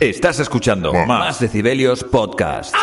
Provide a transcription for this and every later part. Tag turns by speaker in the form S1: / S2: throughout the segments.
S1: Estás escuchando Más Decibelios Podcast.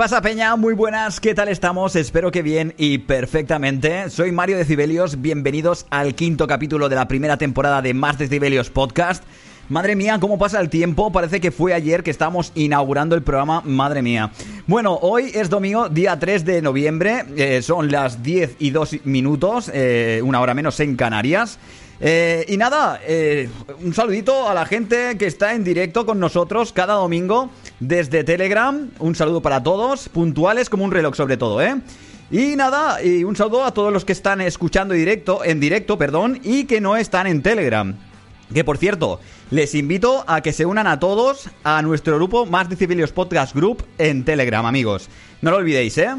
S2: Pasa, Peña? Muy buenas, ¿qué tal estamos? Espero que bien y perfectamente. Soy Mario Decibelios, bienvenidos al quinto capítulo de la primera temporada de Más Decibelios Podcast. Madre mía, cómo pasa el tiempo, parece que fue ayer que estábamos inaugurando el programa, madre mía. Bueno, hoy es domingo, día 3 de noviembre, eh, son las 10 y 2 minutos, eh, una hora menos en Canarias. Eh, y nada, eh, un saludito a la gente que está en directo con nosotros cada domingo desde Telegram. Un saludo para todos, puntuales como un reloj sobre todo, ¿eh? Y nada, y un saludo a todos los que están escuchando directo, en directo, perdón, y que no están en Telegram. Que por cierto, les invito a que se unan a todos a nuestro grupo Más Decibelios Podcast Group en Telegram, amigos. No lo olvidéis, ¿eh?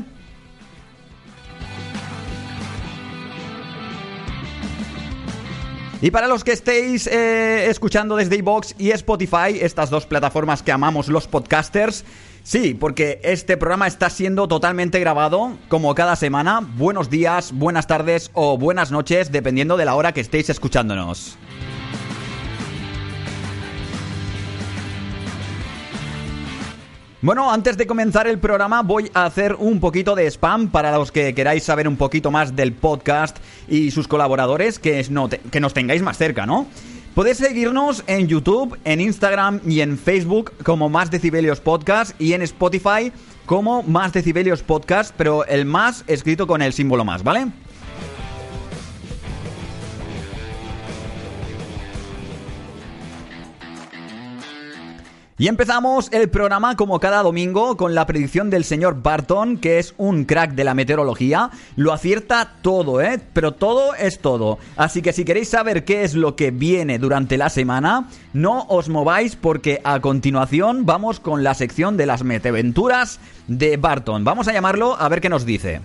S2: Y para los que estéis eh, escuchando desde iBox y Spotify, estas dos plataformas que amamos los podcasters, sí, porque este programa está siendo totalmente grabado, como cada semana. Buenos días, buenas tardes o buenas noches, dependiendo de la hora que estéis escuchándonos. Bueno, antes de comenzar el programa voy a hacer un poquito de spam para los que queráis saber un poquito más del podcast y sus colaboradores, que, nos tengáis más cerca, ¿no? Podéis seguirnos en YouTube, en Instagram y en Facebook como Más Decibelios Podcast y en Spotify como Más Decibelios Podcast, pero el más escrito con el símbolo más, ¿vale? Y empezamos el programa como cada domingo con la predicción del señor Barton, que es un crack de la meteorología. Lo acierta todo, ¿eh? Pero todo es todo. Así que si queréis saber qué es lo que viene durante la semana, no os mováis porque a continuación vamos con la sección de las meteventuras de Barton. Vamos a llamarlo a ver qué nos dice.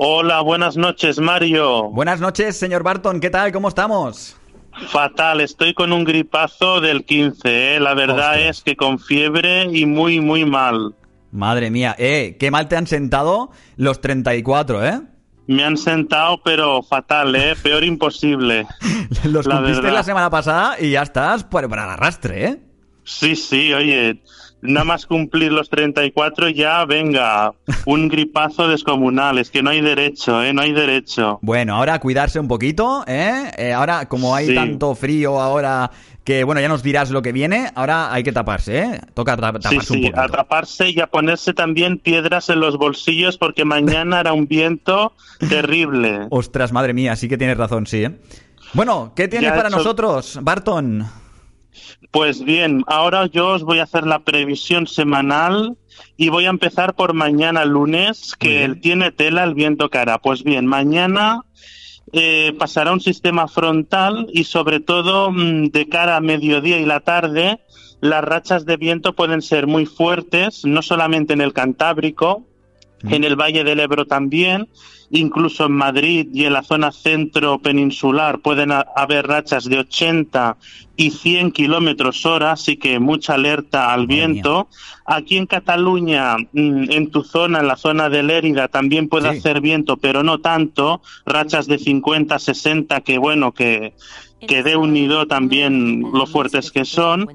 S3: Hola, buenas noches, Mario.
S2: Buenas noches, señor Barton, ¿qué tal? ¿Cómo estamos?
S3: Fatal, estoy con un gripazo del 15, ¿eh? La verdad es que con fiebre y muy, muy mal.
S2: Madre mía, eh, qué mal te han sentado los 34, ¿eh?
S3: Me han sentado, pero fatal, ¿eh? Peor imposible.
S2: Los
S3: La
S2: cumpliste
S3: verdad.
S2: la semana pasada y ya estás para, para el arrastre, ¿eh?
S3: Sí, sí, oye, nada más cumplir los 34 ya, venga, un gripazo descomunal. Es que no hay derecho, ¿eh? No hay derecho.
S2: Bueno, ahora cuidarse un poquito, ¿eh? Eh, ahora, como hay
S3: Sí.
S2: tanto frío ahora que, bueno, ya nos dirás lo que viene, ahora hay que taparse, ¿eh? Toca ta-
S3: Sí,
S2: taparse un
S3: sí,
S2: poquito.
S3: a taparse y a ponerse también piedras en los bolsillos porque mañana hará un viento terrible.
S2: Ostras, madre mía, sí que tienes razón, sí, ¿eh? Bueno, ¿qué tienes
S3: Ya
S2: para nosotros, Barton?
S3: Pues bien, ahora yo os voy a hacer la previsión semanal y voy a empezar por mañana lunes, que tiene tela el viento hará. Pues bien, mañana eh, pasará un sistema frontal y sobre todo mm, de cara a mediodía y la tarde, las rachas de viento pueden ser muy fuertes, no solamente en el Cantábrico,
S2: Mm.
S3: en el Valle del Ebro también, incluso en Madrid y en la zona centro peninsular pueden ha- haber rachas de 80 y 100 kilómetros hora, así que mucha alerta al viento. Aquí en Cataluña, mm, en tu zona, en la zona de Lérida, también puede
S2: Sí.
S3: hacer viento, pero no tanto, rachas de 50, 60, que bueno, que, que de unido también lo fuertes que son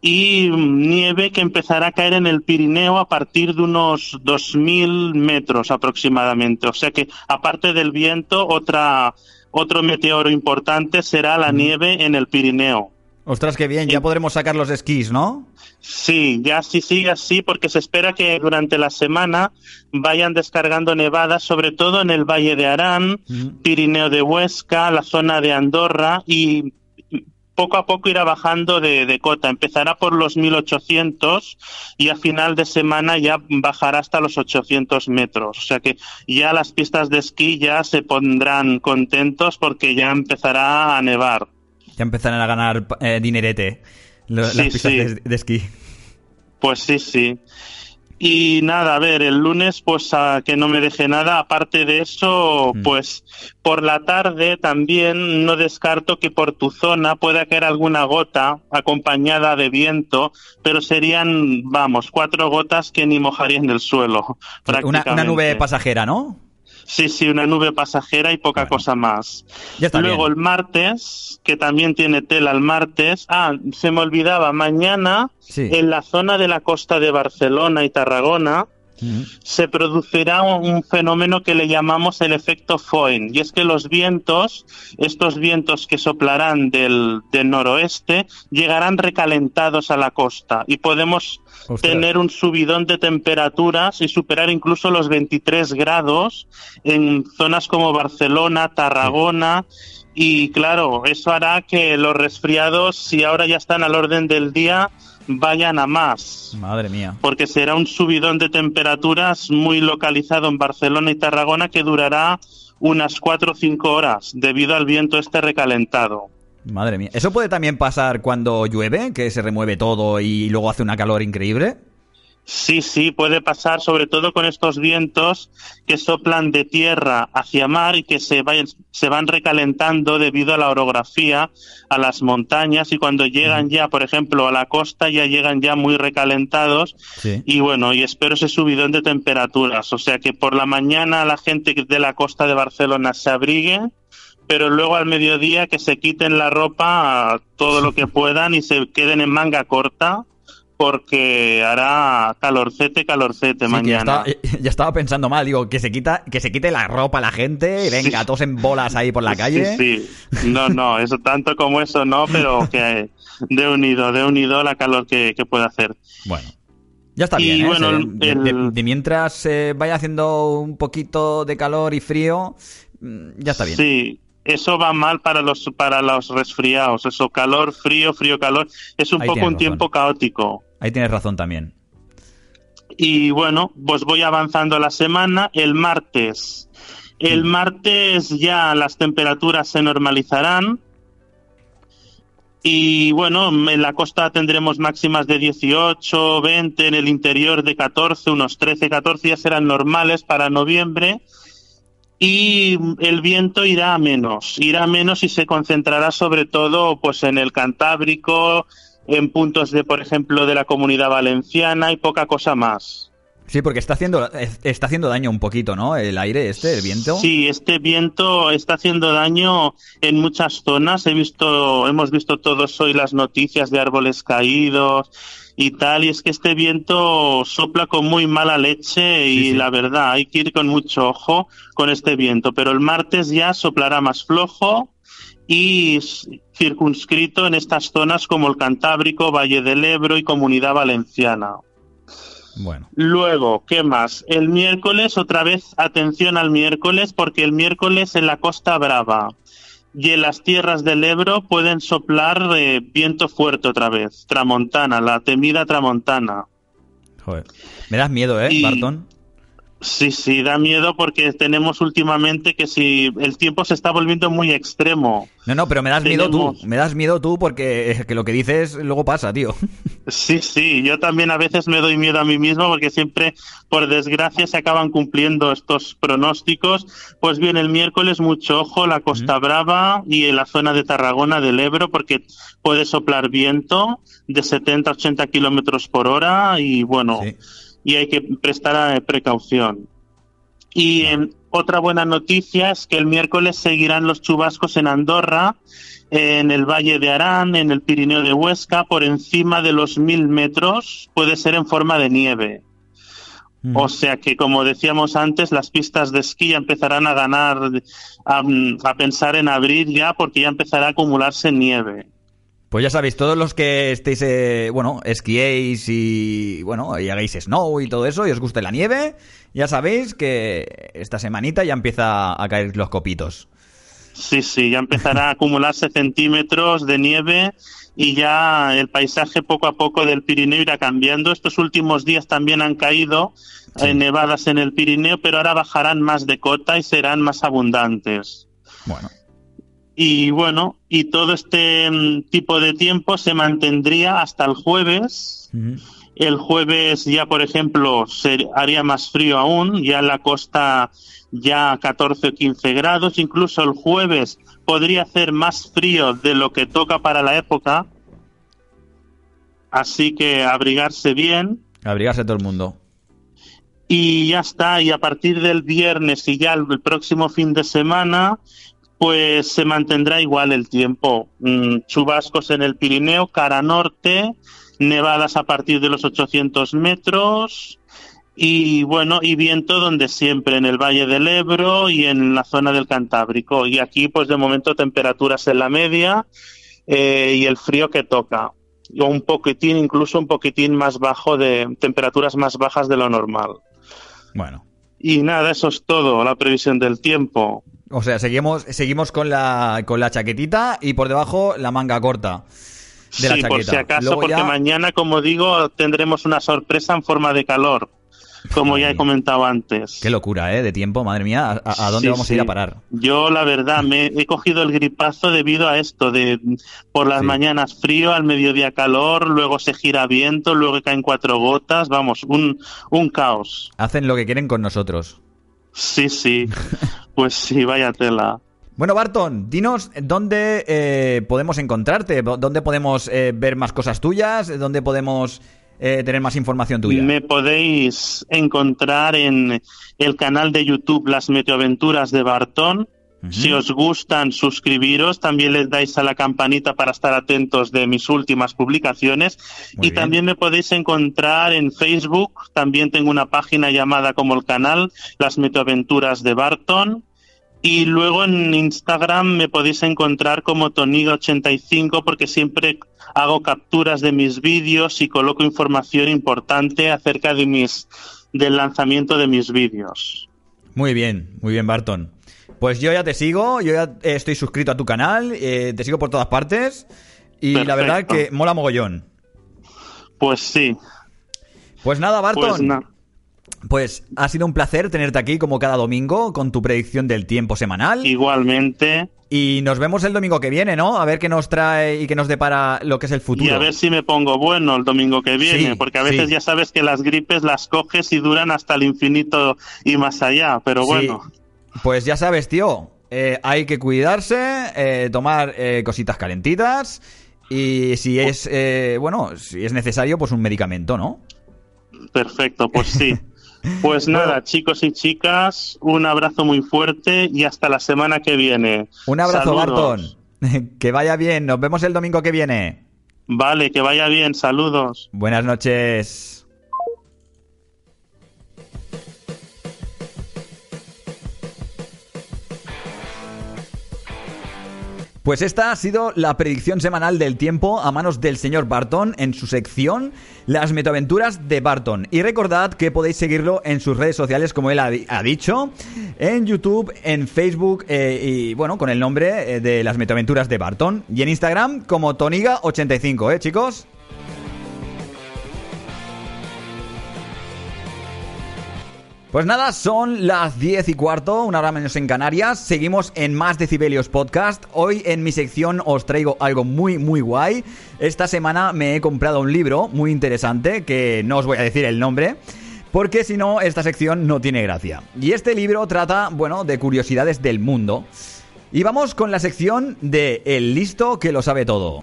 S3: y mm, nieve que empezará a caer en el Pirineo a partir de unos 2.000 metros aproximadamente. O sea que, aparte del viento, otra, otro meteoro importante será la nieve en el Pirineo.
S2: Ostras, qué bien, ya podremos sacar los esquís, ¿no?
S3: Sí, ya si sigue así, porque se espera que durante la semana vayan descargando nevadas, sobre todo en el Valle de Arán. Pirineo de Huesca, la zona de Andorra y poco a poco irá bajando de, de cota. Empezará por los 1800 y a final de semana ya bajará hasta los 800 metros. O sea que ya las pistas de esquí ya se pondrán contentos porque ya empezará a nevar.
S2: Ya empezarán a ganar eh, dinerete lo-
S3: Sí,
S2: las pistas
S3: sí.
S2: de, de esquí.
S3: Pues sí, sí. Y nada, a ver, el lunes, pues a que no me deje nada. Aparte de eso,
S2: Mm.
S3: pues por la tarde también no descarto que por tu zona pueda caer alguna gota acompañada de viento, pero serían, vamos, cuatro gotas que ni mojarían el suelo.
S2: Una, nube pasajera, ¿no?
S3: Sí, sí, una nube pasajera y poca
S2: Bueno.
S3: cosa más.
S2: Ya está
S3: Luego
S2: bien.
S3: el martes, que también tiene tela el martes. Ah, se me olvidaba, mañana
S2: Sí.
S3: en la zona de la costa de Barcelona y Tarragona Se producirá un fenómeno que le llamamos el efecto Foehn. Y es que los vientos, estos vientos que soplarán del, del noroeste, llegarán recalentados a la costa y podemos tener un subidón de temperaturas y superar incluso los 23 grados en zonas como Barcelona, Tarragona. Y claro, eso hará que los resfriados, si ahora ya están al orden del día, vayan a más
S2: Madre mía.
S3: porque será un subidón de temperaturas muy localizado en Barcelona y Tarragona que durará unas 4 o 5 horas debido al viento este recalentado.
S2: Madre mía. ¿Eso puede también pasar cuando llueve? Que se remueve todo y luego hace una calor increíble.
S3: Sí, sí, puede pasar sobre todo con estos vientos que soplan de tierra hacia mar y que se, vayan- se van recalentando debido a la orografía, a las montañas y cuando llegan ya, por ejemplo, a la costa ya llegan ya muy recalentados
S2: Sí.
S3: Y bueno, y espero ese subidón de temperaturas. O sea que por la mañana la gente de la costa de Barcelona se abrigue, pero luego al mediodía que se quiten la ropa todo lo que puedan y se queden en manga corta, porque hará calorcete, calorcete
S2: Sí, que ya,
S3: mañana.
S2: estaba, ya estaba pensando mal, digo, que se quita, que se quite la ropa la gente, y venga,
S3: Sí.
S2: todos en bolas ahí por la calle.
S3: Sí, sí. No, no, eso tanto como eso no, pero que de unido, de unido la calor que, que puede hacer.
S2: Bueno. Ya está
S3: Y
S2: bien, ¿eh?
S3: bueno, el-
S2: de, de-
S3: el-
S2: de mientras vaya haciendo un poquito de calor y frío, mm, ya está bien.
S3: Sí, eso va mal para los para los resfriados. Eso, calor, frío, frío, calor. Es un
S2: Ahí
S3: poco un
S2: razón.
S3: tiempo caótico.
S2: Ahí tienes razón también.
S3: Y bueno, pues voy avanzando la semana. El martes. El
S2: Mm.
S3: martes ya las temperaturas se normalizarán. Y bueno, en la costa tendremos máximas de 18, 20, en el interior de 14, unos 13, 14 ya serán normales para noviembre. Y el viento irá a menos, irá a menos y se concentrará sobre todo pues en el Cantábrico, en puntos de, por ejemplo, de la Comunidad Valenciana y poca cosa más.
S2: Sí, porque está haciendo, está haciendo daño un poquito, ¿no? El aire este, el viento.
S3: Sí, este viento está haciendo daño en muchas zonas. He visto, hemos visto todos hoy las noticias de árboles caídos y tal, y es que este viento sopla con muy mala leche y
S2: Sí, sí.
S3: la verdad hay que ir con mucho ojo con este viento. Pero el martes ya soplará más flojo y circunscrito en estas zonas como el Cantábrico, Valle del Ebro y Comunidad Valenciana.
S2: Bueno.
S3: Luego, ¿qué más? El miércoles, otra vez, atención al miércoles, porque el miércoles en la Costa Brava y en las tierras del Ebro pueden soplar eh, viento fuerte otra vez, tramontana, la temida tramontana.
S2: Joder. Me das miedo, ¿eh,
S3: Y-
S2: Barton?
S3: Sí, sí, da miedo porque tenemos últimamente que si el tiempo se está volviendo muy extremo.
S2: No, no, pero me das miedo tú. Me das miedo tú porque eh, que lo que dices luego pasa, tío.
S3: Sí, sí, yo también a veces me doy miedo a mí mismo porque siempre, por desgracia, se acaban cumpliendo estos pronósticos. Pues bien, el miércoles mucho ojo, la Costa Brava y en la zona de Tarragona del Ebro porque puede soplar viento de 70 a 80 kilómetros por hora y bueno,
S2: Sí.
S3: Y hay que prestar eh, precaución. Y em, otra buena noticia es que el miércoles seguirán los chubascos en Andorra, en el Valle de Arán, en el Pirineo de Huesca, por encima de los mil metros, puede ser en forma de nieve.
S2: Mm.
S3: O sea que, como decíamos antes, las pistas de esquí ya empezarán a ganar, a, a pensar en abrir ya, porque ya empezará a acumularse nieve.
S2: Pues ya sabéis, todos los que estéis, eh, bueno, esquiéis y, bueno, y hagáis snow y todo eso, y os guste la nieve, ya sabéis que esta semanita ya empieza a caer los copitos.
S3: Sí, sí, ya empezará a acumularse centímetros de nieve y ya el paisaje poco a poco del Pirineo irá cambiando. Estos últimos días también han caído
S2: Sí.
S3: eh, nevadas en el Pirineo, pero ahora bajarán más de cota y serán más abundantes.
S2: Bueno,
S3: Y bueno, y todo este mm, tipo de tiempo se mantendría hasta el jueves. El jueves ya, por ejemplo, se haría más frío aún, ya en la costa ya 14 o 15 grados, incluso el jueves podría hacer más frío de lo que toca para la época, así que abrigarse bien
S2: abrigarse todo el mundo.
S3: y ya está, y a partir del viernes y ya el próximo fin de semana, pues se mantendrá igual el tiempo. Mm, chubascos en el Pirineo, cara norte, nevadas a partir de los 800 metros y bueno, y viento donde siempre, en el Valle del Ebro y en la zona del Cantábrico. Y aquí, pues de momento, temperaturas en la media eh, y el frío que toca. O un poquitín, incluso un poquitín más bajo de temperaturas más bajas de lo normal.
S2: Bueno.
S3: Y nada, eso es todo, la previsión del tiempo.
S2: O sea, seguimos, seguimos con la, con la chaquetita y por debajo la manga corta de la
S3: sí,
S2: chaqueta.
S3: por si acaso,
S2: Luego
S3: porque
S2: ya-
S3: mañana, como digo, tendremos una sorpresa en forma de calor, como ya he comentado antes.
S2: Qué locura, ¿eh? De tiempo, madre mía. ¿A, a dónde
S3: Sí,
S2: vamos a ir a parar?
S3: Yo, la verdad, me he cogido el gripazo debido a esto, de por las mañanas frío, al mediodía calor, luego se gira viento, luego caen cuatro gotas, vamos, un, un caos.
S2: Hacen lo que quieren con nosotros.
S3: Sí, sí, pues sí, vaya tela.
S2: Bueno, Barton, dinos dónde eh, podemos encontrarte, dónde podemos eh, ver más cosas tuyas, dónde podemos eh, tener más información tuya.
S3: Me podéis encontrar en el canal de YouTube Las Meteoaventuras de Bartón.
S2: Ujú.
S3: Si os gustan, suscribiros. También les dais a la campanita para estar atentos de mis últimas publicaciones.
S2: Muy
S3: y
S2: bien.
S3: también me podéis encontrar en Facebook. También tengo una página llamada como el canal Las Meteoaventuras de Barton. Y luego en Instagram me podéis encontrar como Toniga85 porque siempre hago capturas de mis vídeos y coloco información importante acerca de mis del lanzamiento de mis vídeos.
S2: Muy bien, muy bien, Barton. Pues yo ya te sigo, yo ya estoy suscrito a tu canal, eh, te sigo por todas partes y la verdad que mola mogollón.
S3: Pues sí,
S2: Pues nada, Barton.
S3: pues na-
S2: Pues ha sido un placer tenerte aquí como cada domingo con tu predicción del tiempo semanal.
S3: igualmente.
S2: Y nos vemos el domingo que viene, ¿no? A ver qué nos trae y qué nos depara lo que es el futuro.
S3: Y a ver si me pongo bueno el domingo que viene,
S2: Sí,
S3: porque a veces
S2: sí.
S3: ya sabes que las gripes las coges y duran hasta el infinito y más allá, pero
S2: Sí.
S3: bueno,
S2: Pues ya sabes, tío. eh, hay que cuidarse, eh, tomar eh, cositas calentitas. Y si es, bueno, si es necesario, pues un medicamento, ¿no?
S3: perfecto, pues sí. Pues nada, chicos y chicas, un abrazo muy fuerte y hasta la semana que viene.
S2: Un abrazo,
S3: Saludos.
S2: Barton. Que vaya bien. Nos vemos el domingo que viene.
S3: Vale, que vaya bien, saludos.
S2: Buenas noches. Pues esta ha sido la predicción semanal del tiempo a manos del señor Barton en su sección Las metaventuras de Barton. Y recordad que podéis seguirlo en sus redes sociales, como él ha, di- ha dicho, en YouTube, en Facebook eh, y bueno, con el nombre eh, de Las metaventuras de Barton. Y en Instagram como Toniga85, ¿eh, chicos? Pues nada, son las 10 y cuarto, una hora menos en Canarias. Seguimos en Más Decibelios Podcast. Hoy en mi sección os traigo algo muy, muy guay. Esta semana me he comprado un libro muy interesante, que no os voy a decir el nombre, porque si no, esta sección no tiene gracia. Y este libro trata, bueno, de curiosidades del mundo. Y vamos con la sección de El listo que lo sabe todo.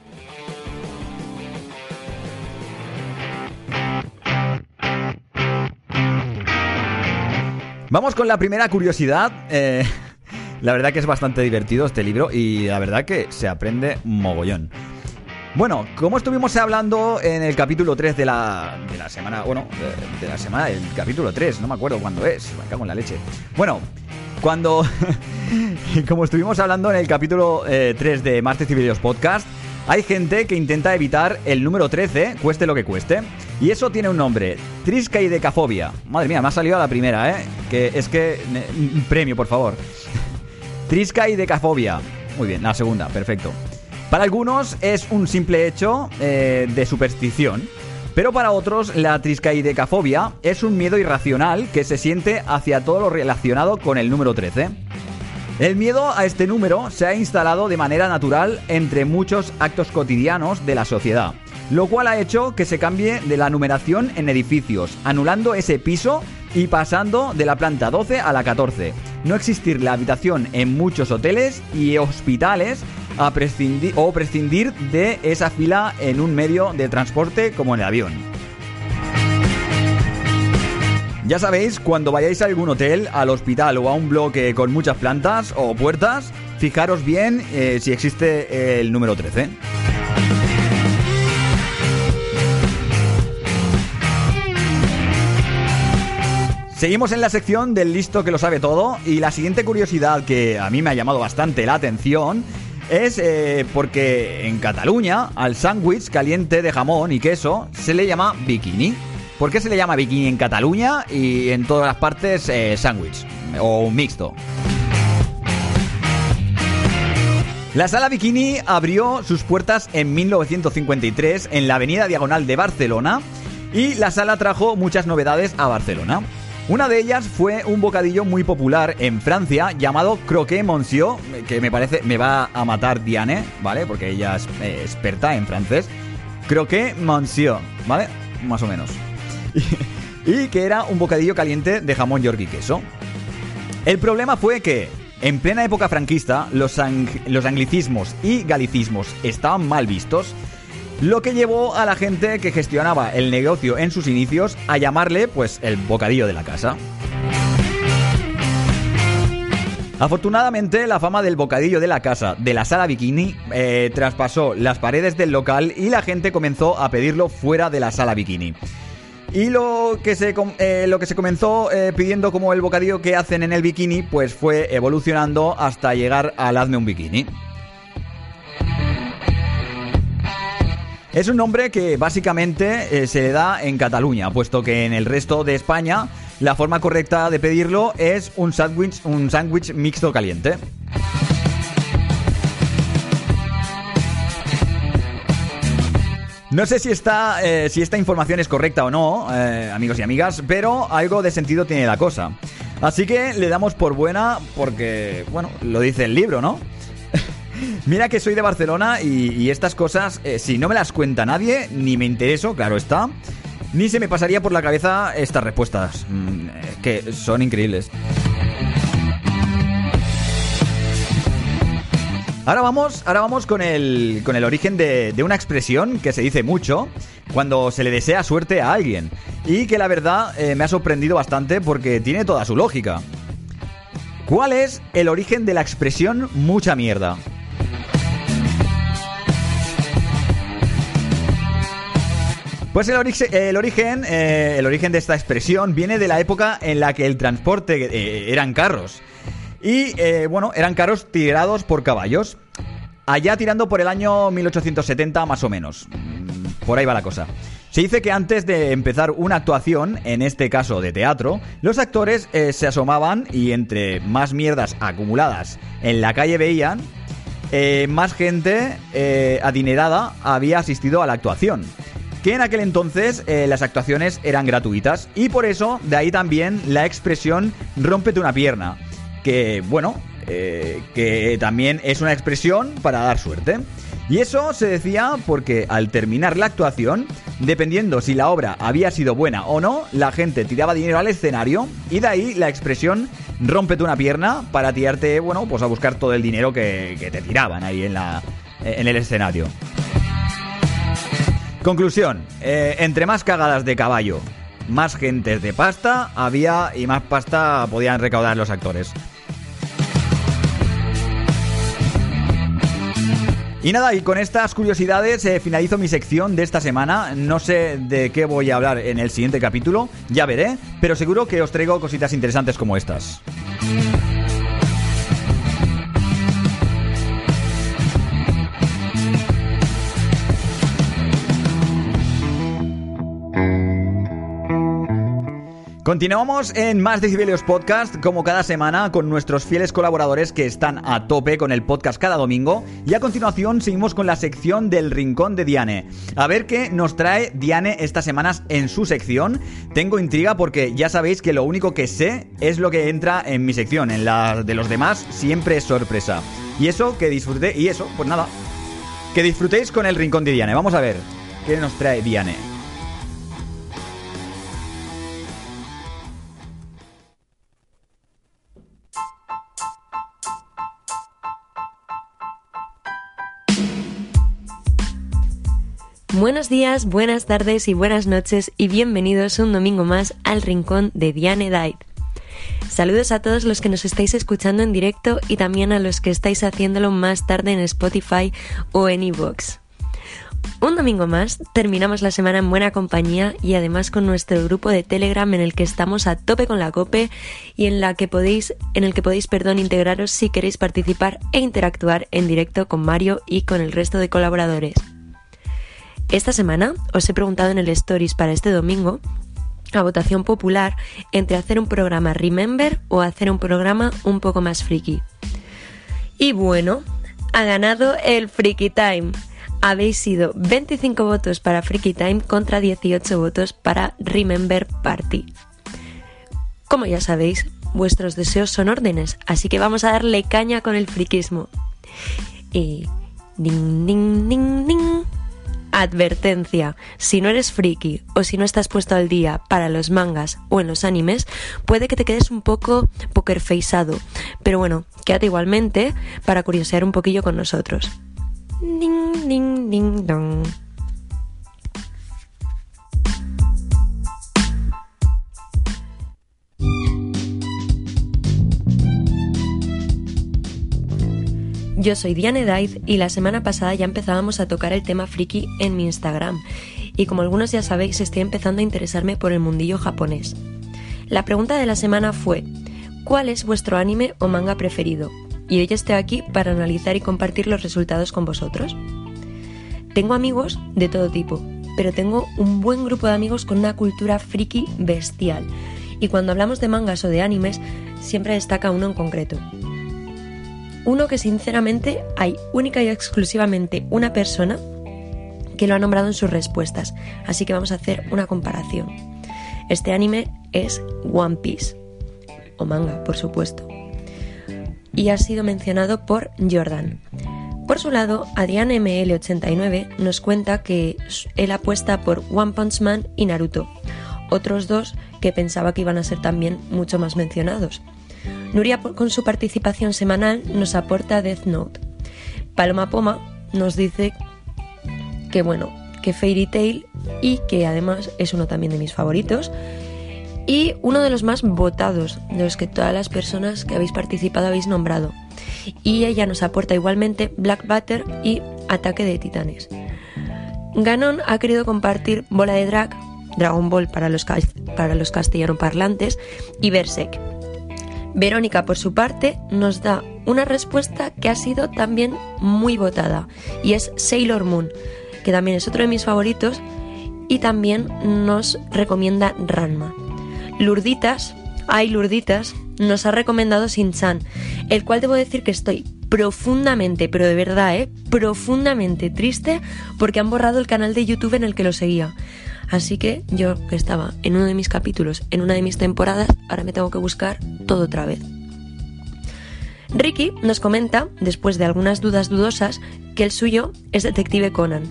S2: Vamos con la primera curiosidad. Eh, la verdad que es bastante divertido este libro y la verdad que se aprende mogollón. Bueno, como estuvimos hablando en el capítulo 3 de la, de la semana, bueno, de, la semana, el capítulo 3, no me acuerdo cuándo es, me cago en la leche. Bueno, cuando, como estuvimos hablando en el capítulo eh, 3 de Martes y Videos Podcast, hay gente que intenta evitar el número 13, cueste lo que cueste. Y eso tiene un nombre, triscaidecafobia. Madre mía, me ha salido a la primera, ¿eh? Que es que... premio, por favor. Triscaidecafobia. Muy bien, la segunda, perfecto. Para algunos es un simple hecho eh, de superstición, pero para otros la triscaidecafobia es un miedo irracional que se siente hacia todo lo relacionado con el número 13. El miedo a este número se ha instalado de manera natural entre muchos actos cotidianos de la sociedad, lo cual ha hecho que se cambie de la numeración en edificios, anulando ese piso y pasando de la planta 12 a la 14. No existir la habitación en muchos hoteles y hospitales o prescindir de esa fila en un medio de transporte como el avión. Ya sabéis, cuando vayáis a algún hotel, al hospital o a un bloque con muchas plantas o puertas, fijaros bien eh, si existe el número 13. Seguimos en la sección del listo que lo sabe todo y la siguiente curiosidad que a mí me ha llamado bastante la atención es eh, porque en Cataluña al sándwich caliente de jamón y queso se le llama bikini. ¿Por qué se le llama bikini en Cataluña y en todas las partes eh, sándwich o mixto? La sala Bikini abrió sus puertas en 1953 en la avenida Diagonal de Barcelona y la sala trajo muchas novedades a Barcelona. Una de ellas fue un bocadillo muy popular en Francia llamado croquet monsieur, que me parece me va a matar Diane, ¿vale? Porque ella es eh, experta en francés. Croquet monsieur, ¿vale? Más o menos. y que era un bocadillo caliente de jamón york y queso. El problema fue que, en plena época franquista, los, ang- los anglicismos y galicismos estaban mal vistos, lo que llevó a la gente que gestionaba el negocio en sus inicios a llamarle, pues, el bocadillo de la casa. Afortunadamente, la fama del bocadillo de la casa de la sala bikini eh, traspasó las paredes del local y la gente comenzó a pedirlo fuera de la sala bikini. Y lo que se, eh, lo que se comenzó eh, pidiendo como el bocadillo que hacen en el bikini, pues fue evolucionando hasta llegar al hazme un bikini. Es un nombre que básicamente eh, se le da en Cataluña, puesto que en el resto de España la forma correcta de pedirlo es un sándwich un sándwich mixto caliente. No sé si esta, eh, si esta información es correcta o no, eh, amigos y amigas, pero algo de sentido tiene la cosa. Así que le damos por buena porque, bueno, lo dice el libro, ¿no? Mira que soy de Barcelona y, estas cosas, eh, si no me las cuenta nadie, ni me intereso, claro está, ni se me pasaría por la cabeza estas respuestas, mm, que son increíbles. Ahora vamos, ahora vamos con el, con el origen de, de una expresión que se dice mucho cuando se le desea suerte a alguien. y que la verdad eh, me ha sorprendido bastante porque tiene toda su lógica. ¿Cuál es el origen de la expresión mucha mierda? Pues el, orixe- el origen, eh, el origen de esta expresión viene de la época en la que el transporte eh, eran carros. Y eh, bueno, eran carros tirados por caballos. Allá tirando por el año 1870 más o menos. Mm, Por ahí va la cosa. Se dice que antes de empezar una actuación, en este caso de teatro, los actores eh, se asomaban y entre más mierdas acumuladas en la calle veían, eh, más gente adinerada había asistido a la actuación. Que en aquel entonces las actuaciones eran gratuitas y por eso de ahí también la expresión rómpete una pierna. Que bueno, eh, que también es una expresión para dar suerte. Y eso se decía porque al terminar la actuación, dependiendo si la obra había sido buena o no, la gente tiraba dinero al escenario y de ahí la expresión rómpete una pierna para tirarte, bueno, pues a buscar todo el dinero que, te tiraban ahí en, la, en el escenario. Conclusión, eh, entre más cagadas de caballo, más gentes de pasta había y más pasta podían recaudar los actores. Y nada, y con estas curiosidades eh, finalizo mi sección de esta semana. No sé de qué voy a hablar en el siguiente capítulo, ya veré, pero seguro que os traigo cositas interesantes como estas. Continuamos en Más Decibelios Podcast, como cada semana, con nuestros fieles colaboradores que están a tope con el podcast cada domingo. Y a continuación seguimos con la sección del Rincón de Diane. A ver qué nos trae Diane estas semanas en su sección. Tengo intriga porque ya sabéis que lo único que sé es lo que entra en mi sección. En la de los demás siempre es sorpresa. Y eso, que disfruté. Y eso, pues nada. Que disfrutéis con el Rincón de Diane. Vamos a ver qué nos trae Diane.
S4: Buenos días, buenas tardes y buenas noches y bienvenidos un domingo más al rincón de Diane Died. Saludos a todos los que nos estáis escuchando en directo y también a los que estáis haciéndolo más tarde en Spotify o en iVoox. Un domingo más, terminamos la semana en buena compañía y además con nuestro grupo de Telegram en el que estamos a tope con la cope y en la que podéis, en el que podéis, perdón, integraros si queréis participar e interactuar en directo con Mario y con el resto de colaboradores. Esta semana os he preguntado en el Stories para este domingo a votación popular entre hacer un programa Remember o hacer un programa un poco más friki. Y bueno, ha ganado el Freaky Time. Habéis sido 25 votos para Freaky Time contra 18 votos para Remember Party. Como ya sabéis, vuestros deseos son órdenes, así que vamos a darle caña con el friquismo. Y... Ding, ding, ding, ding. Advertencia, si no eres friki o si no estás puesto al día para los mangas o en los animes, puede que te quedes un poco pokerfaceado, pero bueno, quédate igualmente para curiosear un poquillo con nosotros. Ding, ding, ding, dong. Yo soy Diane Dive y la semana pasada ya empezábamos a tocar el tema friki en mi Instagram. Y como algunos ya sabéis, estoy empezando a interesarme por el mundillo japonés. La pregunta de la semana fue: ¿Cuál es vuestro anime o manga preferido? Y hoy estoy aquí para analizar y compartir los resultados con vosotros. Tengo amigos de todo tipo, pero tengo un buen grupo de amigos con una cultura friki bestial. Y cuando hablamos de mangas o de animes, siempre destaca uno en concreto. Uno que sinceramente hay única y exclusivamente una persona que lo ha nombrado en sus respuestas, así que vamos a hacer una comparación. Este anime es One Piece, o manga, por supuesto, y ha sido mencionado por Jordan. Por su lado, Adrián ML89 nos cuenta que él apuesta por One Punch Man y Naruto, otros dos que pensaba que iban a ser también mucho más mencionados. Nuria, con su participación semanal, nos aporta Death Note. Paloma Poma nos dice que, bueno, que Fairy Tail y que además es uno también de mis favoritos y uno de los más votados, de los que todas las personas que habéis participado habéis nombrado. Y ella nos aporta igualmente Black Butter y Ataque de Titanes. Ganon ha querido compartir Bola de Drag, Dragon Ball para los, para los castellano parlantes, y Berserk. Verónica, por su parte, nos da una respuesta que ha sido también muy votada, y es Sailor Moon, que también es otro de mis favoritos, y también nos recomienda Ranma. Lurditas, ay Lurditas, nos ha recomendado Shin-Chan, el cual debo decir que estoy profundamente, pero de verdad, ¿eh? profundamente triste porque han borrado el canal de YouTube en el que lo seguía. Así que yo, que estaba en uno de mis capítulos, en una de mis temporadas, ahora me tengo que buscar todo otra vez. Ricky nos comenta, después de algunas dudas dudosas, que el suyo es Detective Conan.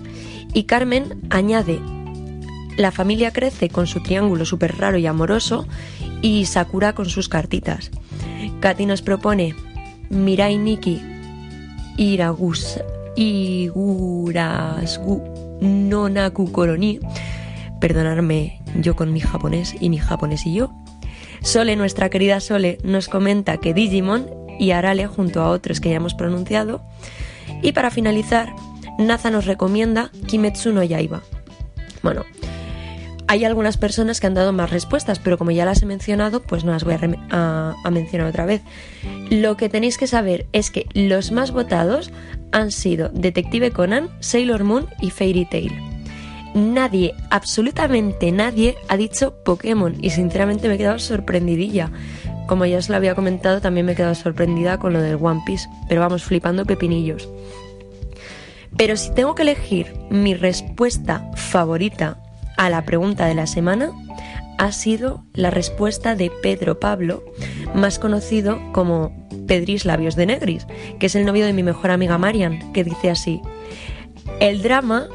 S4: Y Carmen añade, la familia crece con su triángulo súper raro y amoroso y Sakura con sus cartitas. Katy nos propone Mirai Nikki Iragus Igurasgu Nonaku Koroni. Perdonadme yo con mi japonés y mi japonés y yo. Sole, nuestra querida Sole, nos comenta que Digimon y Arale junto a otros que ya hemos pronunciado. Y para finalizar, Naza nos recomienda Kimetsu no Yaiba. Bueno, hay algunas personas que han dado más respuestas, pero como ya las he mencionado, pues no las voy a- a mencionar otra vez. Lo que tenéis que saber es que los más votados han sido Detective Conan, Sailor Moon y Fairy Tail. Nadie, absolutamente nadie, ha dicho Pokémon y sinceramente me he quedado sorprendidilla. Como ya os lo había comentado, también me he quedado sorprendida con lo del One Piece, pero vamos flipando pepinillos. Pero si tengo que elegir mi respuesta favorita a la pregunta de la semana, ha sido la respuesta de Pedro Pablo, más conocido como Pedris Labios de Negris, que es el novio de mi mejor amiga Marian, que dice así: El drama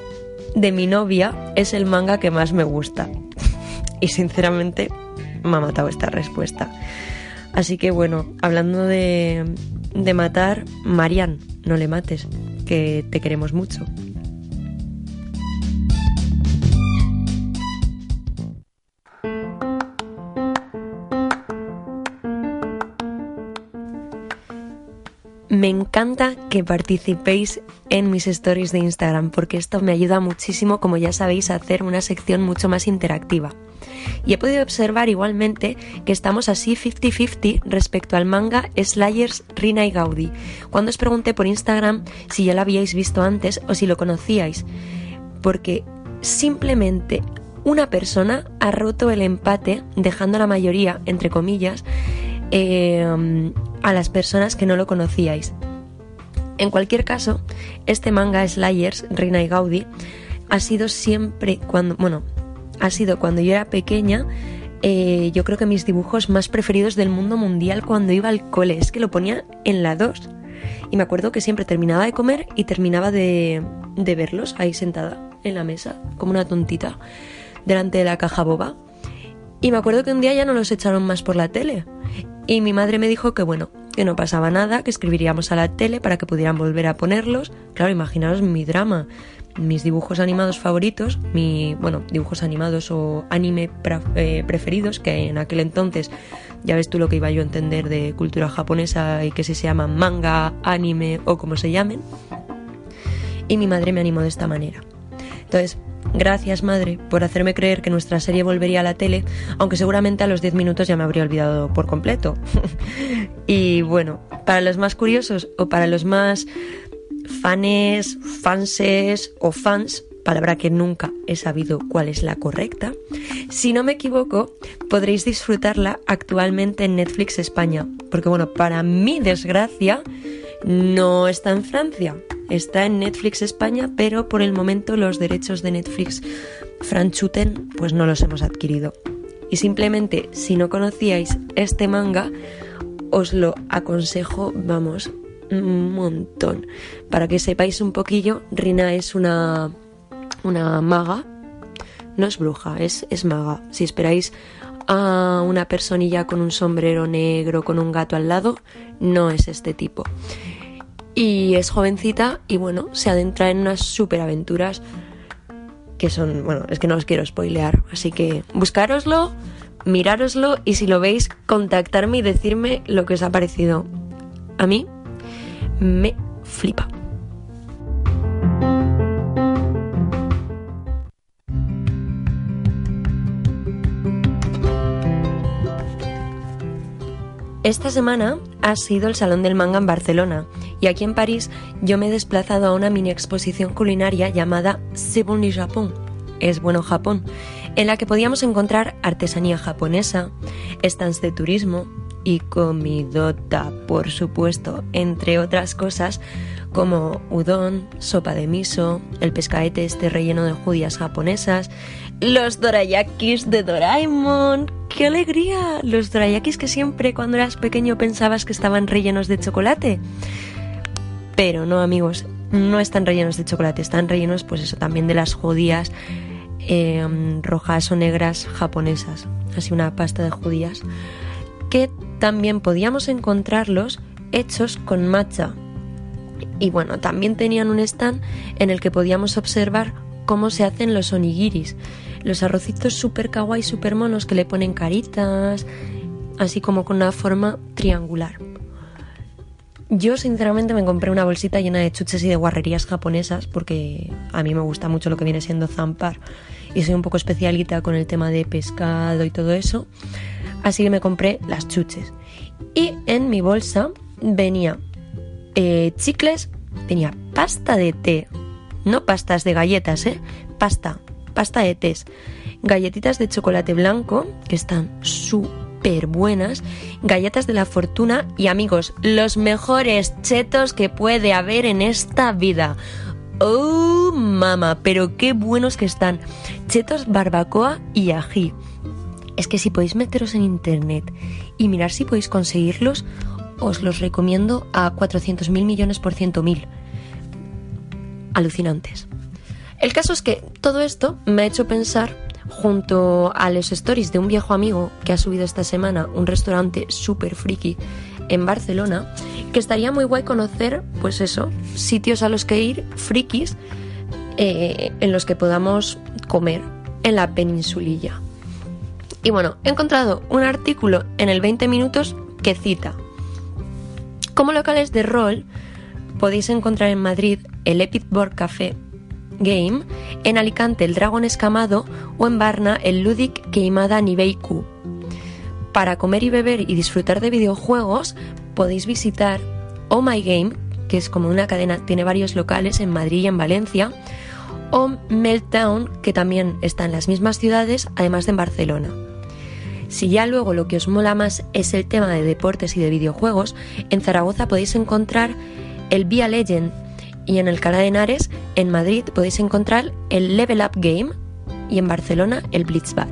S4: de mi novia es el manga que más me gusta. y sinceramente me ha matado esta respuesta. Así que bueno, hablando de, de matar, Marian, no le mates, que te queremos mucho. Me encanta que participéis en mis stories de Instagram porque esto me ayuda muchísimo, como ya sabéis, a hacer una sección mucho más interactiva. Y he podido observar igualmente que estamos así 50-50 respecto al manga Slayers Rina y Gaudi. Cuando os pregunté por Instagram si ya lo habíais visto antes o si lo conocíais, porque simplemente una persona ha roto el empate, dejando a la mayoría, entre comillas, eh, a las personas que no lo conocíais. En cualquier caso, este manga Slayers, Reina y Gaudi, ha sido siempre cuando, bueno, ha sido cuando yo era pequeña, eh, yo creo que mis dibujos más preferidos del mundo mundial cuando iba al cole, es que lo ponía en la 2. Y me acuerdo que siempre terminaba de comer y terminaba de, de verlos ahí sentada en la mesa, como una tontita, delante de la caja boba. Y me acuerdo que un día ya no los echaron más por la tele. Y mi madre me dijo que bueno, que no pasaba nada, que escribiríamos a la tele para que pudieran volver a ponerlos. Claro, imaginaos mi drama, mis dibujos animados favoritos, mi, bueno, dibujos animados o anime eh, preferidos, que en aquel entonces ya ves tú lo que iba yo a entender de cultura japonesa y que se llaman manga, anime o como se llamen. Y mi madre me animó de esta manera. Entonces, gracias madre por hacerme creer que nuestra serie volvería a la tele, aunque seguramente a los 10 minutos ya me habría olvidado por completo. y bueno, para los más curiosos o para los más fanes, fanses o fans, palabra que nunca he sabido cuál es la correcta, si no me equivoco, podréis disfrutarla actualmente en Netflix España, porque bueno, para mi desgracia, no está en Francia, está en Netflix España, pero por el momento los derechos de Netflix Franchuten pues no los hemos adquirido. Y simplemente, si no conocíais este manga, os lo aconsejo, vamos, un montón. Para que sepáis un poquillo, Rina es una, una maga, no es bruja, es, es maga. Si esperáis a una personilla con un sombrero negro, con un gato al lado, no es este tipo. Y es jovencita y bueno, se adentra en unas superaventuras que son, bueno, es que no os quiero spoilear, así que buscároslo, mirároslo y si lo veis, contactarme y decirme lo que os ha parecido. A mí me flipa. Esta semana ha sido el Salón del Manga en Barcelona y aquí en París yo me he desplazado a una mini exposición culinaria llamada C'est bon le Japon, es bueno Japón, en la que podíamos encontrar artesanía japonesa, stands de turismo y comidota, por supuesto, entre otras cosas como udon, sopa de miso, el pescaete este relleno de judías japonesas, los dorayakis de Doraemon. ¡Qué alegría! Los dorayakis que siempre cuando eras pequeño pensabas que estaban rellenos de chocolate. Pero no, amigos, no están rellenos de chocolate, están rellenos, pues eso, también de las judías eh, rojas o negras japonesas. Así una pasta de judías. Que también podíamos encontrarlos hechos con matcha. Y bueno, también tenían un stand en el que podíamos observar cómo se hacen los onigiris. Los arrocitos super kawaii, super monos que le ponen caritas, así como con una forma triangular. Yo sinceramente me compré una bolsita llena de chuches y de guarrerías japonesas porque a mí me gusta mucho lo que viene siendo zampar y soy un poco especialita con el tema de pescado y todo eso. Así que me compré las chuches. Y en mi bolsa venía eh, chicles, venía pasta de té, no pastas de galletas, ¿eh? Pasta, pasta de tés, galletitas de chocolate blanco, que están súper buenas, galletas de la fortuna y amigos, los mejores chetos que puede haber en esta vida. ¡Oh, mama! Pero qué buenos que están. Chetos barbacoa y ají. Es que si podéis meteros en internet y mirar si podéis conseguirlos, os los recomiendo a 400.000 millones por ciento mil. Alucinantes. El caso es que todo esto me ha hecho pensar, junto a los stories de un viejo amigo que ha subido esta semana un restaurante súper friki en Barcelona, que estaría muy guay conocer, pues eso, sitios a los que ir, frikis, eh, en los que podamos comer en la peninsulilla. Y bueno, he encontrado un artículo en el 20 minutos que cita. Como locales de rol, podéis encontrar en Madrid el Epic Board Café Game, en Alicante el Dragon Escamado o en Varna el Ludic Queimada Nibeiku. Para comer y beber y disfrutar de videojuegos podéis visitar Oh My Game, que es como una cadena, tiene varios locales en Madrid y en Valencia, o Meltdown, que también está en las mismas ciudades, además de en Barcelona. Si ya luego lo que os mola más es el tema de deportes y de videojuegos, en Zaragoza podéis encontrar el Via Legend y en el Cala de Henares, en Madrid, podéis encontrar el Level Up Game y en Barcelona el Blitzbad.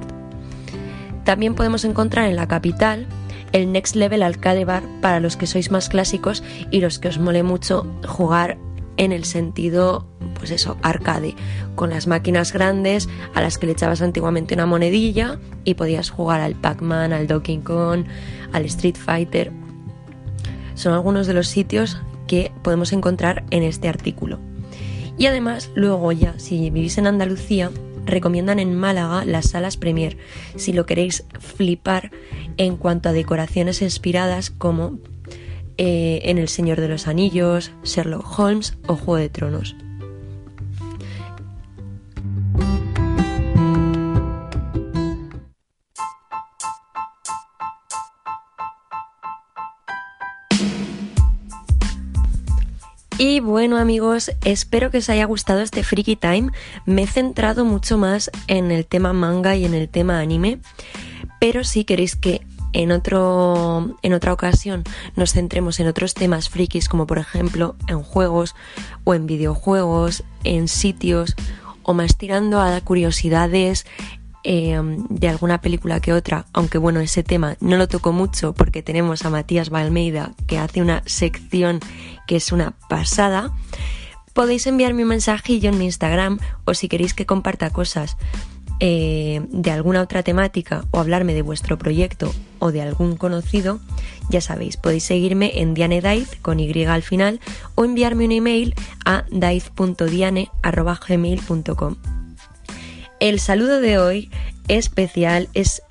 S4: También podemos encontrar en la capital el Next Level Arcade Bar para los que sois más clásicos y los que os mole mucho jugar en el sentido, pues eso, arcade, con las máquinas grandes a las que le echabas antiguamente una monedilla y podías jugar al Pac-Man, al Donkey Kong, al Street Fighter. Son algunos de los sitios que podemos encontrar en este artículo. Y además, luego ya, si vivís en Andalucía, recomiendan en Málaga las salas Premier, si lo queréis flipar en cuanto a decoraciones inspiradas como eh, en El Señor de los Anillos, Sherlock Holmes o Juego de Tronos. Y bueno amigos, espero que os haya gustado este Freaky Time. Me he centrado mucho más en el tema manga y en el tema anime, pero si queréis que en, otro, en otra ocasión nos centremos en otros temas frikis como por ejemplo en juegos o en videojuegos, en sitios o más tirando a curiosidades eh, de alguna película que otra, aunque bueno, ese tema no lo toco mucho porque tenemos a Matías Balmeida que hace una sección que es una pasada. Podéis enviarme un mensajillo en mi Instagram o si queréis que comparta cosas eh, de alguna otra temática o hablarme de vuestro proyecto o de algún conocido, ya sabéis, podéis seguirme en Diane Daiz con Y al final o enviarme un email a daiz.diane.gmail.com. el saludo de hoy especial es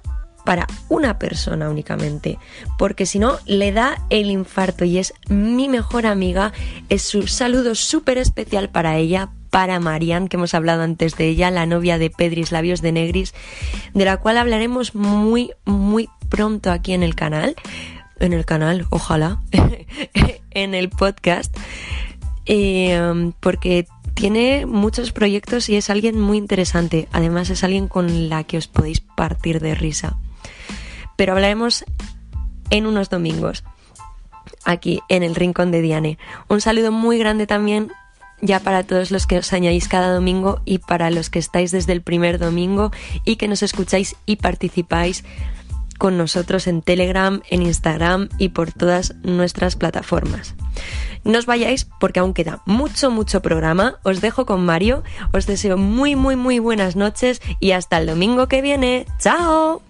S4: para una persona únicamente, porque si no le da el infarto y es mi mejor amiga, es su saludo súper especial para ella, para Marian, que hemos hablado antes de ella, la novia de Pedris Labios de Negris, de la cual hablaremos muy, muy pronto aquí en el canal, en el canal, ojalá, en el podcast, eh, porque tiene muchos proyectos y es alguien muy interesante. Además es alguien con la que os podéis partir de risa. Pero hablaremos en unos domingos, aquí en el Rincón de Diane. Un saludo muy grande también ya para todos los que os añadís cada domingo y para los que estáis desde el primer domingo y que nos escucháis y participáis con nosotros en Telegram, en Instagram y por todas nuestras plataformas. No os vayáis porque aún queda mucho, mucho programa. Os dejo con Mario. Os deseo muy, muy, muy buenas noches y hasta el domingo que viene. ¡Chao!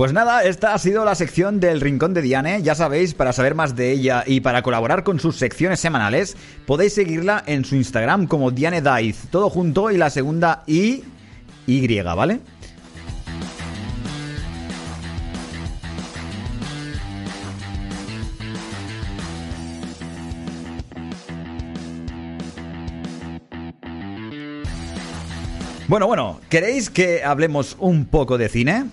S2: Pues nada, esta ha sido la sección del Rincón de Diane. Ya sabéis, para saber más de ella y para colaborar con sus secciones semanales, podéis seguirla en su Instagram como Diane Daiz, todo junto y la segunda I, Y, ¿vale? Bueno, bueno, ¿queréis que hablemos un poco de cine?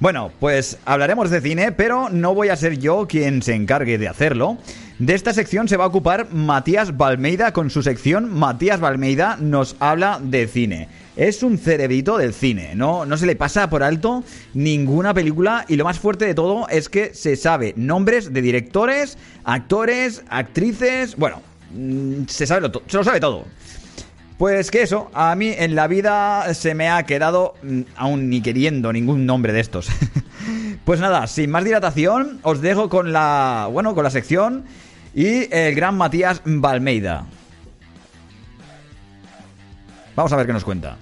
S2: Bueno, pues hablaremos de cine, pero no voy a ser yo quien se encargue de hacerlo. De esta sección se va a ocupar Matías Balmeida con su sección Matías Balmeida nos habla de cine. Es un cerebrito del cine, ¿no? no se le pasa por alto ninguna película y lo más fuerte de todo es que se sabe nombres de directores, actores, actrices, bueno, mm, se sabe lo, se lo sabe todo. Pues que eso, a mí en la vida se me ha quedado mm, aún ni queriendo ningún nombre de estos. pues nada, sin más dilatación, os dejo con la, bueno, con la sección y el gran Matías Balmeida. Vamos a ver qué nos cuenta.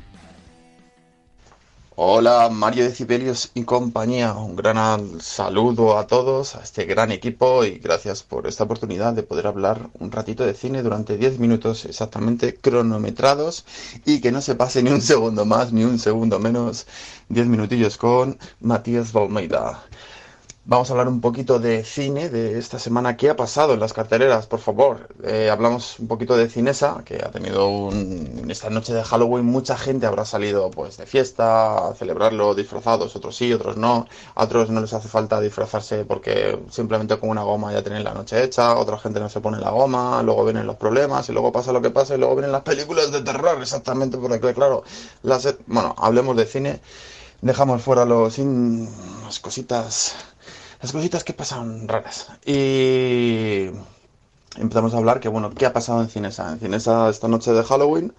S5: Hola Mario Decibelios y compañía, un gran saludo a todos, a este gran equipo y gracias por esta oportunidad de poder hablar un ratito de cine durante 10 minutos exactamente cronometrados y que no se pase ni un segundo más ni un segundo menos, 10 minutillos con Matías Balmeida. Vamos a hablar un poquito de cine de esta semana. ¿Qué ha pasado en las carteleras, por favor? Eh, hablamos un poquito de Cinesa, que ha tenido un... esta noche de Halloween mucha gente habrá salido pues de fiesta, a celebrarlo disfrazados, otros sí, otros no. A otros no les hace falta disfrazarse porque simplemente con una goma ya tienen la noche hecha, otra gente no se pone la goma, luego vienen los problemas y luego pasa lo que pasa y luego vienen las películas de terror, exactamente, porque claro, las... bueno, hablemos de cine, dejamos fuera los... in- las cositas las cositas que pasan raras. Y empezamos a hablar que, bueno, ¿qué ha pasado en Cinesa? En Cinesa esta noche de Halloween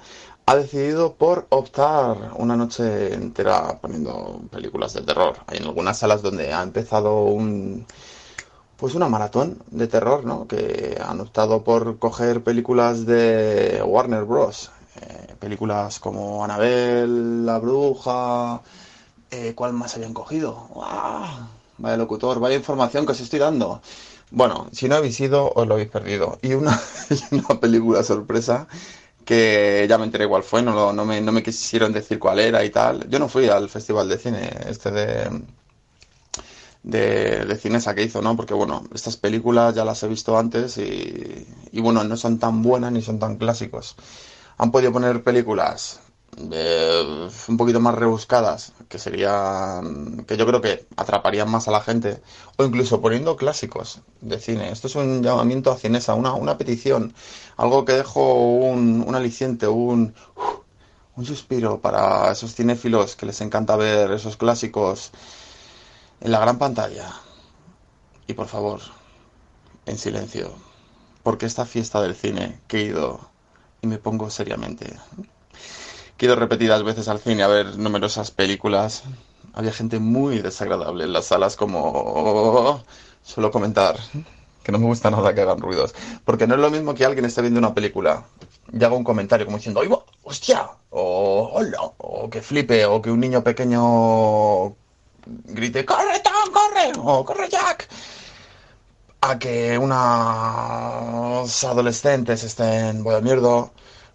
S5: ha decidido por optar una noche entera poniendo películas de terror. Hay en algunas salas donde ha empezado un... Pues una maratón de terror, ¿no? Que han optado por coger películas de Warner Bros. Eh, películas como Annabelle, La Bruja... Eh, ¿cuál más habían cogido? Vaya locutor, vaya información que os estoy dando. Bueno, si no habéis ido, os lo habéis perdido. Y una, una película sorpresa que ya me enteré cuál fue, no, lo- no me, no me quisieron decir cuál era y tal. Yo no fui al festival de cine este de, de, de Cinesa que hizo, ¿no? Porque bueno, estas películas ya las he visto antes y, y bueno, no son tan buenas ni son tan clásicos. Han podido poner películas eh, un poquito más rebuscadas, que serían, que yo creo que atraparían más a la gente, o incluso poniendo clásicos de cine. Esto es un llamamiento a Cinesa, una, una petición, algo que dejo un, un aliciente, un, un suspiro para esos cinéfilos que les encanta ver esos clásicos en la gran pantalla. Y por favor, en silencio, porque esta fiesta del cine que he ido y me pongo seriamente. Ido repetidas veces al cine a ver numerosas películas. Había gente muy desagradable en las salas como... Suelo comentar que no me gusta nada que hagan ruidos. Porque no es lo mismo que alguien esté viendo una película y haga un comentario como diciendo, ¡Ay! ¡Hostia! o hola, o que flipe, o que un niño pequeño grite, corre Tom, corre, o corre Jack, a que unos adolescentes estén, voy a mierda,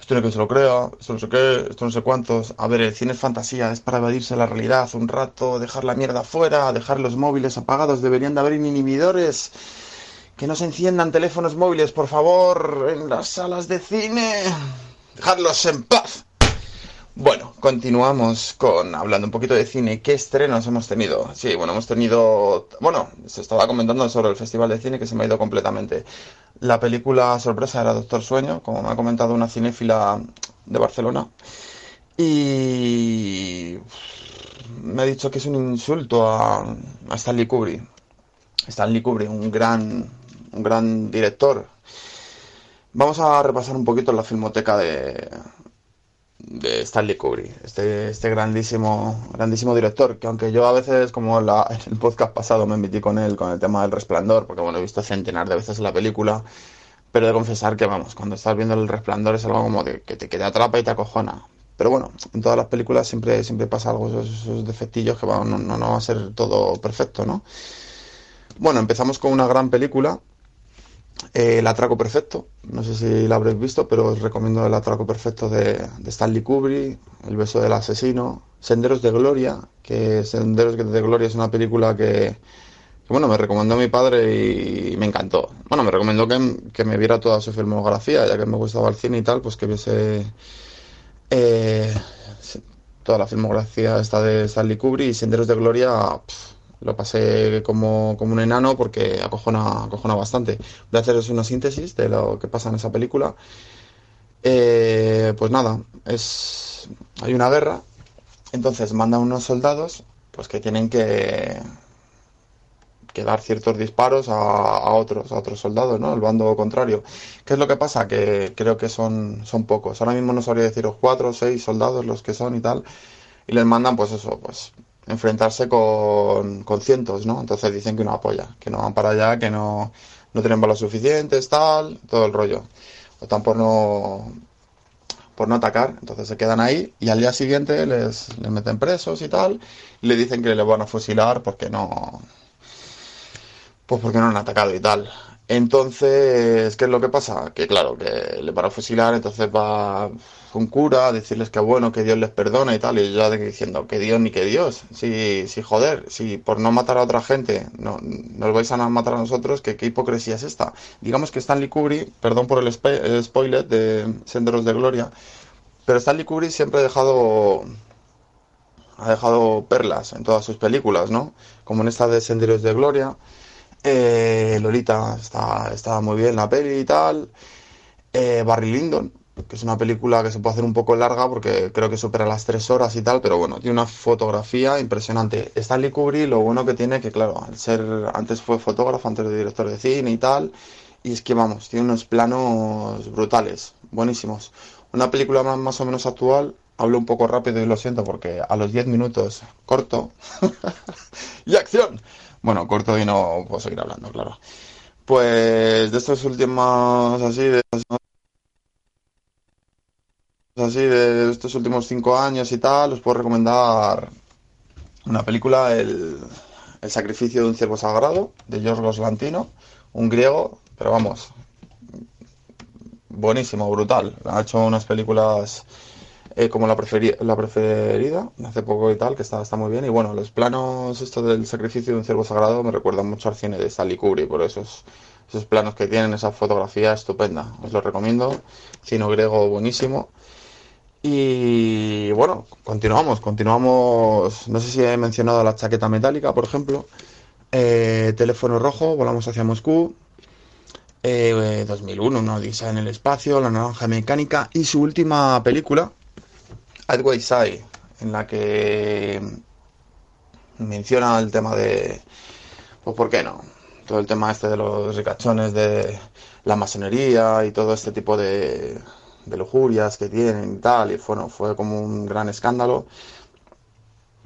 S5: esto no que se lo crea, esto no sé qué, esto no sé cuántos. A ver, el cine es fantasía, es para evadirse la realidad un rato, dejar la mierda fuera, dejar los móviles apagados, deberían de haber inhibidores. Que no se enciendan teléfonos móviles, por favor, en las salas de cine. Dejadlos en paz. Bueno, continuamos con hablando un poquito de cine. ¿Qué estrenos hemos tenido? Sí, bueno, hemos tenido. Bueno, se estaba comentando sobre el Festival de Cine que se me ha ido completamente. La película sorpresa era Doctor Sueño, como me ha comentado una cinéfila de Barcelona. Y. Me ha dicho que es un insulto a, Stanley Kubrick. Stanley Kubrick, un gran, un gran director. Vamos a repasar un poquito la filmoteca de, de Stanley Kubrick, este, este grandísimo, grandísimo director, que aunque yo a veces, como la, en el podcast pasado me metí con él con el tema del resplandor, porque bueno, he visto centenar de veces la película, pero de confesar que vamos, cuando estás viendo el resplandor es algo como de, que, te, que te atrapa y te acojona. Pero bueno, en todas las películas siempre, siempre pasa algo, esos, esos defectillos que bueno, no, no, va a ser todo perfecto, ¿no? Bueno, empezamos con una gran película El atraco perfecto, no sé si la habréis visto, pero os recomiendo El atraco perfecto de, de Stanley Kubrick, El beso del asesino, Senderos de Gloria, que Senderos de Gloria es una película que, bueno, me recomendó mi padre y me encantó. Bueno, me recomendó que, que me viera toda su filmografía, ya que me gustaba el cine y tal, pues que viese eh, toda la filmografía esta de Stanley Kubrick y Senderos de Gloria. Lo pasé como, como un enano porque acojona, acojona bastante. Voy a haceros una síntesis de lo que pasa en esa película. Eh, pues nada, es hay una guerra, entonces mandan unos soldados pues que tienen que, que dar ciertos disparos a, otros, a otros soldados, ¿no? El bando contrario. ¿Qué es lo que pasa? Que creo que son, son pocos. Ahora mismo no sabría deciros cuatro o seis soldados los que son y tal. Y les mandan, pues eso, pues enfrentarse con, con cientos, ¿no? Entonces dicen que no apoya, que no van para allá, que no, no tienen balas suficientes, tal, todo el rollo. Optan por no, por no atacar, entonces se quedan ahí y al día siguiente les, les meten presos y tal, y le dicen que le van a fusilar porque no, pues porque no han atacado y tal. Entonces, ¿qué es lo que pasa? Que claro, que le van a fusilar, entonces va un cura a decirles que bueno, que Dios les perdona y tal, y yo diciendo que Dios ni que Dios, si, si joder, si por no matar a otra gente no, nos vais a matar a nosotros, ¿qué, qué hipocresía es esta? Digamos que Stanley Kubrick, perdón por el, el spoiler de Senderos de Gloria, pero Stanley Kubrick siempre ha dejado, ha dejado perlas en todas sus películas, ¿no? Como en esta de Senderos de Gloria. Eh, Lolita está, muy bien la peli y tal. Eh, Barry Lyndon, que es una película que se puede hacer un poco larga porque creo que supera las tres horas y tal, pero bueno, tiene una fotografía impresionante. Stanley Kubrick, lo bueno que tiene que, claro, al ser, antes fue fotógrafo, antes de director de cine y tal, y es que vamos, tiene unos planos brutales, buenísimos. Una película más, más o menos actual, hablo un poco rápido y lo siento porque a los 10 minutos corto y acción. Bueno, corto y no puedo seguir hablando, claro. Pues de estos últimos así de así de estos últimos cinco años y tal, os puedo recomendar una película, El, El sacrificio de un ciervo sagrado, de Yorgos Lanthimos, un griego, pero vamos, buenísimo, brutal. Ha hecho unas películas eh, como la, preferi- la preferida, hace poco y tal, que está, está muy bien. Y bueno, los planos, esto del sacrificio de un ciervo sagrado, me recuerdan mucho al cine de Stanley Kubrick, por esos, esos planos que tienen, esa fotografía estupenda. Os lo recomiendo. Cine griego buenísimo. Y bueno, continuamos, continuamos. No sé si he mencionado la chaqueta metálica, por ejemplo. Eh, teléfono rojo, volamos hacia Moscú. Eh, 2001, una odisea en el espacio, La naranja mecánica y su última película, Adway Side, en la que menciona el tema de, pues ¿por qué no? Todo el tema este de los ricachones de la masonería y todo este tipo de, de lujurias que tienen y tal, y bueno, fue como un gran escándalo.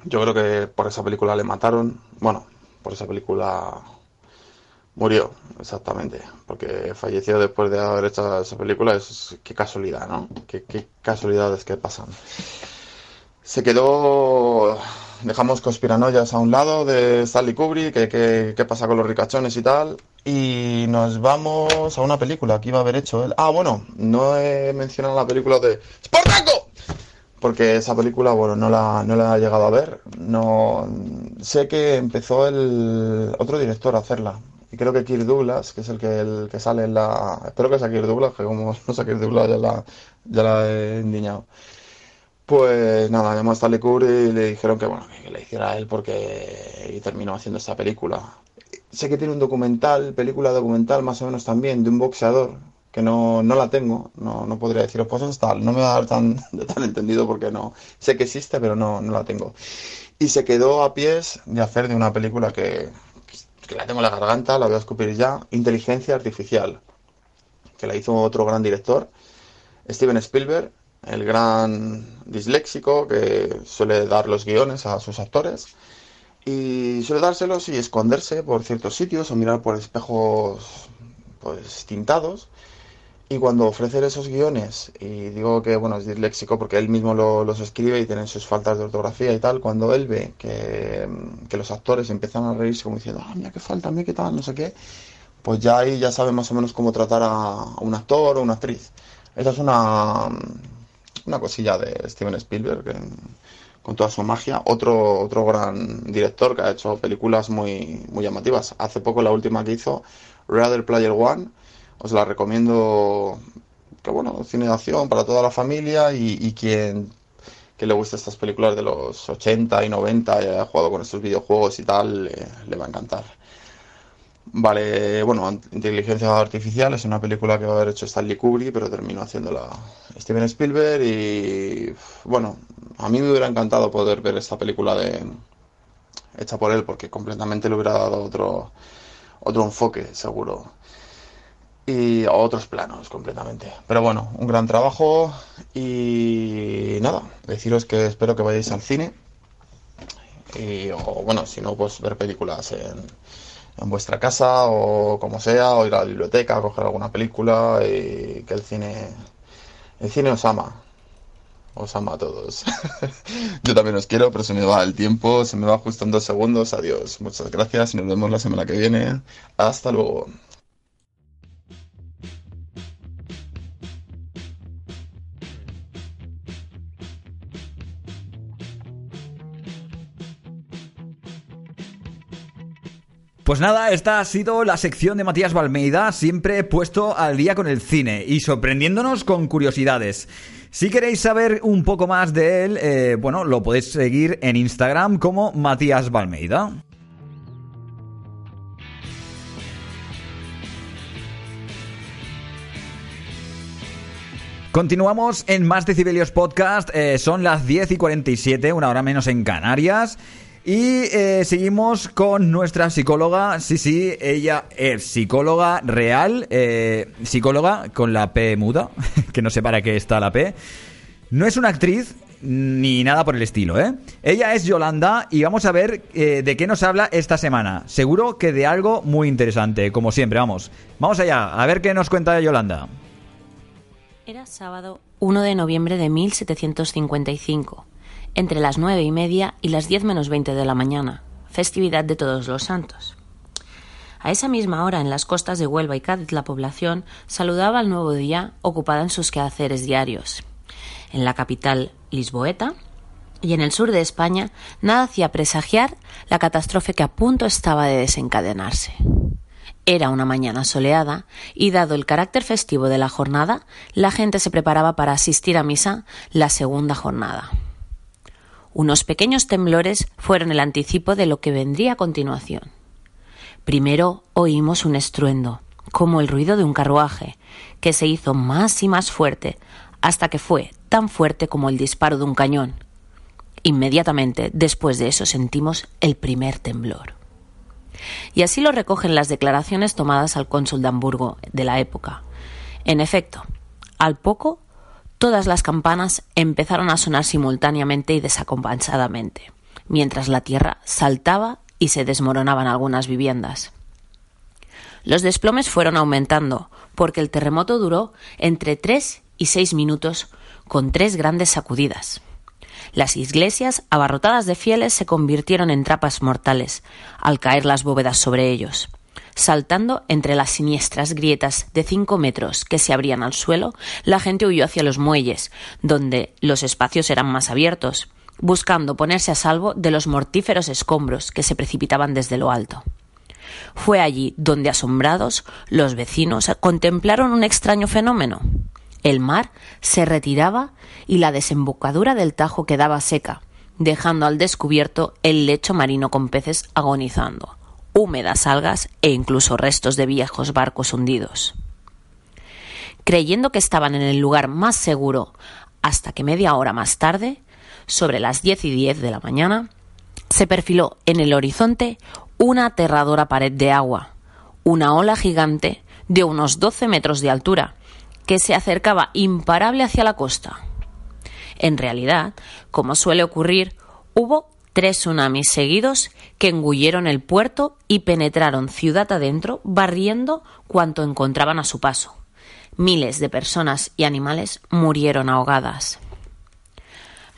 S5: Yo creo que por esa película le mataron, bueno, por esa película Murió, exactamente, porque falleció después de haber hecho esa película. Es, qué casualidad, ¿no? Qué, qué casualidades que pasan. Se quedó, dejamos conspiranoias a un lado de Stanley Kubrick, que, que- qué pasa con los ricachones y tal, y nos vamos a una película que iba a haber hecho él. Ah, bueno, no he mencionado la película de ¡Spartaco! Porque esa película, bueno, no la, no la he llegado a ver. No sé que empezó el otro director a hacerla. Y creo que Kirk Douglas, que es el que, el que sale en la... Espero que sea Kirk Douglas, que como no sea Kirk Douglas ya la, ya la he endiñado. Pues nada, llamó a Stanley Kubrick y le dijeron que bueno, que la hiciera él porque y terminó haciendo esta película. Sé que tiene un documental, película documental más o menos también, de un boxeador, que no, no la tengo, no, no podría deciros, pues es tal, no me va a dar tan, tan entendido porque no, sé que existe, pero no, no la tengo. Y se quedó a pies de hacer de una película que, la tengo en la garganta, la voy a escupir ya, Inteligencia Artificial, que la hizo otro gran director, Steven Spielberg, el gran disléxico que suele dar los guiones a sus actores. Y suele dárselos y esconderse por ciertos sitios o mirar por espejos pues tintados y cuando ofrece esos guiones y digo que bueno es disléxico porque él mismo lo- los escribe y tiene sus faltas de ortografía y tal cuando él ve que, que los actores empiezan a reírse como diciendo ah mira qué falta mira qué tal no sé qué pues ya ahí ya sabe más o menos cómo tratar a, un actor o una actriz esa es una una cosilla de Steven Spielberg que- con toda su magia. Otro, otro gran director que ha hecho películas muy, muy llamativas. Hace poco la última que hizo, Reader Player One, os la recomiendo, que bueno, cine de acción para toda la familia y, y quien que le guste estas películas de los 80 y 90 y haya jugado con estos videojuegos y tal, le, va a encantar. Vale, bueno, Inteligencia Artificial es una película que va a haber hecho Stanley Kubrick, pero terminó haciéndola Steven Spielberg y bueno, a mí me hubiera encantado poder ver esta película de hecha por él porque completamente le hubiera dado otro otro enfoque, seguro. Y a otros planos completamente. Pero bueno, un gran trabajo y nada, deciros que espero que vayáis al cine y o bueno, si no pues ver películas en en vuestra casa o como sea, o ir a la biblioteca a coger alguna película y que el cine, el cine os ama, os ama a todos. Yo también os quiero, pero se me va el tiempo, se me va justo en dos segundos. Adiós, muchas gracias y nos vemos la semana que viene. Hasta luego.
S2: Pues nada, esta ha sido la sección de Matías Balmeida, siempre puesto al día con el cine y sorprendiéndonos con curiosidades. Si queréis saber un poco más de él, eh, bueno, lo podéis seguir en Instagram como Matías Balmeida. Continuamos en Más Decibelios Podcast. eh, son las 10 y 47, una hora menos en Canarias. Y eh, seguimos con nuestra psicóloga. Sí, sí, ella es psicóloga real. eh, psicóloga con la P muda, que no sé para qué está la P. No es una actriz ni nada por el estilo, ¿eh? Ella es Yolanda y vamos a ver eh, de qué nos habla esta semana. Seguro que de algo muy interesante, como siempre, vamos. Vamos allá, a ver qué nos cuenta Yolanda.
S6: Era sábado 1 de noviembre de 1755, entre las nueve y media y las 10 menos 20 de la mañana, festividad de Todos los Santos. A esa misma hora, en las costas de Huelva y Cádiz, la población saludaba al nuevo día ocupada en sus quehaceres diarios. En la capital lisboeta y en el sur de España, nada hacía presagiar la catástrofe que a punto estaba de desencadenarse. Era una mañana soleada y dado el carácter festivo de la jornada, la gente se preparaba para asistir a misa la segunda jornada. Unos pequeños temblores fueron el anticipo de lo que vendría a continuación. Primero oímos un estruendo, como el ruido de un carruaje, que se hizo más y más fuerte, hasta que fue tan fuerte como el disparo de un cañón. Inmediatamente después de eso sentimos el primer temblor. Y así lo recogen las declaraciones tomadas al cónsul de Hamburgo de la época. En efecto, al poco, todas las campanas empezaron a sonar simultáneamente y desacompansadamente, mientras la tierra saltaba y se desmoronaban algunas viviendas. Los desplomes fueron aumentando, porque el terremoto duró entre 3 y 6 minutos, con tres grandes sacudidas. Las iglesias, abarrotadas de fieles, se convirtieron en trapas mortales, al caer las bóvedas sobre ellos. Saltando entre las siniestras grietas de cinco metros que se abrían al suelo, la gente huyó hacia los muelles, donde los espacios eran más abiertos, buscando ponerse a salvo de los mortíferos escombros que se precipitaban desde lo alto. Fue allí donde, asombrados, los vecinos contemplaron un extraño fenómeno. El mar se retiraba y la desembocadura del Tajo quedaba seca, dejando al descubierto el lecho marino con peces agonizando, húmedas algas e incluso restos de viejos barcos hundidos. Creyendo que estaban en el lugar más seguro, hasta que media hora más tarde, sobre las diez y diez de la mañana, se perfiló en el horizonte una aterradora pared de agua, una ola gigante de unos doce metros de altura, que se acercaba imparable hacia la costa. En realidad, como suele ocurrir, hubo tres tsunamis seguidos que engulleron el puerto y penetraron ciudad adentro, barriendo cuanto encontraban a su paso. Miles de personas y animales murieron ahogadas.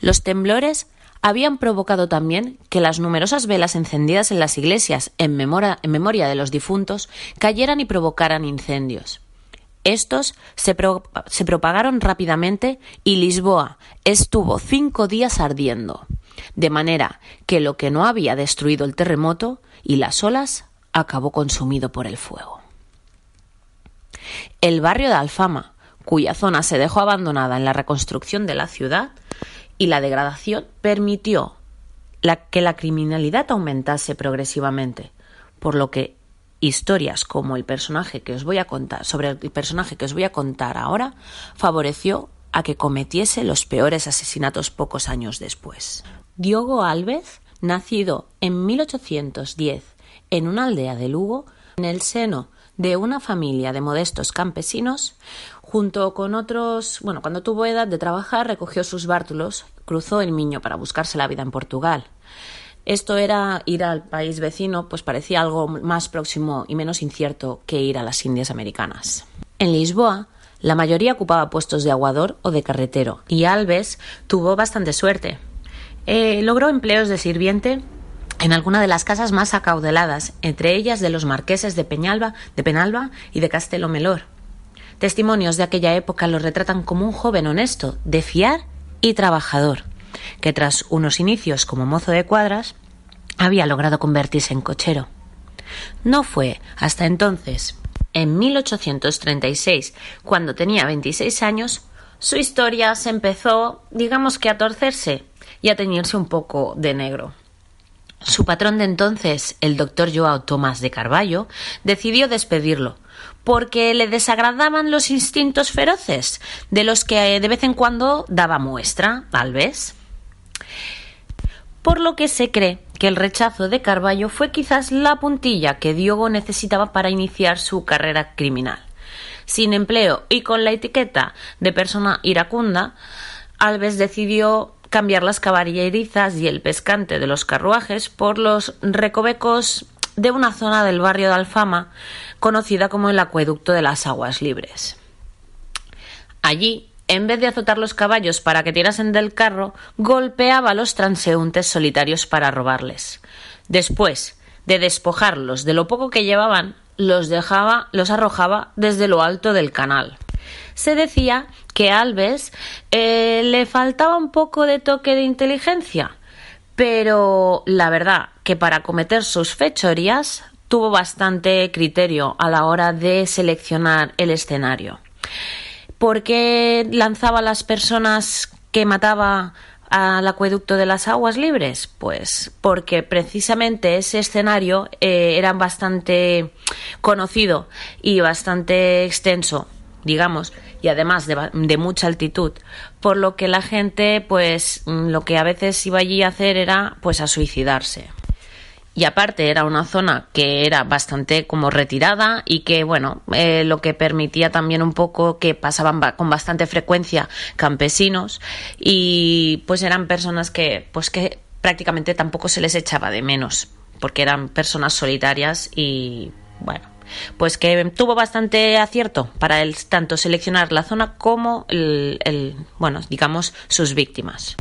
S6: Los temblores habían provocado también que las numerosas velas encendidas en las iglesias en memoria, de los difuntos cayeran y provocaran incendios. Estos se propagaron rápidamente y Lisboa estuvo cinco días ardiendo, de manera que lo que no había destruido el terremoto y las olas acabó consumido por el fuego. El barrio de Alfama, cuya zona se dejó abandonada en la reconstrucción de la ciudad y la degradación, permitió la- que la criminalidad aumentase progresivamente, por lo que historias como el personaje que os voy a contar, sobre el personaje que os voy a contar ahora, favoreció a que cometiese los peores asesinatos pocos años después. Diogo Alves, nacido en 1810 en una aldea de Lugo, en el seno de una familia de modestos campesinos, junto con otros, bueno, cuando tuvo edad de trabajar, recogió sus bártulos, cruzó el Miño para buscarse la vida en Portugal. Esto era ir al país vecino, pues parecía algo más próximo y menos incierto que ir a las Indias americanas. En Lisboa, la mayoría ocupaba puestos de aguador o de carretero, y Alves tuvo bastante suerte. Eh, logró empleos de sirviente en alguna de las casas más acaudaladas, entre ellas de los marqueses de Peñalba, de Penalba y de Castelo Melor. Testimonios de aquella época lo retratan como un joven honesto, de fiar y trabajador, que tras unos inicios como mozo de cuadras había logrado convertirse en cochero. No fue hasta entonces, en 1836, cuando tenía 26 años, su historia se empezó, digamos que a torcerse y a teñirse un poco de negro. Su patrón de entonces, el doctor Joao Tomás de Carballo, decidió despedirlo, porque le desagradaban los instintos feroces, de los que de vez en cuando daba muestra, tal vez. Por lo que se cree que el rechazo de Carballo fue quizás la puntilla que Diogo necesitaba para iniciar su carrera criminal. Sin empleo y con la etiqueta de persona iracunda, Alves decidió cambiar las caballerizas y el pescante de los carruajes por los recovecos de una zona del barrio de Alfama conocida como el acueducto de las aguas libres. Allí, en vez de azotar los caballos para que tirasen del carro, golpeaba a los transeúntes solitarios para robarles. Después de despojarlos de lo poco que llevaban, los dejaba, los arrojaba desde lo alto del canal. Se decía que a Alves eh, le faltaba un poco de toque de inteligencia, pero la verdad que para cometer sus fechorías tuvo bastante criterio a la hora de seleccionar el escenario. ¿Por qué lanzaba a las personas que mataba al acueducto de las aguas libres? Pues porque precisamente ese escenario eh, era bastante conocido y bastante extenso, digamos, y además de, de mucha altitud, por lo que la gente, pues, mm, lo que a veces iba allí a hacer era, pues, a suicidarse y aparte era una zona que era bastante como retirada y que bueno eh, lo que permitía también un poco que pasaban ba- con bastante frecuencia campesinos y pues eran personas que pues que prácticamente tampoco se les echaba de menos porque eran personas solitarias y bueno pues que tuvo bastante acierto para el, tanto seleccionar la zona como el, el, bueno, digamos, sus víctimas.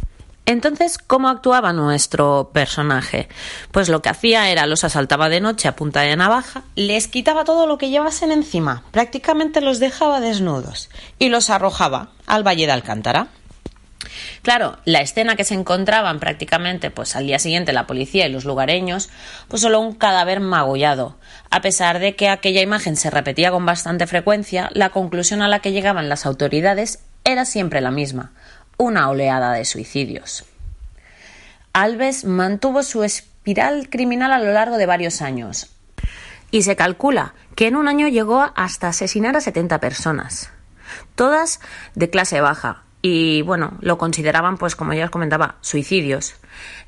S6: Entonces, ¿cómo actuaba nuestro personaje? Pues lo que hacía era los asaltaba de noche a punta de navaja, les quitaba todo lo que llevasen encima, prácticamente los dejaba desnudos y los arrojaba al Valle de Alcántara. Claro, la escena que se encontraban prácticamente pues al día siguiente la policía y los lugareños, pues solo un cadáver magullado. A pesar de que aquella imagen se repetía con bastante frecuencia, la conclusión a la que llegaban las autoridades era siempre la misma, una oleada de suicidios. Alves mantuvo su espiral criminal a lo largo de varios años y se calcula que en un año llegó hasta asesinar a 70 personas, todas de clase baja, y bueno, lo consideraban pues como ya os comentaba, suicidios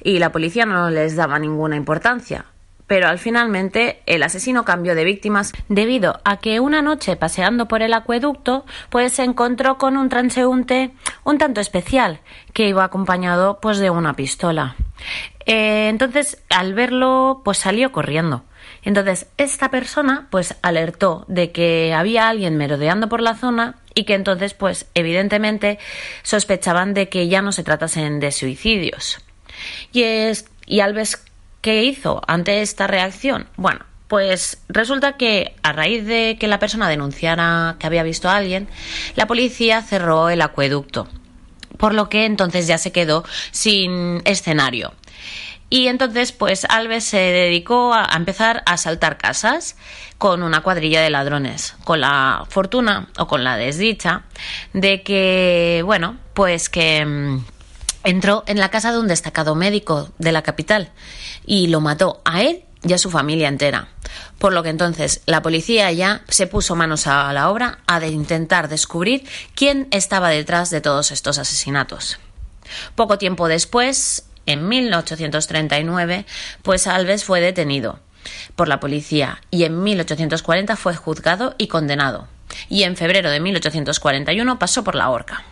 S6: y la policía no les daba ninguna importancia. Pero al finalmente el asesino cambió de víctimas debido a que una noche paseando por el acueducto pues se encontró con un transeúnte un tanto especial que iba acompañado pues de una pistola. Eh, entonces al verlo pues salió corriendo. Entonces, esta persona pues alertó de que había alguien merodeando por la zona y que entonces pues evidentemente sospechaban de que ya no se tratasen de suicidios. Y, es, y Alves, ¿qué hizo ante esta reacción? Bueno, pues resulta que a raíz de que la persona denunciara que había visto a alguien, la policía cerró el acueducto, por lo que entonces ya se quedó sin escenario. Y entonces, pues Alves se dedicó a, empezar a asaltar casas con una cuadrilla de ladrones, con la fortuna o con la desdicha de que, bueno, pues que mm, entró en la casa de un destacado médico de la capital y lo mató a él y a su familia entera. Por lo que entonces la policía ya se puso manos a la obra a de intentar descubrir quién estaba detrás de todos estos asesinatos. Poco tiempo después, en 1839, pues Alves fue detenido por la policía y en 1840 fue juzgado y condenado. Y en febrero de 1841 pasó por la horca.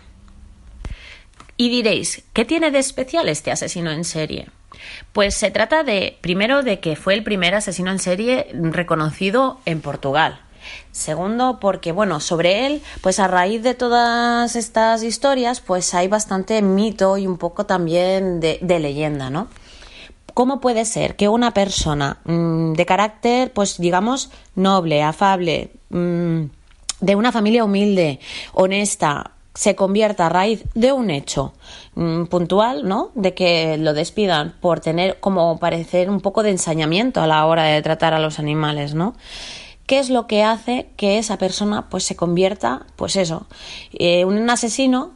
S6: Y diréis, ¿qué tiene de especial este asesino en serie? Pues se trata de, primero, de que fue el primer asesino en serie reconocido en Portugal. Segundo, porque bueno, sobre él, pues a raíz de todas estas historias, pues hay bastante mito y un poco también de, leyenda, ¿no? ¿Cómo puede ser que una persona mmm, de carácter, pues digamos, noble, afable, mmm, de una familia humilde, honesta, se convierta a raíz de un hecho mmm, puntual, ¿no? De que lo despidan por tener como parecer un poco de ensañamiento a la hora de tratar a los animales, ¿no? qué es lo que hace que esa persona pues se convierta, pues eso, eh, un asesino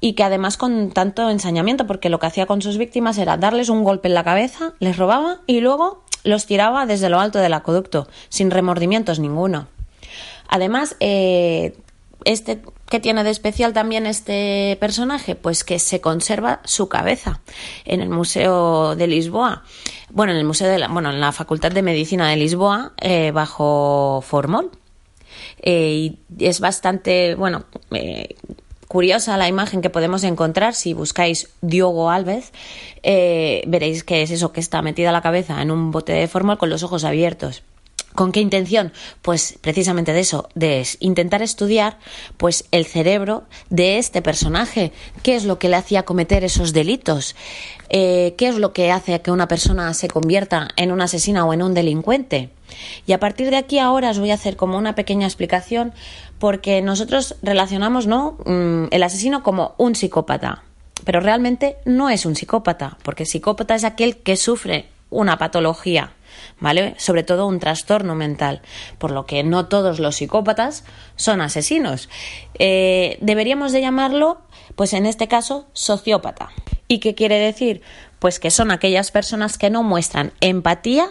S6: y que además con tanto ensañamiento, porque lo que hacía con sus víctimas era darles un golpe en la cabeza, les robaba y luego los tiraba desde lo alto del acueducto, sin remordimientos ninguno. Además, eh, este ¿Qué tiene de especial también este personaje? Pues que se conserva su cabeza en el Museo de Lisboa. Bueno, en el Museo de la, bueno, en la Facultad de Medicina de Lisboa, eh, bajo Formol. Eh, y es bastante, bueno, eh, curiosa la imagen que podemos encontrar si buscáis Diogo Alves. Eh, veréis que es eso que está metida la cabeza en un bote de Formol con los ojos abiertos. ¿Con qué intención? Pues precisamente de eso, de intentar estudiar pues el cerebro de este personaje, qué es lo que le hacía cometer esos delitos, eh, qué es lo que hace que una persona se convierta en un asesina o en un delincuente. Y a partir de aquí ahora os voy a hacer como una pequeña explicación porque nosotros relacionamos ¿no? Mm, el asesino como un psicópata, pero realmente no es un psicópata, porque psicópata es aquel que sufre una patología ¿vale? Sobre todo un trastorno mental, por lo que no todos los psicópatas son asesinos. Eh, deberíamos de llamarlo, pues en este caso, sociópata. ¿Y qué quiere decir? Pues que son aquellas personas que no muestran empatía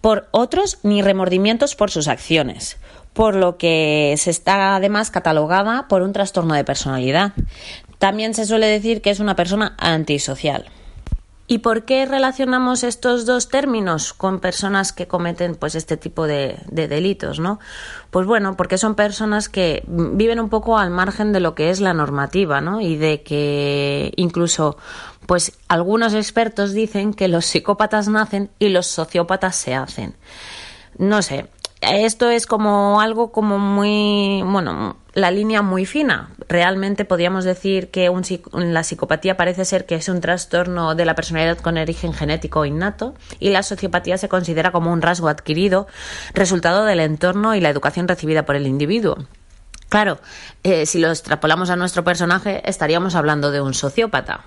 S6: por otros ni remordimientos por sus acciones, por lo que se está además catalogada por un trastorno de personalidad. También se suele decir que es una persona antisocial. ¿Y por qué relacionamos estos dos términos con personas que cometen pues este tipo de, de, delitos, ¿no? Pues bueno, porque son personas que viven un poco al margen de lo que es la normativa, ¿no? Y de que incluso pues algunos expertos dicen que los psicópatas nacen y los sociópatas se hacen. No sé, esto es como algo como muy, bueno, la línea muy fina. Realmente podríamos decir que un, la psicopatía parece ser que es un trastorno de la personalidad con origen genético innato y la sociopatía se considera como un rasgo adquirido, resultado del entorno y la educación recibida por el individuo. Claro, eh, si lo extrapolamos a nuestro personaje, estaríamos hablando de un sociópata.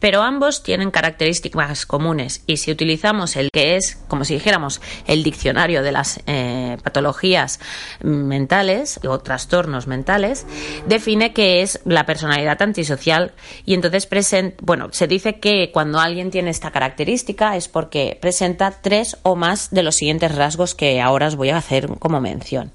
S6: Pero ambos tienen características comunes y si utilizamos el que es, como si dijéramos, el diccionario de las eh, patologías mentales o trastornos mentales, define que es la personalidad antisocial y entonces bueno, se dice que cuando alguien tiene esta característica es porque presenta tres o más de los siguientes rasgos que ahora os voy a hacer como mención.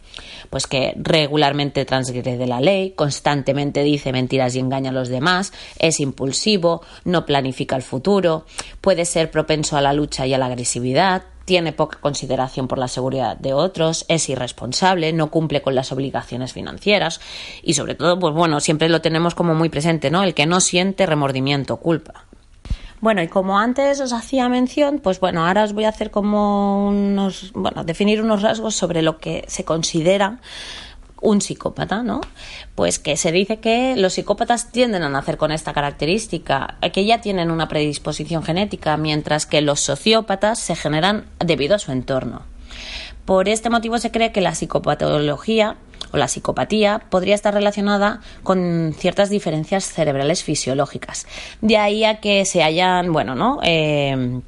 S6: Pues que regularmente transgrede la ley, constantemente dice mentiras y engaña a los demás, es impulsivo, no planifica el futuro, puede ser propenso a la lucha y a la agresividad, tiene poca consideración por la seguridad de otros, es irresponsable, no cumple con las obligaciones financieras y sobre todo, pues bueno, siempre lo tenemos como muy presente, ¿no? El que no siente remordimiento, culpa. Bueno, y como antes os hacía mención, pues bueno, ahora os voy a hacer como unos, bueno, definir unos rasgos sobre lo que se considera un psicópata, ¿no? Pues que se dice que los psicópatas tienden a nacer con esta característica, que ya tienen una predisposición genética, mientras que los sociópatas se generan debido a su entorno. Por este motivo se cree que la psicopatología o la psicopatía podría estar relacionada con ciertas diferencias cerebrales fisiológicas. De ahí a que se hayan, bueno, ¿no? Eh,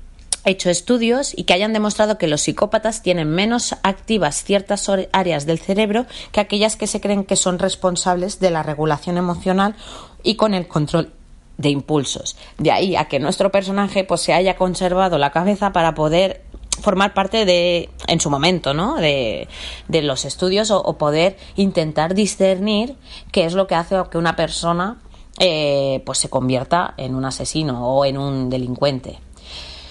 S6: hecho estudios y que hayan demostrado que los psicópatas tienen menos activas ciertas áreas del cerebro que aquellas que se creen que son responsables de la regulación emocional y con el control de impulsos. De ahí a que nuestro personaje pues se haya conservado la cabeza para poder formar parte de, en su momento, ¿no? De, de los estudios o, poder intentar discernir qué es lo que hace que una persona eh, pues se convierta en un asesino o en un delincuente.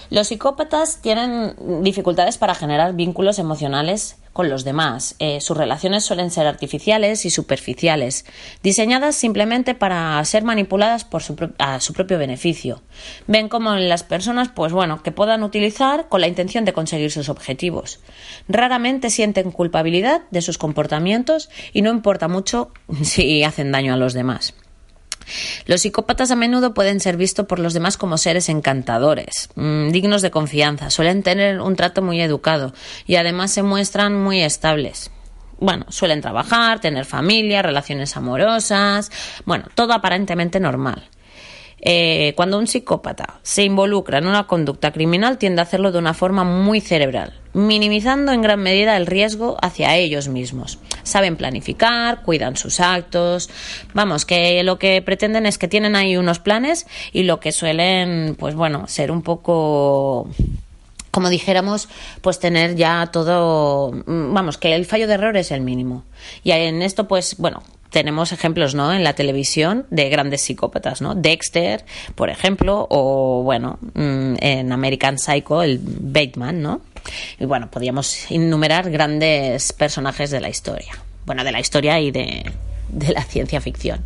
S6: Los psicópatas tienen dificultades para generar vínculos emocionales con los demás. Eh, sus relaciones suelen ser artificiales y superficiales, diseñadas simplemente para ser manipuladas por su a su propio beneficio. Ven como en las personas, pues bueno, que puedan utilizar con la intención de conseguir sus objetivos. Raramente sienten culpabilidad de sus comportamientos y no importa mucho si hacen daño a los demás. Los psicópatas a menudo pueden ser vistos por los demás como seres encantadores, mm, dignos de confianza, suelen tener un trato muy educado y además se muestran muy estables. Bueno, suelen trabajar, tener familia, relaciones amorosas, bueno, todo aparentemente normal. Eh, cuando un psicópata se involucra en una conducta criminal tiende a hacerlo de una forma muy cerebral, minimizando en gran medida el riesgo hacia ellos mismos. Saben planificar, cuidan sus actos, vamos, que lo que pretenden es que tienen ahí unos planes y lo que suelen, pues bueno, ser un poco como dijéramos, pues tener ya todo, mm, vamos, que el fallo de error es el mínimo. Y en esto, pues, bueno, tenemos ejemplos, ¿no? En la televisión de grandes psicópatas, ¿no? Dexter, por ejemplo, o, bueno, mm, en American Psycho, el Bateman, ¿no? Y bueno, podríamos enumerar grandes personajes de la historia. Bueno, de la historia y de, de la ciencia ficción.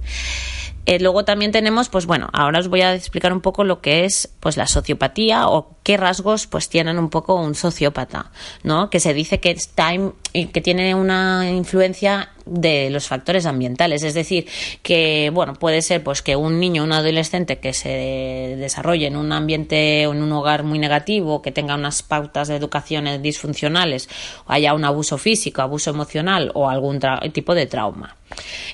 S6: Eh, luego también tenemos, pues bueno, ahora os voy a explicar un poco lo que es pues la sociopatía o qué rasgos pues tienen un poco un sociópata, ¿no? Que se dice que está in- y que tiene una influencia de los factores ambientales, es decir, que bueno, puede ser pues que un niño, un adolescente que se desarrolle en un ambiente o en un hogar muy negativo, que tenga unas pautas de educación disfuncionales, haya un abuso físico, abuso emocional o algún tipo de trauma.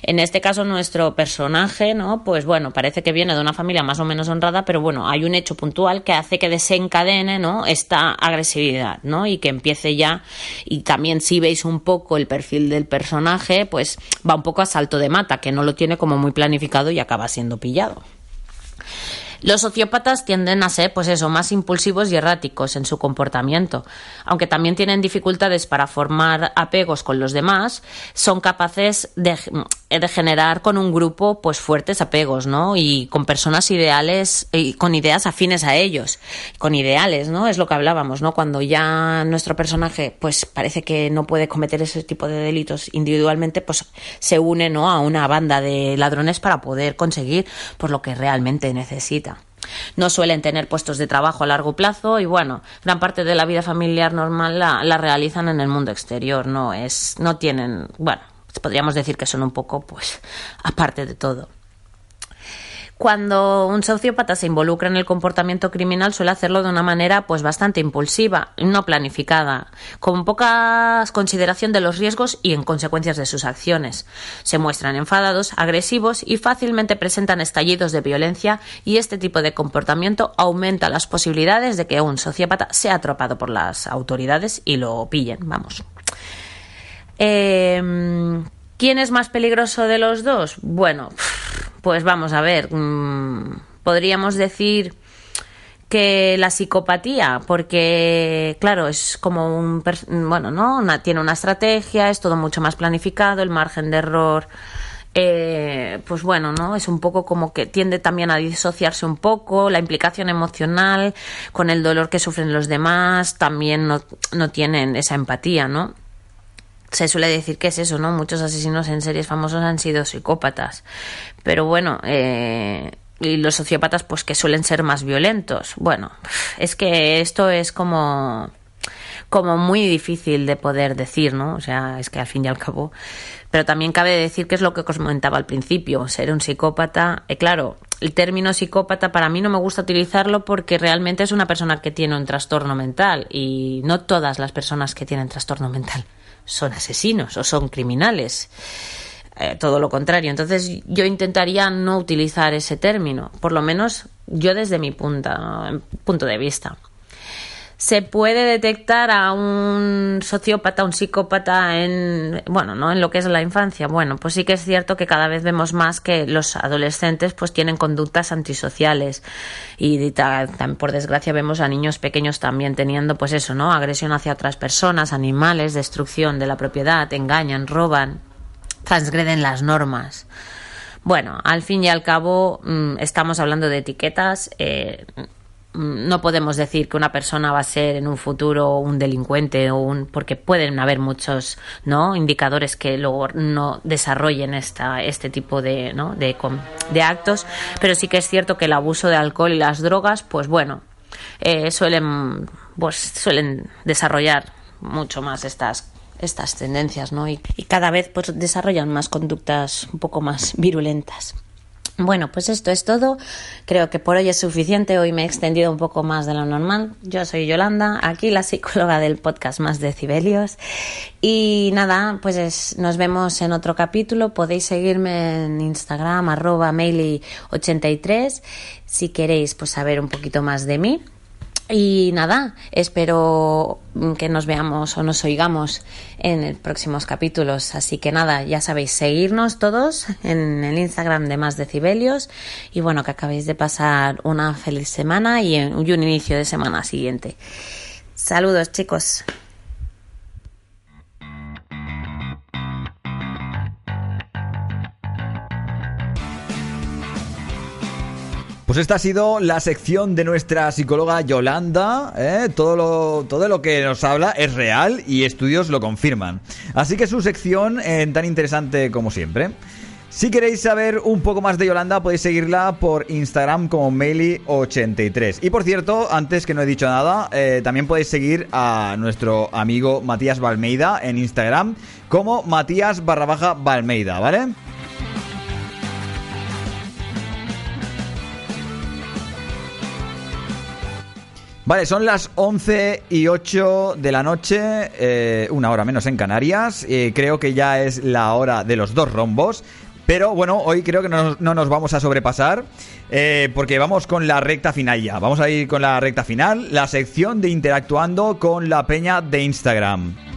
S6: En este caso, nuestro personaje, ¿no? Pues bueno, parece que viene de una familia más o menos honrada, pero bueno, hay un hecho puntual que hace que desencadene, ¿no? Esta agresividad, ¿no? Y que empiece ya, y también si veis un poco el perfil del personaje, pues va un poco a salto de mata, que no lo tiene como muy planificado y acaba siendo pillado. Los sociópatas tienden a ser, pues eso, más impulsivos y erráticos en su comportamiento. Aunque también tienen dificultades para formar apegos con los demás, son capaces de, de generar con un grupo, pues fuertes apegos, ¿no? Y con personas ideales y con ideas afines a ellos, con ideales, ¿no? Es lo que hablábamos, ¿no? Cuando ya nuestro personaje, pues parece que no puede cometer ese tipo de delitos individualmente, pues se une, ¿no? A una banda de ladrones para poder conseguir, pues lo que realmente necesita. No suelen tener puestos de trabajo a largo plazo y bueno, gran parte de la vida familiar normal la, la realizan en el mundo exterior, no es, no tienen, bueno, podríamos decir que son un poco, pues, aparte de todo. Cuando un sociópata se involucra en el comportamiento criminal suele hacerlo de una manera pues bastante impulsiva, no planificada, con poca consideración de los riesgos y en consecuencias de sus acciones. Se muestran enfadados, agresivos y fácilmente presentan estallidos de violencia y este tipo de comportamiento aumenta las posibilidades de que un sociópata sea atrapado por las autoridades y lo pillen, vamos. Eh, ¿Quién es más peligroso de los dos? Bueno, pues vamos a ver. mmm, podríamos decir que la psicopatía, porque claro, es como un bueno, ¿no? Una- tiene una estrategia, es todo mucho más planificado, el margen de error eh, pues bueno, ¿no? Es un poco como que tiende también a disociarse un poco, la implicación emocional con el dolor que sufren los demás, también no, no tienen esa empatía, ¿no? Se suele decir que es eso, ¿no? Muchos asesinos en series famosos han sido psicópatas. Pero bueno, eh, y los sociópatas, pues que suelen ser más violentos. Bueno, es que esto es como como muy difícil de poder decir, ¿no? O sea, es que al fin y al cabo. Pero también cabe decir que es lo que os comentaba al principio, ser un psicópata. Eh, claro, el término psicópata para mí no me gusta utilizarlo porque realmente es una persona que tiene un trastorno mental y no todas las personas que tienen trastorno mental son asesinos o son criminales. Eh, todo lo contrario. Entonces yo intentaría no utilizar ese término, por lo menos yo desde mi punta- punto de vista. Se puede detectar a un sociópata, un psicópata en, bueno, no en lo que es la infancia. Bueno, pues sí que es cierto que cada vez vemos más que los adolescentes pues tienen conductas antisociales y por desgracia vemos a niños pequeños también teniendo pues eso, ¿no? Agresión hacia otras personas, animales, destrucción de la propiedad, engañan, roban, transgreden las normas. Bueno, al fin y al cabo mm, estamos hablando de etiquetas. eh, no podemos decir que una persona va a ser en un futuro un delincuente o un porque pueden haber muchos no indicadores que luego no desarrollen esta este tipo de no de, de actos. Pero sí que es cierto que el abuso de alcohol y las drogas pues bueno eh, suelen pues suelen desarrollar mucho más estas estas tendencias no y, y cada vez pues desarrollan más conductas un poco más virulentas bueno, pues esto es todo. Creo que por hoy es suficiente. Hoy me he extendido un poco más de lo normal. Yo soy Yolanda, aquí la psicóloga del podcast Más Decibelios. Y nada, pues es- nos vemos en otro capítulo. Podéis seguirme en Instagram, arroba maili83, si queréis pues saber un poquito más de mí. Y nada, espero que nos veamos o nos oigamos en próximos capítulos. Así que nada, ya sabéis, seguirnos todos en el Instagram de Más Decibelios. Y bueno, que acabéis de pasar una feliz semana y un inicio de semana siguiente. Saludos, chicos.
S2: Pues esta ha sido la sección de nuestra psicóloga Yolanda. ¿eh? Todo, lo, todo lo que nos habla es real y estudios lo confirman. Así que su sección eh, tan interesante como siempre. Si queréis saber un poco más de Yolanda, podéis seguirla por Instagram como Meili83. Y por cierto, antes que no he dicho nada, eh, también podéis seguir a nuestro amigo Matías Balmeida en Instagram como Matías barra baja Balmeida, ¿vale? Vale, son las 11 y 8 de la noche, eh, una hora menos en Canarias. eh, creo que ya es la hora de los dos rombos. Pero bueno, hoy creo que no, no nos vamos a sobrepasar eh, porque vamos con la recta final ya. Vamos a ir con la recta final, la sección de interactuando con la peña de Instagram.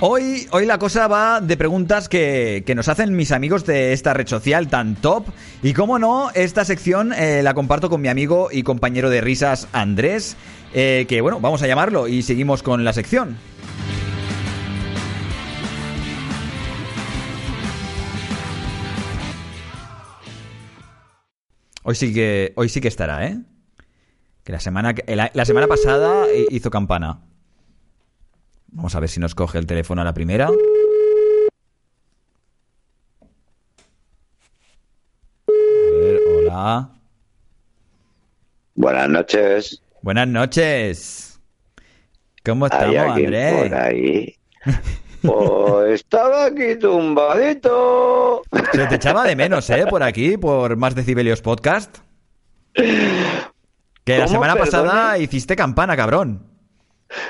S2: Hoy, hoy la cosa va de preguntas que, que nos hacen mis amigos de esta red social tan top. Y como no, esta sección eh, la comparto con mi amigo y compañero de risas Andrés. eh, que bueno, vamos a llamarlo y seguimos con la sección. Hoy sí que, hoy sí que estará, ¿eh? Que la semana, la semana pasada hizo campana. Vamos a ver si nos coge el teléfono a la primera. Hola.
S7: Buenas noches.
S2: Buenas noches. ¿Cómo
S7: ¿Hay
S2: estamos, Andrés?
S7: por ahí? Pues estaba aquí tumbadito.
S2: Se te echaba de menos, ¿eh? Por aquí, por Más Decibelios Podcast. Que la
S7: ¿Cómo,
S2: semana
S7: perdone?
S2: pasada hiciste campana, cabrón.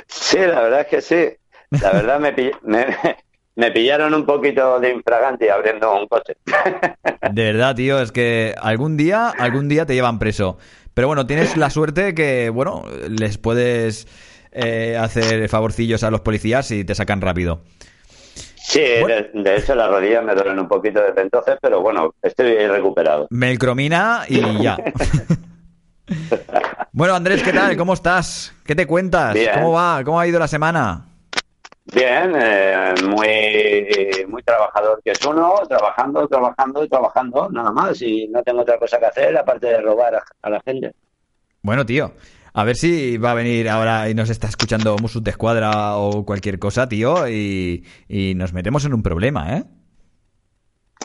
S7: Sí, la verdad es que sí. La verdad me, pill- me, me pillaron un poquito de infragante abriendo un coche.
S2: De verdad, tío, es que algún día, algún día te llevan preso. Pero bueno, tienes la suerte que, bueno, les puedes eh, hacer favorcillos a los policías y te sacan rápido.
S7: Sí, de, de hecho las rodillas me duelen un poquito desde entonces, pero bueno, estoy recuperado.
S2: Melcromina y ya. bueno, Andrés, ¿qué tal? ¿Cómo estás? ¿Qué te cuentas?
S7: Bien.
S2: ¿Cómo va? ¿Cómo ha ido la semana?
S7: Bien, eh, muy, muy trabajador que es uno, trabajando, trabajando y trabajando, nada más. Y no tengo otra cosa que hacer aparte de robar a, a la gente.
S2: Bueno, tío, a ver si va a venir ahora y nos está escuchando Musut de Escuadra o cualquier cosa, tío, y, y nos metemos en un problema, ¿eh?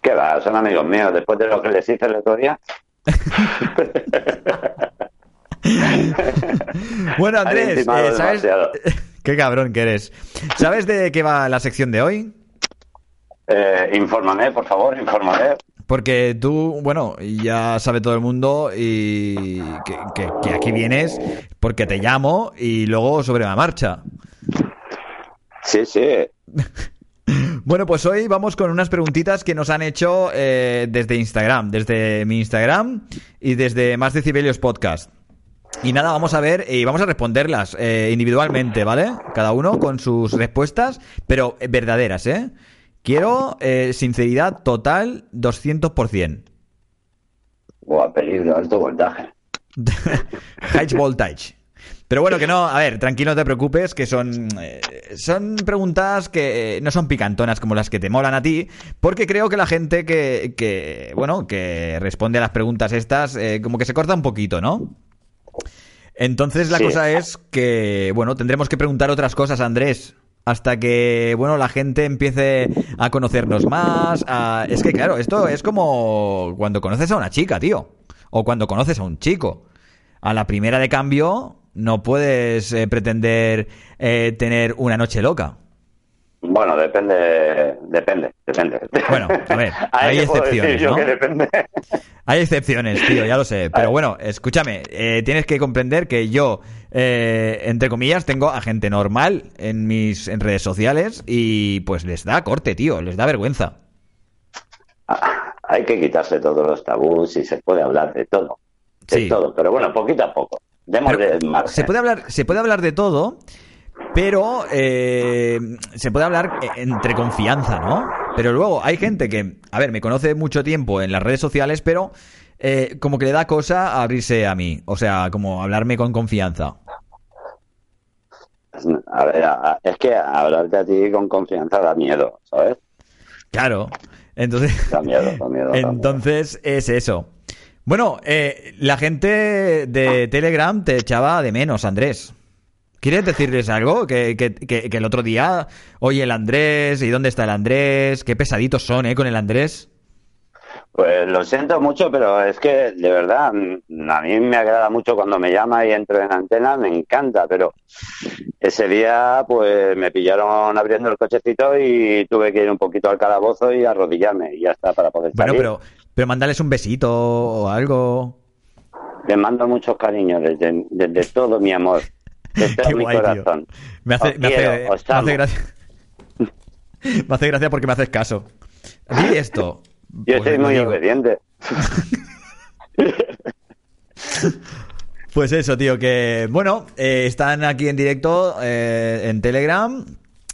S7: ¿Qué va? Son amigos míos. Después de lo que les hice el otro día,
S2: Bueno, Andrés, eh, ¿sabes? Qué cabrón que eres. ¿Sabes de qué va la sección de hoy?
S7: eh, infórmame, por favor, infórmame.
S2: Porque tú, bueno, ya sabe todo el mundo y que, que- que aquí vienes porque te llamo y luego sobre la marcha.
S7: Sí, sí.
S2: Bueno, pues hoy vamos con unas preguntitas que nos han hecho eh, desde Instagram, desde mi Instagram y desde Más Decibelios Podcast. Y nada, vamos a ver y vamos a responderlas eh, individualmente, ¿vale? Cada uno con sus respuestas, pero eh, verdaderas, ¿eh? Quiero eh, sinceridad total 200%.
S7: Buah, peligro, alto voltaje.
S2: High voltage. Pero bueno, que no, a ver, tranquilo, no te preocupes, que son, eh, son preguntas que eh, no son picantonas como las que te molan a ti, porque creo que la gente que, que bueno, que responde a las preguntas estas, eh, como que se corta un poquito, ¿no? Entonces la
S7: Sí.
S2: cosa es que, bueno, tendremos que preguntar otras cosas, Andrés. Hasta que, bueno, la gente empiece a conocernos más. a- Es que, claro, esto es como cuando conoces a una chica, tío. O cuando conoces a un chico. A la primera de cambio, no puedes eh, pretender eh, tener una noche loca.
S7: Bueno, depende, depende, depende.
S2: Bueno, a ver, hay excepciones, ¿no? Hay excepciones, tío, ya lo sé. Pero bueno, escúchame, eh, tienes que comprender que yo, eh, entre comillas, tengo a gente normal en mis en redes sociales y pues les da corte, tío, les da vergüenza.
S7: Hay que quitarse todos los tabús y se puede hablar de todo. De
S2: Sí.
S7: todo, pero bueno, poquito a poco. Démosle margen.
S2: se puede hablar, se puede hablar de todo, pero eh, se puede hablar eh, entre confianza, ¿no? Pero luego hay gente que, a ver, me conoce mucho tiempo en las redes sociales, pero eh, como que le da cosa abrirse a mí, o sea, como hablarme con confianza.
S7: A ver, a- es que hablarte a ti con confianza da miedo, ¿sabes?
S2: Claro. Entonces,
S7: Da miedo, da miedo. da miedo.
S2: entonces es eso. Bueno, eh, la gente de Telegram te echaba de menos, Andrés. ¿Quieres decirles algo? Que, que- que- que el otro día, oye, el Andrés, ¿y dónde está el Andrés? Qué pesaditos son, ¿eh? Con el Andrés.
S7: Pues lo siento mucho, pero es que de verdad a mí me agrada mucho cuando me llama y entro en antena, me encanta, pero ese día pues me pillaron abriendo el cochecito y tuve que ir un poquito al calabozo y arrodillarme y ya está para poder
S2: Bueno,
S7: salir.
S2: pero, pero mandales un besito o algo.
S7: Le mando muchos cariños desde, desde todo mi amor, desde todo
S2: Qué
S7: mi
S2: guay, tío.
S7: corazón.
S2: Me hace,
S7: Os
S2: me hace, me gracia. Me hace gracia porque me haces caso. Di esto.
S7: Yo
S2: Pues
S7: soy muy
S2: digo.
S7: obediente.
S2: Pues eso, tío, que bueno, eh, están aquí en directo eh, en Telegram.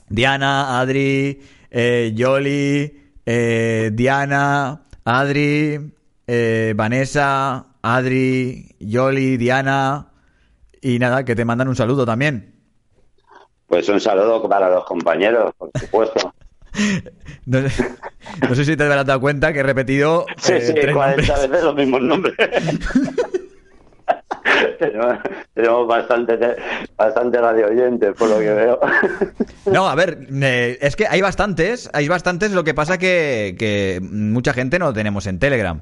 S2: Diana, Adri, eh, Yoli, eh, Diana, Adri, eh, Vanessa, Adri, Yoli, Diana. Y nada, que te mandan un saludo también.
S7: Pues un saludo para los compañeros, por supuesto.
S2: No, no sé si te habrás dado cuenta que he repetido
S7: Sí,
S2: eh,
S7: sí,
S2: tres
S7: 40
S2: nombres.
S7: veces los mismos nombres. tenemos, tenemos bastante, bastante radio oyentes, por lo que veo.
S2: No, a ver, eh, es que hay bastantes, hay bastantes, lo que pasa que, que mucha gente no lo tenemos en Telegram.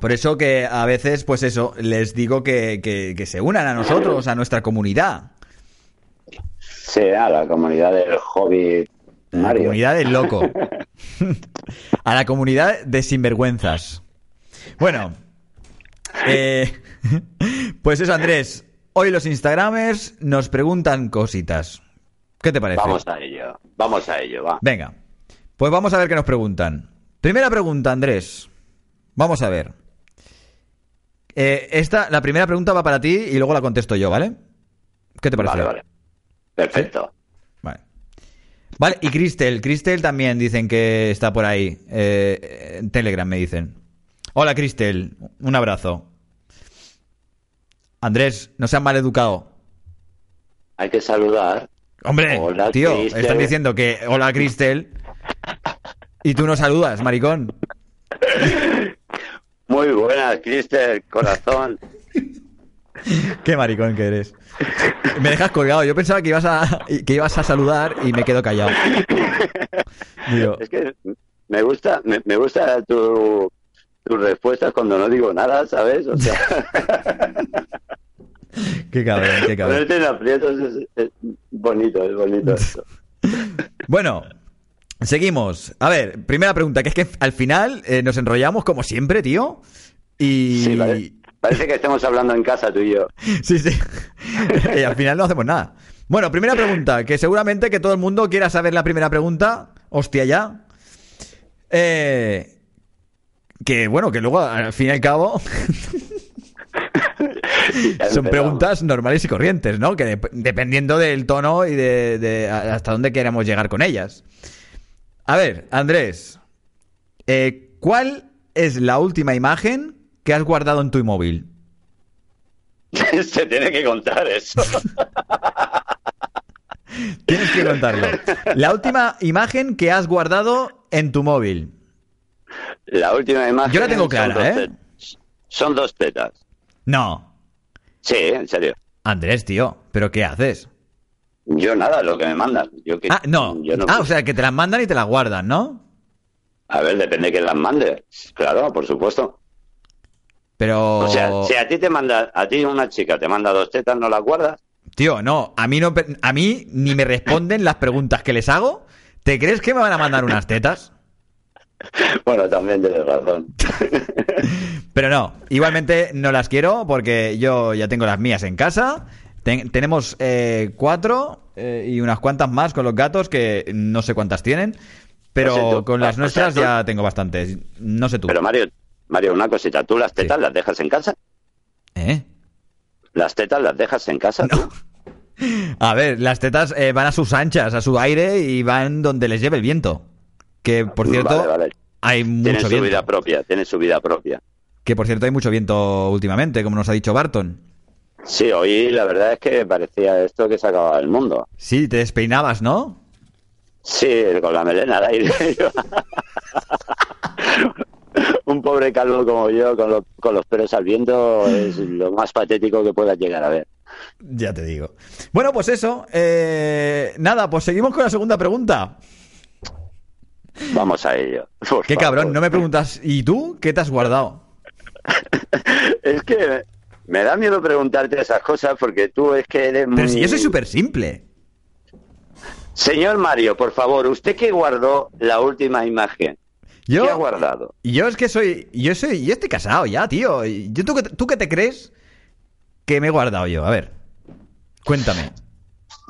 S2: Por eso que a veces, pues eso, les digo que, que- que se unan a nosotros, a nuestra comunidad.
S7: Sí, a la comunidad del hobby
S2: A la
S7: Mario.
S2: comunidad del loco. a la comunidad de sinvergüenzas. Bueno. eh, pues eso, Andrés. Hoy los Instagramers nos preguntan cositas. ¿Qué te parece?
S7: Vamos a ello, vamos a ello, va.
S2: Venga. Pues vamos a ver qué nos preguntan. Primera pregunta, Andrés. Vamos a ver. Eh, esta, la primera pregunta va para ti y luego la contesto yo, ¿vale? ¿Qué te parece?
S7: Vale, vale. Perfecto.
S2: Vale. Vale, y Cristel, Cristel también dicen que está por ahí. eh, en Telegram me dicen. Hola Cristel, un abrazo. Andrés, no seas mal educado.
S7: Hay que saludar.
S2: Hombre,
S7: Hola,
S2: tío, están diciendo que hola Cristel y tú no saludas, maricón.
S7: Muy buenas, Cristel, corazón.
S2: Qué maricón que eres. Me dejas colgado. Yo pensaba que ibas a que ibas a saludar y me quedo callado. Digo,
S7: Es que me gusta, me, me gusta tu, tus respuestas cuando no digo nada, ¿sabes? O sea,
S2: qué cabrón, qué cabrón.
S7: ponerte en aprietos es, es bonito, es bonito esto.
S2: Bueno, seguimos. A ver, primera pregunta, que es que al final eh, nos enrollamos como siempre, tío. Y...
S7: Sí, vale. Parece que estemos hablando en casa tú y yo.
S2: Sí, sí. y al final no hacemos nada. Bueno, primera pregunta, que seguramente que todo el mundo quiera saber la primera pregunta. Hostia, ya. Eh, que bueno, que luego al fin y al cabo son preguntas normales y corrientes, ¿no? Que dep- dependiendo del tono y de, hasta dónde queramos llegar con ellas. A ver, Andrés, eh, ¿cuál es la última imagen que has guardado en tu móvil?
S7: Se tiene que contar eso.
S2: Tienes que contarlo. La última imagen que has guardado en tu móvil.
S7: La última imagen.
S2: Yo la tengo
S7: son
S2: clara,
S7: dos
S2: ¿eh?
S7: Son dos tetas.
S2: No.
S7: Sí, en serio.
S2: Andrés, tío, ¿pero qué haces?
S7: Yo nada, lo que me mandan. Yo que,
S2: Ah, no.
S7: yo no-
S2: Ah, o sea, que te las mandan y te las guardan, ¿no?
S7: A ver, depende de quién las mande. Claro, por supuesto.
S2: Pero...
S7: O sea, si a ti te manda, a ti una chica te manda dos tetas, ¿no las guardas?
S2: Tío, no, a mí no, a mí ni me responden las preguntas que les hago. ¿Te crees que me van a mandar unas tetas?
S7: Bueno, también tienes razón.
S2: Pero no, igualmente no las quiero porque yo ya tengo las mías en casa. Ten- tenemos eh, cuatro eh, y unas cuantas más con los gatos que no sé cuántas tienen. Pero
S7: tú-
S2: con
S7: ah,
S2: las
S7: o
S2: nuestras
S7: sea,
S2: ya tengo bastantes. No sé tú.
S7: Pero Mario, Mario, una cosita. ¿Tú las tetas
S2: Sí.
S7: las dejas en casa?
S2: ¿Eh?
S7: ¿Las tetas las dejas en casa? tú?
S2: A ver, las tetas eh, van a sus anchas, a su aire y van donde les lleve el viento. Que por cierto,
S7: Vale, vale.
S2: hay
S7: Tienen
S2: mucho
S7: su
S2: viento.
S7: vida propia, tienen su vida propia.
S2: Que por cierto hay mucho viento últimamente, como nos ha dicho Barton.
S7: Sí, hoy la verdad es que parecía esto que se acababa el mundo.
S2: Sí, te despeinabas, ¿no?
S7: Sí, con la melena al aire. Un pobre calvo como yo, con, los- con los pelos al viento, es lo más patético que puedas llegar a ver.
S2: Ya te digo. Bueno, pues eso. eh, nada, pues seguimos con la segunda pregunta.
S7: Vamos a ello. por
S2: Qué
S7: favor.
S2: cabrón, no me preguntas, ¿y tú qué te has guardado?
S7: Es que me da miedo preguntarte esas cosas porque tú es que eres muy...
S2: Pero si yo soy súper simple.
S7: Señor Mario, por favor, ¿usted qué guardó la última imagen? ¿Qué ha
S2: Yo,
S7: guardado?
S2: yo es que soy, yo soy, yo estoy casado ya, tío. Yo, ¿tú, qué- ¿Tú qué te crees que me he guardado yo? A ver, cuéntame.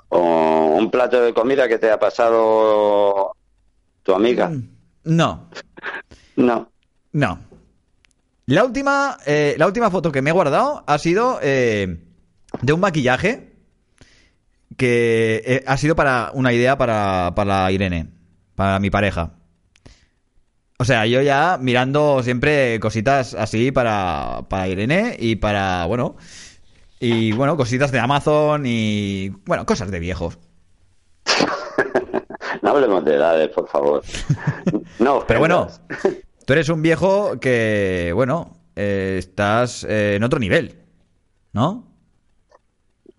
S7: ¿O un plato de comida que te ha pasado tu amiga?
S2: Mm. No,
S7: No.
S2: no. La última, eh, la última foto que me he guardado ha sido eh, de un maquillaje que eh, ha sido para una idea para, para Irene, para mi pareja. O sea, yo ya mirando siempre cositas así para, para Irene y para, bueno, y bueno, cositas de Amazon y, bueno, cosas de viejos.
S7: No hablemos de edades, por favor. No,
S2: Pero bueno, tú eres un viejo que, bueno, eh, estás eh, en otro nivel, ¿no?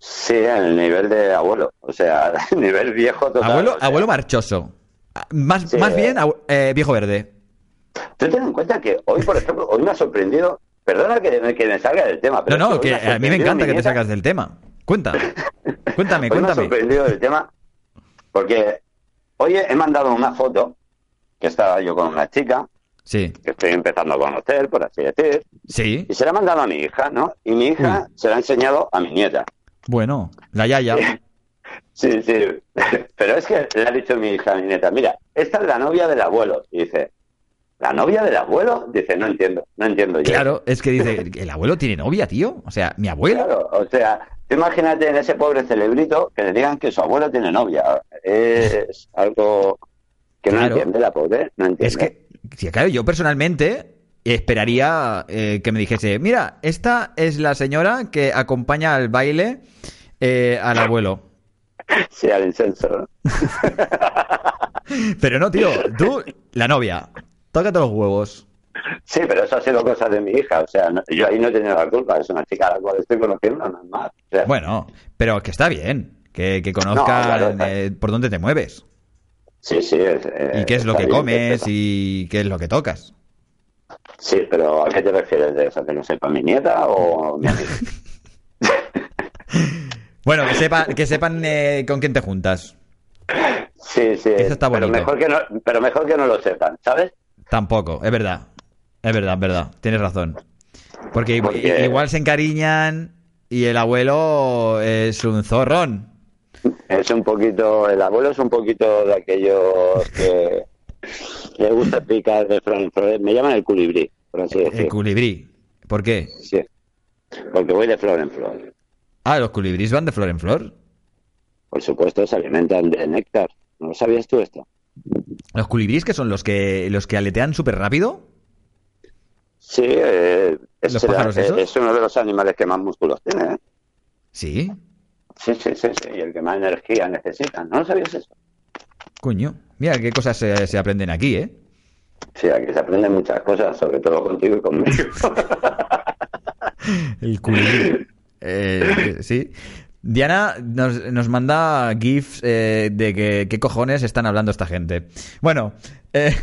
S7: Sí, en el nivel de abuelo. O sea, nivel viejo total.
S2: abuelo,
S7: o sea,
S2: abuelo marchoso. Más,
S7: Sí.
S2: más bien, abu- eh, viejo verde.
S7: tú ten en cuenta que hoy, por ejemplo, hoy me ha sorprendido, perdona que, me- que me salga del tema, pero
S2: No, no, que a mí me encanta que te salgas del tema. Cuenta. Cuéntame,
S7: Hoy me ha
S2: cuéntame.
S7: sorprendido del tema porque hoy he mandado una foto que estaba yo con una chica
S2: Sí,
S7: que estoy empezando a conocer, por así decir,
S2: sí.
S7: y se la he mandado a mi hija, ¿no? Y mi hija se la ha enseñado a mi nieta.
S2: Bueno, la Yaya.
S7: Sí, sí. Pero es que le ha dicho mi hija a mi nieta, mira, esta es la novia del abuelo. Y dice, ¿la novia del abuelo? Dice, no entiendo, no entiendo yo.
S2: Claro, es que dice, el abuelo tiene novia, tío. O sea, mi abuelo.
S7: Claro, o sea, imagínate en ese pobre celebrito que le digan que su abuelo tiene novia. Es algo que no
S2: Claro.
S7: entiende la pobre, no entiende.
S2: Es que, sí, claro, yo personalmente esperaría eh, que me dijese, mira, esta es la señora que acompaña al baile eh, al abuelo.
S7: Sí, al incenso. ¿no?
S2: Pero no, tío, tú, la novia, tócate los huevos.
S7: Sí, pero eso ha sido cosa de mi hija. O sea, no- yo ahí no he tenido la culpa. Es una chica a la cual estoy conociendo, nada más. O sea,
S2: Bueno, pero que está bien, que, que
S7: claro, está-
S2: eh, por dónde te mueves
S7: sí, sí. es, eh,
S2: y qué es lo
S7: está
S2: que
S7: bien
S2: comes y qué es lo que tocas.
S7: Sí, pero ¿a qué te refieres de eso? ¿Que lo sepa mi nieta o mi amiga?
S2: Bueno, que, sepa, que sepan eh, con quién te juntas.
S7: Sí, sí.
S2: Eso está
S7: pero
S2: bonito.
S7: mejor que no, pero mejor que no lo sepan, ¿sabes?
S2: Tampoco, es verdad. Es verdad, es verdad. Tienes razón. Porque, igual se encariñan y el abuelo es un zorrón.
S7: Es un poquito, el abuelo es un poquito de aquellos que le gusta picar de flor en flor. Me llaman el culibrí, por así
S2: El
S7: decirlo.
S2: culibrí. ¿Por qué?
S7: Sí. Porque voy de flor en flor.
S2: Ah, los culibrís van de flor en flor.
S7: Por supuesto, se alimentan de néctar. ¿No lo sabías tú esto?
S2: ¿Los culibrís que son los que los que aletean súper rápido?
S7: Sí, eh, es,
S2: ¿Los pájaros
S7: eh,
S2: esos?
S7: es uno de los animales que más músculos tiene. ¿eh?
S2: Sí.
S7: Sí, sí, sí, sí, y el que más energía necesitan. ¿No lo sabías eso?
S2: Coño. Mira qué cosas se, se aprenden aquí, ¿eh?
S7: Sí, aquí se aprenden muchas cosas, sobre todo contigo y conmigo.
S2: El culibrí. Eh, sí. Diana nos, nos manda GIFs eh, de que qué cojones están hablando esta gente. Bueno, eh,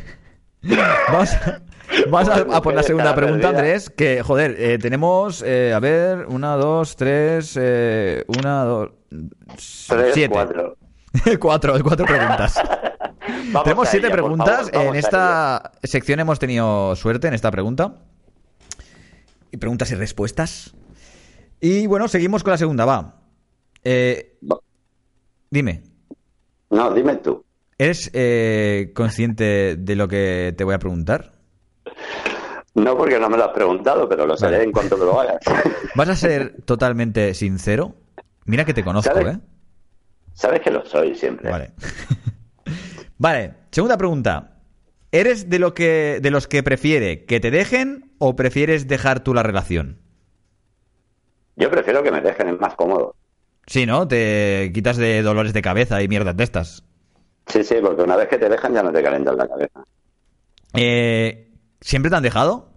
S2: vamos, a- vamos a, a por la segunda pregunta, Andrés. Que, joder, eh, tenemos, a ver, una, dos, tres, una, dos,
S7: Tres,
S2: siete.
S7: cuatro.
S2: cuatro, cuatro preguntas.
S7: Vamos
S2: tenemos siete
S7: ella,
S2: preguntas.
S7: favor,
S2: en esta sección hemos tenido suerte en esta pregunta. Y preguntas y respuestas. Y bueno, seguimos con la segunda, va. Eh, dime,
S7: No, dime tú.
S2: ¿eres eh, consciente de lo que te voy a preguntar?
S7: No porque no me lo has preguntado, pero lo
S2: Vale.
S7: en cuanto me lo hagas.
S2: ¿Vas a ser totalmente sincero? Mira que te conozco,
S7: ¿Sabes?
S2: ¿eh?
S7: Sabes que lo soy siempre.
S2: Vale. vale, segunda pregunta. ¿Eres de, lo que, de los que prefiere que te dejen o prefieres dejar tú la relación?
S7: Yo prefiero que me dejen es más cómodo.
S2: Sí, ¿no? Te quitas de dolores de cabeza y mierdas de estas.
S7: Sí, sí, porque una vez que te dejan ya no te calientas la cabeza.
S2: Eh, ¿Siempre te han dejado?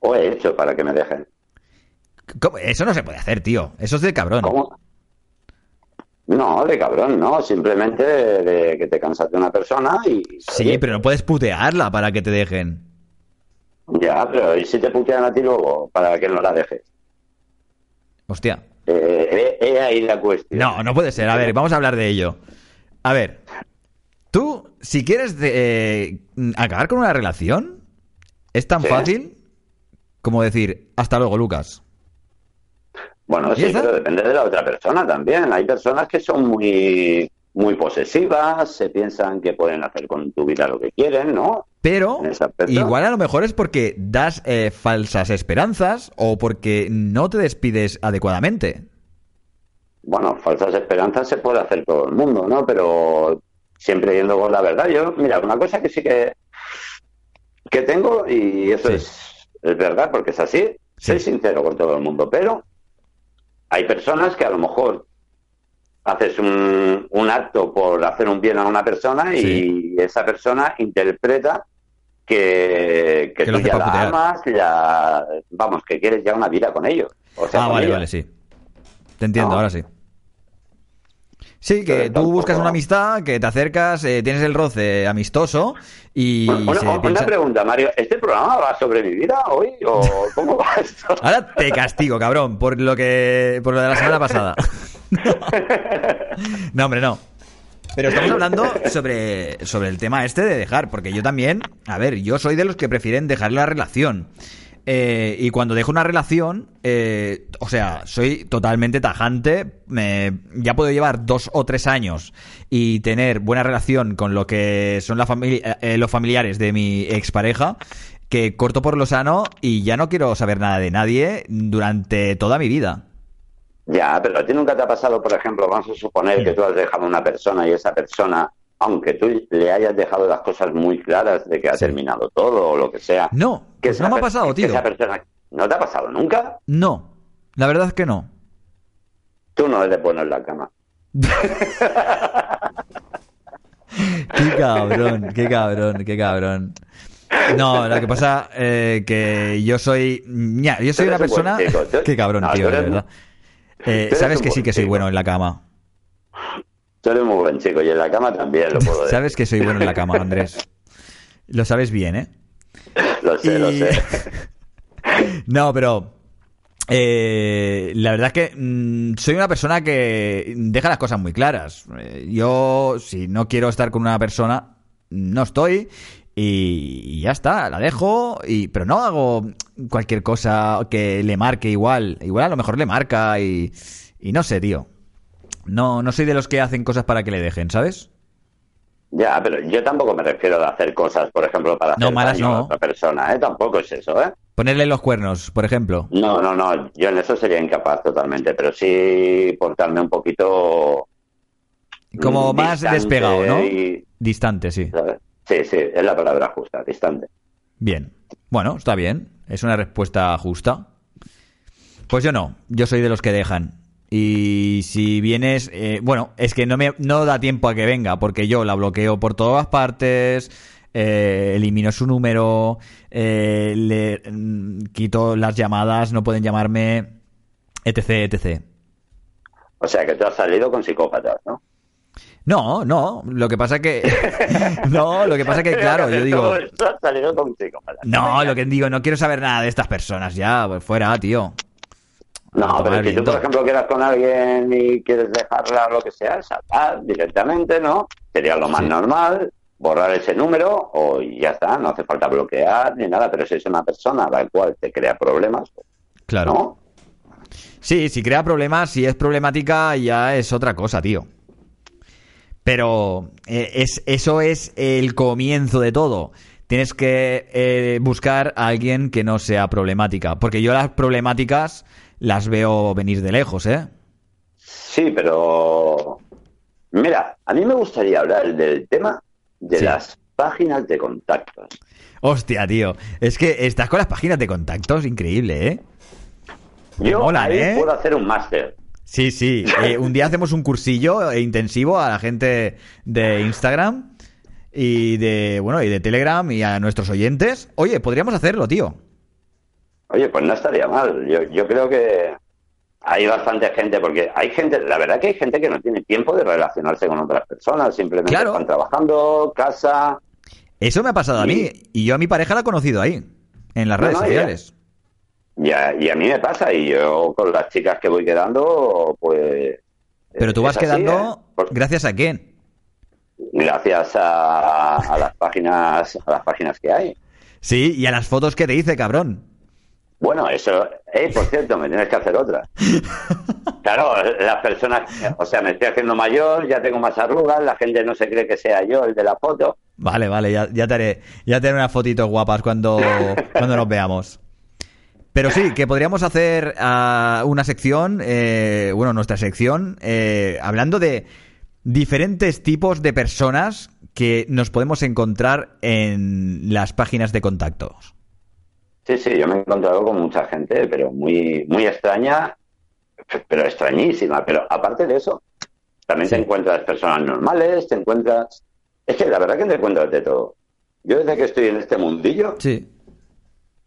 S7: O he hecho para que me dejen.
S2: ¿Cómo? Eso no se puede hacer, tío. Eso es de cabrón.
S7: ¿Cómo? No, de cabrón, no. Simplemente de que te cansas de una persona y...
S2: Sí, pero no puedes putearla para que te dejen.
S7: Ya, pero ¿y si te putean a ti luego para que no la dejes?
S2: Hostia.
S7: Eh, he, he ahí la cuestión.
S2: No, no puede ser. A ver, vamos a hablar de ello. A ver, tú, si quieres eh, acabar con una relación, es tan
S7: Sí.
S2: fácil como decir, hasta luego, Lucas.
S7: Bueno,
S2: ¿Y
S7: sí,
S2: esa?
S7: pero depende de la otra persona también. Hay personas que son muy, muy posesivas, se piensan que pueden hacer con tu vida lo que quieren, ¿no?
S2: Pero igual a lo mejor es porque das eh, falsas esperanzas o porque no te despides adecuadamente.
S7: Bueno, falsas esperanzas se puede hacer todo el mundo, ¿no? Pero siempre yendo con la verdad. Yo, mira, una cosa que sí que, que tengo, y eso
S2: Sí.
S7: es, es verdad, porque es así, soy sincero con todo el mundo, pero hay personas que a lo mejor haces un, un acto por hacer un bien a una persona y esa persona interpreta que, que tú ya la
S2: putear.
S7: amas, ya, vamos, que quieres ya una vida con ellos. O sea,
S2: ah, vale, vale, sí. Te entiendo,
S7: No.
S2: ahora sí. Sí, que tú buscas una amistad, que te acercas, eh, tienes el roce amistoso y
S7: Una,
S2: se
S7: una
S2: piensa...
S7: pregunta, Mario. ¿Este programa va sobre mi vida hoy o cómo va esto?
S2: Ahora te castigo, cabrón, por lo que por lo de la semana pasada. no, hombre, no. Pero estamos hablando sobre, sobre el tema este de dejar, porque yo también, a ver, yo soy de los que prefieren dejar la relación. Eh, y cuando dejo una relación, eh, o sea, soy totalmente tajante. me- ya puedo llevar dos o tres años y tener buena relación con lo que son la familia, eh, los familiares de mi expareja, que corto por lo sano y ya no quiero saber nada de nadie durante toda mi vida.
S7: Ya, pero a ti nunca te ha pasado, por ejemplo, vamos a suponer que tú has dejado a una persona y esa persona, aunque tú le hayas dejado las cosas muy claras de que ha
S2: Sí.
S7: terminado todo o lo que sea.
S2: No,
S7: que
S2: pues no me ha pasado, tío.
S7: esa persona, ¿No te ha pasado nunca?
S2: No, la verdad es que no.
S7: Tú no eres bueno en la cama.
S2: Qué cabrón, qué cabrón, qué cabrón. No, lo que pasa eh, que yo soy, ña, yo soy una persona,
S7: chico, tú-
S2: qué cabrón,
S7: no,
S2: tío, de verdad. Eh, Sabes que sí que soy bueno en la cama.
S7: Tú eres muy buen chico y en la cama también lo puedo decir.
S2: Sabes que soy bueno en la cama, Andrés. Lo sabes bien, ¿eh?
S7: Lo sé, lo sé.
S2: No, pero eh, la verdad es que mm, soy una persona que deja las cosas muy claras. Eh, yo, si no quiero estar con una persona, no estoy y, y ya está, la dejo. Y, pero no hago cualquier cosa que le marque igual. Igual a lo mejor le marca y, y no sé, tío. No, no soy de los que hacen cosas para que le dejen, ¿sabes?
S7: Ya, pero yo tampoco me refiero a hacer cosas, por ejemplo, para
S2: No,
S7: hacer
S2: malas
S7: daño
S2: no.
S7: a otra persona, ¿eh? Tampoco es eso, ¿eh?
S2: Ponerle los cuernos, por ejemplo.
S7: No, no, no, yo en eso sería incapaz totalmente, pero sí portarme un poquito...
S2: Como
S7: mm,
S2: más despegado, ¿no?
S7: y-
S2: Distante, sí.
S7: ¿sabes? Sí, sí, es la palabra justa, distante.
S2: Bien. Bueno, está bien. Es una respuesta justa. Pues yo no. Yo soy de los que dejan. Y si vienes, eh, bueno, es que no me no da tiempo a que venga, porque yo la bloqueo por todas partes, eh, elimino su número, eh, le mm, quito las llamadas, no pueden llamarme, etc, etc.
S7: O sea, que tú has salido con psicópatas, ¿no?
S2: No, no, lo que pasa que... no, lo que pasa que, claro, yo digo... No, lo que digo, no quiero saber nada de estas personas ya, pues fuera, tío.
S7: No, pero si tú, por ejemplo, quedas con alguien y quieres dejarla lo que sea, saltar directamente, ¿no? Sería lo más
S2: Sí.
S7: normal, borrar ese número o ya está, no hace falta bloquear ni nada, pero si es una persona la cual te crea problemas, pues,
S2: Claro.
S7: ¿no?
S2: Sí, si crea problemas, si es problemática, ya es otra cosa, tío. Pero eh, es, eso es el comienzo de todo. Tienes que eh, buscar a alguien que no sea problemática. Porque yo las problemáticas las veo venir de lejos, ¿eh?
S7: Sí, pero mira, a mí me gustaría hablar del tema de
S2: Sí.
S7: las páginas de contactos.
S2: Hostia, tío. Es que estás con las páginas de contactos, increíble, ¿eh?
S7: Yo
S2: molan,
S7: ahí
S2: ¿eh?
S7: puedo hacer un máster.
S2: Sí, sí. Eh, un día hacemos un cursillo eh, intensivo a la gente de Instagram y de, bueno, y de Telegram y a nuestros oyentes. Oye, podríamos hacerlo, tío.
S7: Oye, pues no estaría mal. Yo, yo creo que hay bastante gente, porque hay gente, la verdad que hay gente que no tiene tiempo de relacionarse con otras personas, simplemente
S2: Claro.
S7: están trabajando, casa.
S2: Eso me ha pasado a mí y yo a mi pareja la he conocido ahí, en las
S7: No,
S2: redes
S7: no,
S2: sociales.
S7: Y a, y a mí me pasa, y yo con las chicas que voy quedando, pues.
S2: Pero tú vas
S7: así,
S2: quedando
S7: ¿eh?
S2: Gracias a quién.
S7: gracias a, a las páginas, a las páginas que hay.
S2: Sí, y a las fotos que te hice, cabrón.
S7: Bueno, eso, eh, por cierto, me tienes que hacer otra. Claro, las personas, o sea, me estoy haciendo mayor, ya tengo más arrugas, la gente no se cree que sea yo el de la foto.
S2: Vale, vale, ya, ya te haré, ya te haré unas fotitos guapas cuando, cuando nos veamos. Pero sí, que podríamos hacer ah, una sección, eh, bueno, nuestra sección, eh, hablando de diferentes tipos de personas que nos podemos encontrar en las páginas de contactos.
S7: Sí, sí, yo me he encontrado con mucha gente, pero muy, muy extraña, pero extrañísima. Pero aparte de eso, también
S2: Sí.
S7: te encuentras personas normales, te encuentras... Es que la verdad que te encuentras de todo. Yo desde que estoy en este mundillo,
S2: Sí.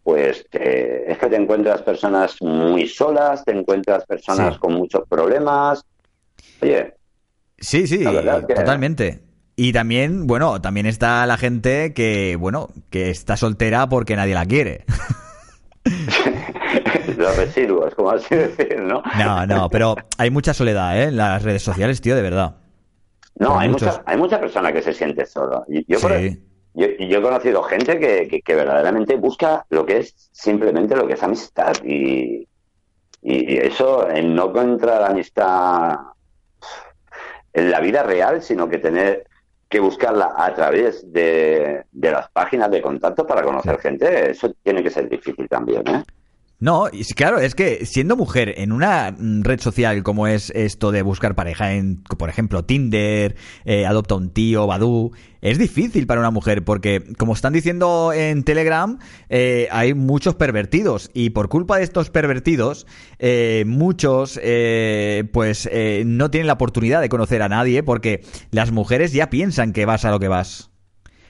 S7: Pues te- es que te encuentras personas muy solas, te encuentras personas
S2: Sí.
S7: con muchos problemas. Oye,
S2: Sí, sí,
S7: que-
S2: totalmente. Y también, bueno, también está la gente que, bueno, que está soltera porque nadie la quiere.
S7: Los residuos, como así decir, ¿no?
S2: No, no, pero hay mucha soledad, ¿eh? En las redes sociales, tío, de verdad.
S7: No, hay
S2: muchos.
S7: mucha, hay mucha persona que se siente solo. Por-
S2: Sí.
S7: Yo, yo he conocido gente que, que- que verdaderamente busca lo que es simplemente lo que es amistad. Y, y eso, en no encontrar amistad en la vida real, sino que tener que buscarla a través de, de las páginas de contacto para conocer gente, eso tiene que ser difícil también, ¿eh?
S2: No, y claro, es que siendo mujer en una mm, red social como es esto de buscar pareja en, por ejemplo, Tinder, eh, Adopta un tío, Badoo, es difícil para una mujer porque, como están diciendo en Telegram, eh, hay muchos pervertidos y por culpa de estos pervertidos, eh, muchos, eh, pues, eh, no tienen la oportunidad de conocer a nadie porque las mujeres ya piensan que vas a lo que vas.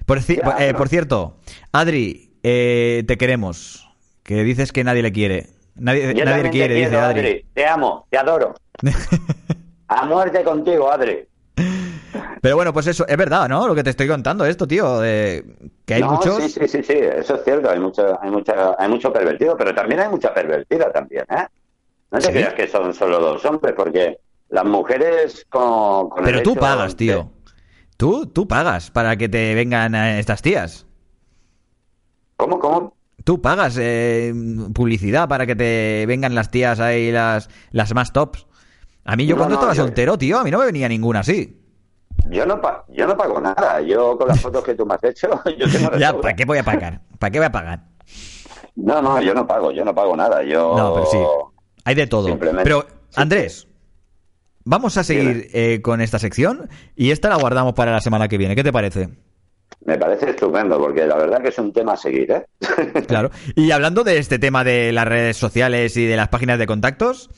S2: Por, ci- eh, por cierto, Adri, eh, te queremos. Que dices que nadie le quiere. Nadie,
S7: Yo
S2: nadie le quiere,
S7: te
S2: dice Adri.
S7: Te amo, te adoro. a muerte contigo, Adri.
S2: Pero bueno, pues eso, es verdad, ¿no? Lo que te estoy contando, esto, tío. de que hay
S7: No,
S2: muchos.
S7: Sí, sí, sí, sí, eso es cierto. Hay mucho, hay mucha, hay mucho pervertido, pero también hay mucha pervertida también, ¿eh? No te
S2: ¿Sí?
S7: creas que son solo dos hombres, porque las mujeres con, con
S2: Pero tú pagas,
S7: de-
S2: tío. Tú, tú pagas para que te vengan eh, estas tías.
S7: ¿Cómo, cómo?
S2: Tú pagas eh, publicidad para que te vengan las tías ahí, las, las más tops. A mí yo
S7: No,
S2: cuando
S7: no,
S2: estaba
S7: yo-
S2: soltero, tío, a mí no me venía ninguna así.
S7: Yo no, pa- yo no pago nada. Yo con las fotos que tú me has hecho, yo tengo
S2: Ya. ¿para qué voy a pagar? ¿Para qué voy a pagar?
S7: No, no, yo no pago, yo no pago nada. Yo...
S2: No, pero sí. Hay de todo.
S7: Simplemente-
S2: Pero, Andrés, vamos a seguir eh, con esta sección y esta la guardamos para la semana que viene. ¿Qué te parece?
S7: Me parece estupendo, porque la verdad que es un tema a seguir, ¿eh?
S2: Claro. Y hablando de este tema de las redes sociales y de las páginas de contactos,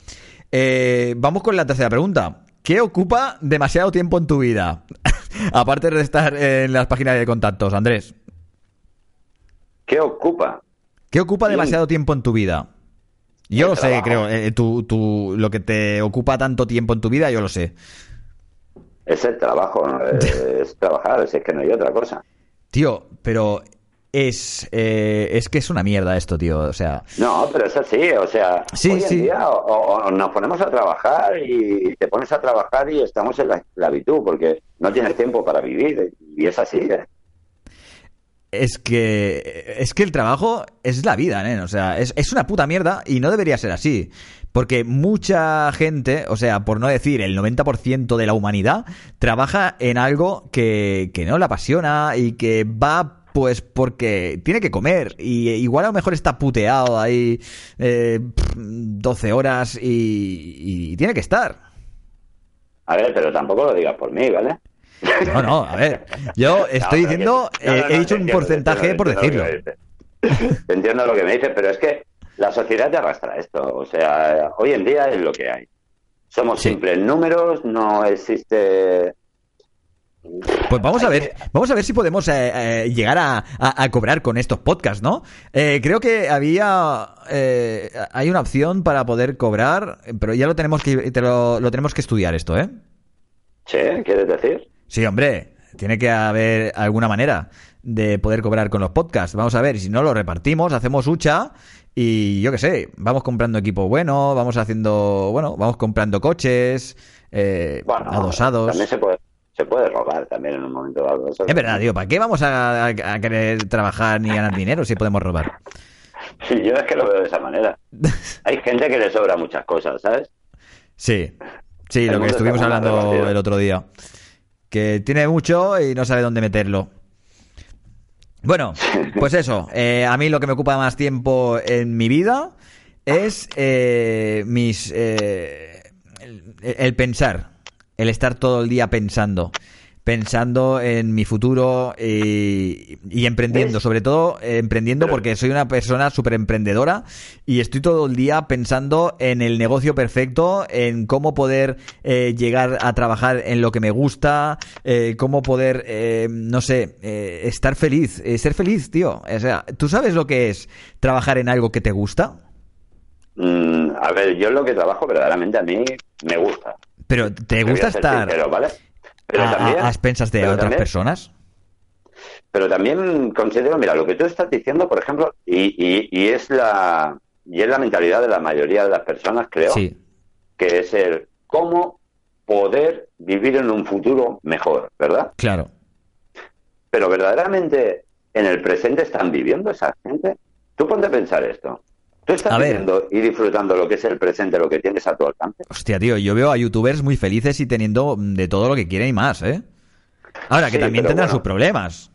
S2: eh, vamos con la tercera pregunta. ¿Qué ocupa demasiado tiempo en tu vida? Aparte de estar en las páginas de contactos, Andrés.
S7: ¿Qué ocupa?
S2: ¿Qué ocupa
S7: Sí.
S2: demasiado tiempo en tu vida? Yo lo sé,
S7: trabajo.
S2: creo. eh, tú- tú- lo que te ocupa tanto tiempo en tu vida, yo lo sé.
S7: Es el trabajo, ¿no? es trabajar, es que no hay otra cosa.
S2: Tío, pero es, eh, es que es una mierda esto, tío. O sea,
S7: No, pero es así, o sea,
S2: Sí,
S7: hoy en
S2: sí.
S7: día o, o- o nos ponemos a trabajar y te pones a trabajar y estamos en la esclavitud porque no tienes tiempo para vivir y es así. ¿eh?
S2: Es que es que el trabajo es la vida, ¿eh? O sea, es, es una puta mierda y no debería ser así. Porque mucha gente, o sea, por no decir el 90% de la humanidad, trabaja en algo que, que no le apasiona y que va pues porque tiene que comer y igual a lo mejor está puteado ahí eh, pff, 12 horas y, y tiene que estar.
S7: A ver, pero tampoco lo digas por mí, ¿vale?
S2: No, no, a ver, yo estoy
S7: No,
S2: diciendo,
S7: que- no,
S2: eh,
S7: no,
S2: he dicho un
S7: entiendo,
S2: porcentaje por decirlo.
S7: entiendo lo que me dices, pero es que la sociedad te arrastra esto. O sea, hoy en día es lo que hay. Somos
S2: Sí.
S7: simples números, no existe...
S2: Pues vamos a ver, vamos a ver si podemos eh, eh, llegar a, a- a cobrar con estos podcasts, ¿no? Eh, creo que había, hay una opción para poder cobrar, pero ya lo tenemos que, te lo, lo tenemos que estudiar esto, ¿eh?
S7: Sí, ¿quieres decir?
S2: Sí, hombre, tiene que haber alguna manera de poder cobrar con los podcasts. Vamos a ver, si no lo repartimos, hacemos hucha y yo qué sé, vamos comprando equipo bueno, vamos haciendo, bueno, vamos comprando coches, eh,
S7: Bueno,
S2: adosados.
S7: También se puede, se puede robar también en un momento dado. Eso
S2: Es verdad, tío, ¿para qué vamos a, a- a querer trabajar ni ganar dinero si podemos robar?
S7: Sí, yo es que lo veo de esa manera. Hay gente que le sobra muchas cosas, ¿sabes?
S2: Sí, sí,
S7: El
S2: lo que estuvimos hablando el otro día. Que tiene mucho y no sabe dónde meterlo. Bueno, pues eso. eh, a mí lo que me ocupa más tiempo en mi vida es eh, mis eh, el, el pensar, el estar todo el día pensando, pensando en mi futuro y, y emprendiendo,
S7: ¿Ves?
S2: sobre todo eh, emprendiendo porque soy una persona súper emprendedora y estoy todo el día pensando en el negocio perfecto, en cómo poder eh, llegar a trabajar en lo que me gusta, eh, cómo poder, eh, no sé, eh, estar feliz, ser feliz, tío. O sea, ¿tú sabes lo que es trabajar en algo que te gusta?
S7: Mm, a ver, yo lo que trabajo verdaderamente a mí me gusta.
S2: Pero ¿te gusta estar
S7: sincero, ¿vale? Pero
S2: a, a-
S7: también,
S2: a expensas de otras
S7: también-
S2: personas?
S7: Pero también considero, mira, lo que tú estás diciendo, por ejemplo, y, y, y es la y es la mentalidad de la mayoría de las personas, creo,
S2: Sí,
S7: que es el cómo poder vivir en un futuro mejor, ¿verdad?
S2: claro.
S7: Pero verdaderamente en el presente están viviendo esa gente. Tú ponte a pensar esto. Tú estás
S2: A ver.
S7: y disfrutando lo que es el presente, lo que tienes a tu alcance.
S2: Hostia, tío, yo veo a youtubers muy felices y teniendo de todo lo que quieren y más, ¿eh? Ahora, que
S7: Sí,
S2: también tendrán
S7: bueno.
S2: sus problemas.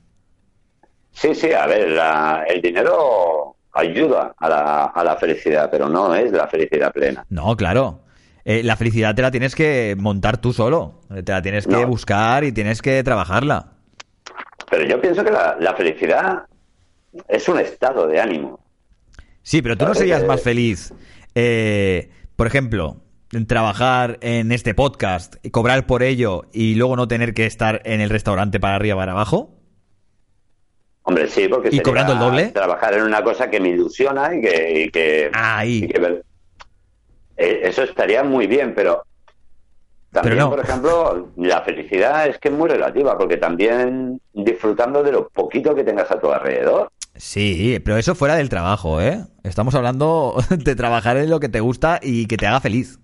S7: Sí, sí, a ver, la- el dinero ayuda a la, a la felicidad, pero no es la felicidad plena.
S2: No, claro. Eh, la felicidad te la tienes que montar tú solo. Te la tienes que
S7: No.
S2: buscar y tienes que trabajarla.
S7: Pero yo pienso que la, la felicidad es un estado de ánimo.
S2: Sí, pero tú no
S7: Vale,
S2: serías
S7: eh.
S2: más feliz, eh, por ejemplo, en trabajar en este podcast, y cobrar por ello y luego no tener que estar en el restaurante para arriba para abajo.
S7: Hombre, sí, porque
S2: ¿Y cobrando el doble?
S7: trabajar en una cosa que me ilusiona y que... y que-
S2: Ahí.
S7: y que ver- Eh, Eso estaría muy bien, pero también,
S2: Pero no.
S7: por ejemplo, la felicidad es que es muy relativa, porque también disfrutando de lo poquito que tengas a tu alrededor.
S2: Sí, pero eso fuera del trabajo, ¿eh? Estamos hablando de trabajar en lo que te gusta y que te haga feliz.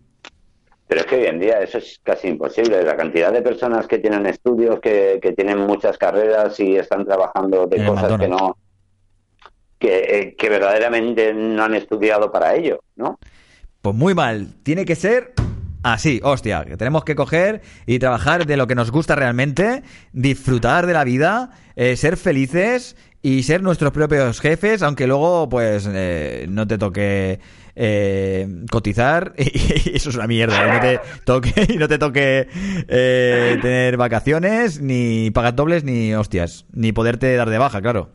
S7: Pero es que hoy en día eso es casi imposible. La cantidad de personas que tienen estudios, que, que tienen muchas carreras y están trabajando de
S2: En
S7: cosas que no... Que, eh, que verdaderamente no han estudiado para ello, ¿no?
S2: Pues muy mal. Tiene que ser así, hostia. Que tenemos que coger y trabajar de lo que nos gusta realmente, disfrutar de la vida, eh, ser felices y ser nuestros propios jefes, aunque luego, pues, eh, no te toque eh, cotizar. Y eso es una mierda. Y no te toque, y no te toque eh, tener vacaciones, ni pagar dobles, ni hostias. Ni poderte dar de baja, claro.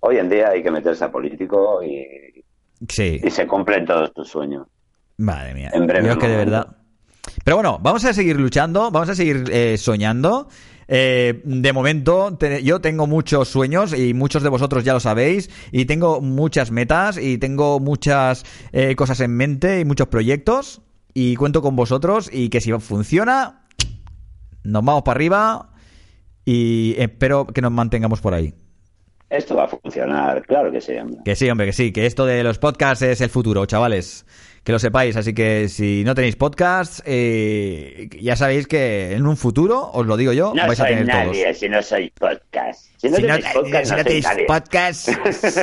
S7: Hoy en día hay que meterse a político y,
S2: Sí.
S7: y se cumplen todos tus sueños.
S2: Madre mía.
S7: En breve
S2: que de verdad. Pero bueno, vamos a seguir luchando, vamos a seguir eh, soñando. Eh, de momento, te- yo tengo muchos sueños y muchos de vosotros ya lo sabéis. Y tengo muchas metas y tengo muchas eh, cosas en mente y muchos proyectos. Y cuento con vosotros y que si funciona, nos vamos para arriba y espero que nos mantengamos por ahí.
S7: Esto va a funcionar, claro que sí, hombre.
S2: Que sí, hombre, que sí, que esto de los podcasts es el futuro, chavales. Que lo sepáis, así que si no tenéis podcasts, eh, ya sabéis que en un futuro, os lo digo yo,
S7: No
S2: vais a tener
S7: nadie
S2: todos.
S7: si no soy podcast. Si no
S2: Si no,
S7: tenéis podcast,
S2: si
S7: no
S2: no
S7: sois
S2: tenéis
S7: nadie.
S2: podcasts,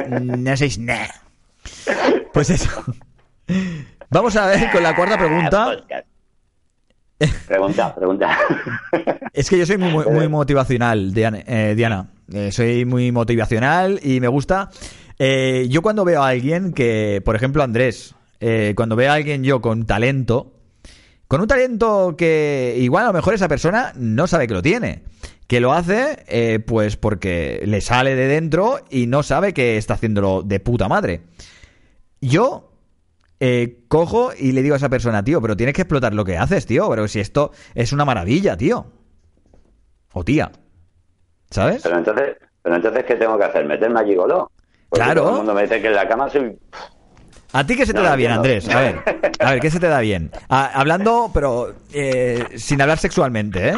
S2: no sois nada. Pues eso. Vamos a ver con la cuarta
S7: Ah,
S2: pregunta.
S7: podcast. Pregunta, pregunta.
S2: Es que yo soy muy motivacional, Diana. eh, Diana. Eh, soy muy motivacional y me gusta. eh, yo cuando veo a alguien que, por ejemplo, Andrés, eh, cuando veo a alguien yo con talento, con un talento que igual a lo mejor esa persona no sabe que lo tiene. Que lo hace, eh, pues porque le sale de dentro y no sabe que está haciéndolo de puta madre. Yo eh, cojo y le digo a esa persona, tío, pero tienes que explotar lo que haces, tío. Pero si esto es una maravilla, tío. O tía. ¿Sabes?
S7: Pero entonces, pero entonces ¿qué tengo que hacer? ¿Meterme a gigoló? Porque
S2: Claro.
S7: Todo el mundo me dice que en la cama soy...
S2: ¿A ti qué se te
S7: No,
S2: da bien. Andrés? A ver, a ver, ¿qué se te da bien? Hablando, pero eh, sin hablar sexualmente, ¿eh?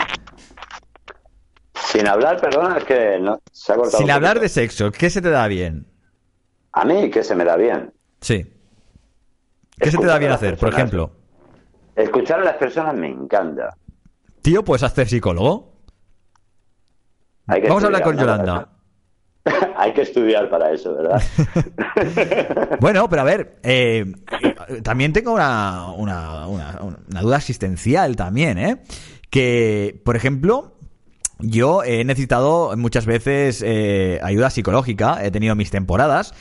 S7: Sin hablar, perdona, es que no, se ha cortado
S2: Sin hablar de sexo, ¿qué se te da bien?
S7: A mí, que se me da bien.
S2: Sí. ¿Qué se te da bien hacer, por ejemplo?
S7: Escuchar a las personas me encanta.
S2: Tío, pues hacer psicólogo. Vamos a hablar con. Yolanda.
S7: Hay que estudiar para eso, ¿verdad?
S2: Bueno, pero a ver, eh, también tengo una, una, una- duda existencial también, ¿eh? Que, por ejemplo, yo he necesitado muchas veces eh, ayuda psicológica, he tenido mis temporadas,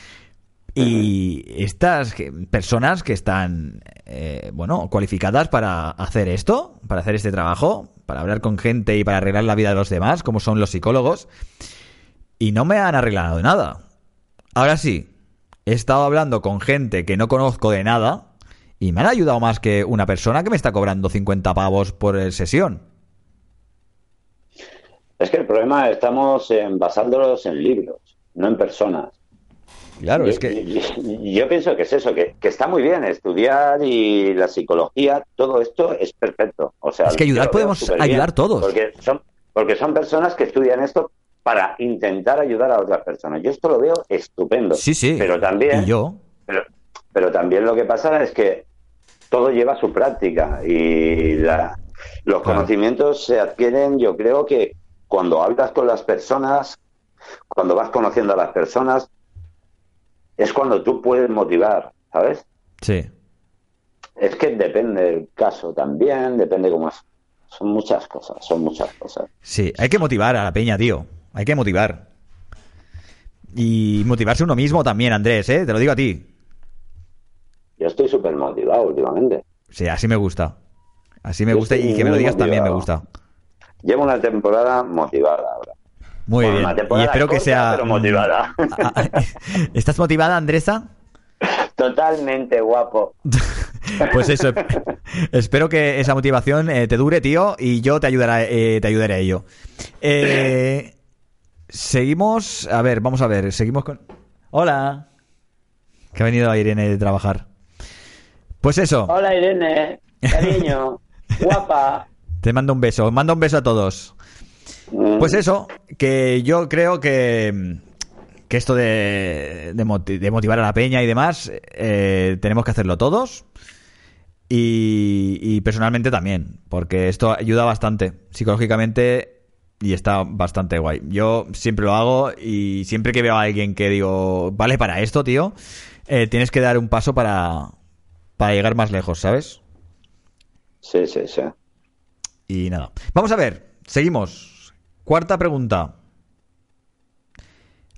S2: y estas personas que están, eh, bueno, cualificadas para hacer esto, para hacer este trabajo, para hablar con gente y para arreglar la vida de los demás, como son los psicólogos, y no me han arreglado nada. Ahora sí, he estado hablando con gente que no conozco de nada y me han ayudado más que una persona que me está cobrando 50 pavos por sesión.
S7: Es que el problema estamos en basándolos en libros, no en personas.
S2: Claro,
S7: yo,
S2: es que...
S7: yo- yo pienso que es eso, que, que está muy bien estudiar y la psicología, todo esto es perfecto. O sea,
S2: Es que ayudar podemos ayudar todos.
S7: Porque son, porque son personas que estudian esto para intentar ayudar a otras personas. Yo esto lo veo estupendo.
S2: Sí, sí.
S7: Pero también,
S2: Y yo.
S7: pero, pero también lo que pasa es que todo lleva su práctica y la- los
S2: Claro.
S7: conocimientos se adquieren, yo creo que cuando hablas con las personas, cuando vas conociendo a las personas, es cuando tú puedes motivar, ¿sabes?
S2: Sí.
S7: Es que depende del caso también, depende cómo es. Son muchas cosas, son muchas cosas.
S2: Sí, hay que motivar a la peña, tío. Hay que motivar. Y motivarse uno mismo también, Andrés, ¿eh? Te lo digo a ti.
S7: Yo estoy súper motivado últimamente.
S2: Sí, así me gusta. Así me
S7: Yo
S2: gusta y que me lo digas también me gusta.
S7: Llevo una temporada motivada ahora.
S2: Muy
S7: Bueno,
S2: bien. Y espero que sea...
S7: pero motivada.
S2: Ah, ¿Estás motivada, Andresa?
S7: Totalmente guapo.
S2: Pues eso, espero que esa motivación eh, te dure, tío, y yo te ayudaré, eh, te ayudaré a ello. Eh, seguimos, a ver, vamos a ver, seguimos con... Hola, que ha venido Irene de trabajar. Pues eso,
S7: Hola Irene, cariño, guapa.
S2: te mando un beso, mando un beso a todos.
S7: Mm,
S2: Pues eso, que yo creo que, que esto de, de motivar a la peña y demás, eh, tenemos que hacerlo todos. Y, y personalmente también, porque esto ayuda bastante psicológicamente y está bastante guay. Yo siempre lo hago y siempre que veo a alguien que digo, vale para esto, tío, eh, tienes que dar un paso para, para llegar más lejos, ¿sabes?
S7: Sí, sí, sí.
S2: Y nada. Vamos a ver, seguimos. Cuarta pregunta.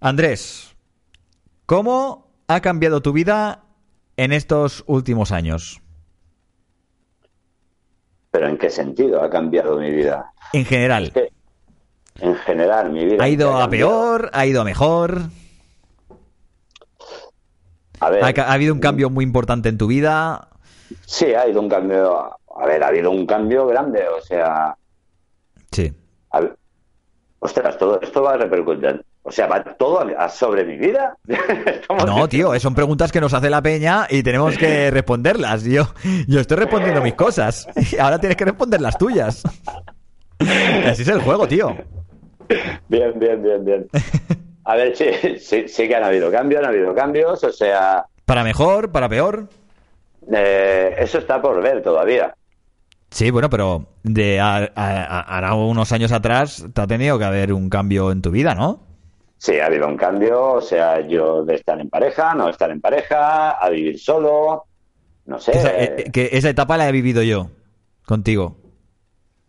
S2: Andrés, ¿cómo ha cambiado tu vida en estos últimos años?
S7: Pero ¿en qué sentido ha cambiado mi vida?
S2: En general.
S7: Es que, en general, mi vida.
S2: ¿Ha ido
S7: ¿qué
S2: a peor? ¿Ha ido a mejor?
S7: A ver,
S2: ¿Ha, habido un cambio muy importante en tu vida?
S7: sí, ha ido un cambio. A ver, ha habido un cambio grande. O sea,
S2: Sí.
S7: a ver, ostras, todo esto va a repercutir. O sea, va todo a- sobre mi vida.
S2: No, tío, son preguntas que nos hace la peña y tenemos que responderlas. Yo, yo estoy respondiendo mis cosas. Y ahora tienes que responder las tuyas. Así es el juego, tío.
S7: Bien, bien, bien, bien. A ver, sí, sí, sí que han habido cambios, han habido cambios. O sea,
S2: Para mejor, para peor.
S7: eh, eso está por ver todavía.
S2: Sí, bueno, pero de a- a- unos años atrás te ha tenido que haber un cambio en tu vida, ¿no?
S7: Sí, ha habido un cambio, o sea, yo de estar en pareja, no estar en pareja, a vivir solo, no sé.
S2: Esa, eh, que esa etapa la he vivido yo contigo.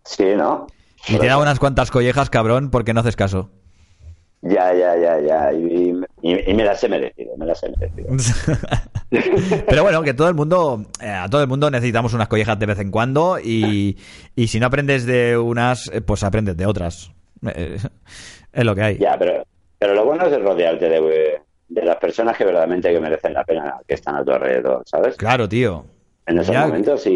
S7: Sí, ¿no?
S2: Y te da unas cuantas collejas, cabrón, porque no haces caso.
S7: Ya, ya, ya, ya. Y, y- y me las he merecido, me las he merecido.
S2: Pero bueno, que todo el mundo, eh, a todo el mundo necesitamos unas collejas de vez en cuando y, y si no aprendes de unas, eh, pues aprendes de otras. Eh, es lo que hay.
S7: Ya, pero, pero lo bueno es rodearte de, de las personas que verdaderamente que merecen la pena que están a tu alrededor, ¿sabes?
S2: Claro, tío.
S7: En esos
S2: Ya.
S7: momentos y,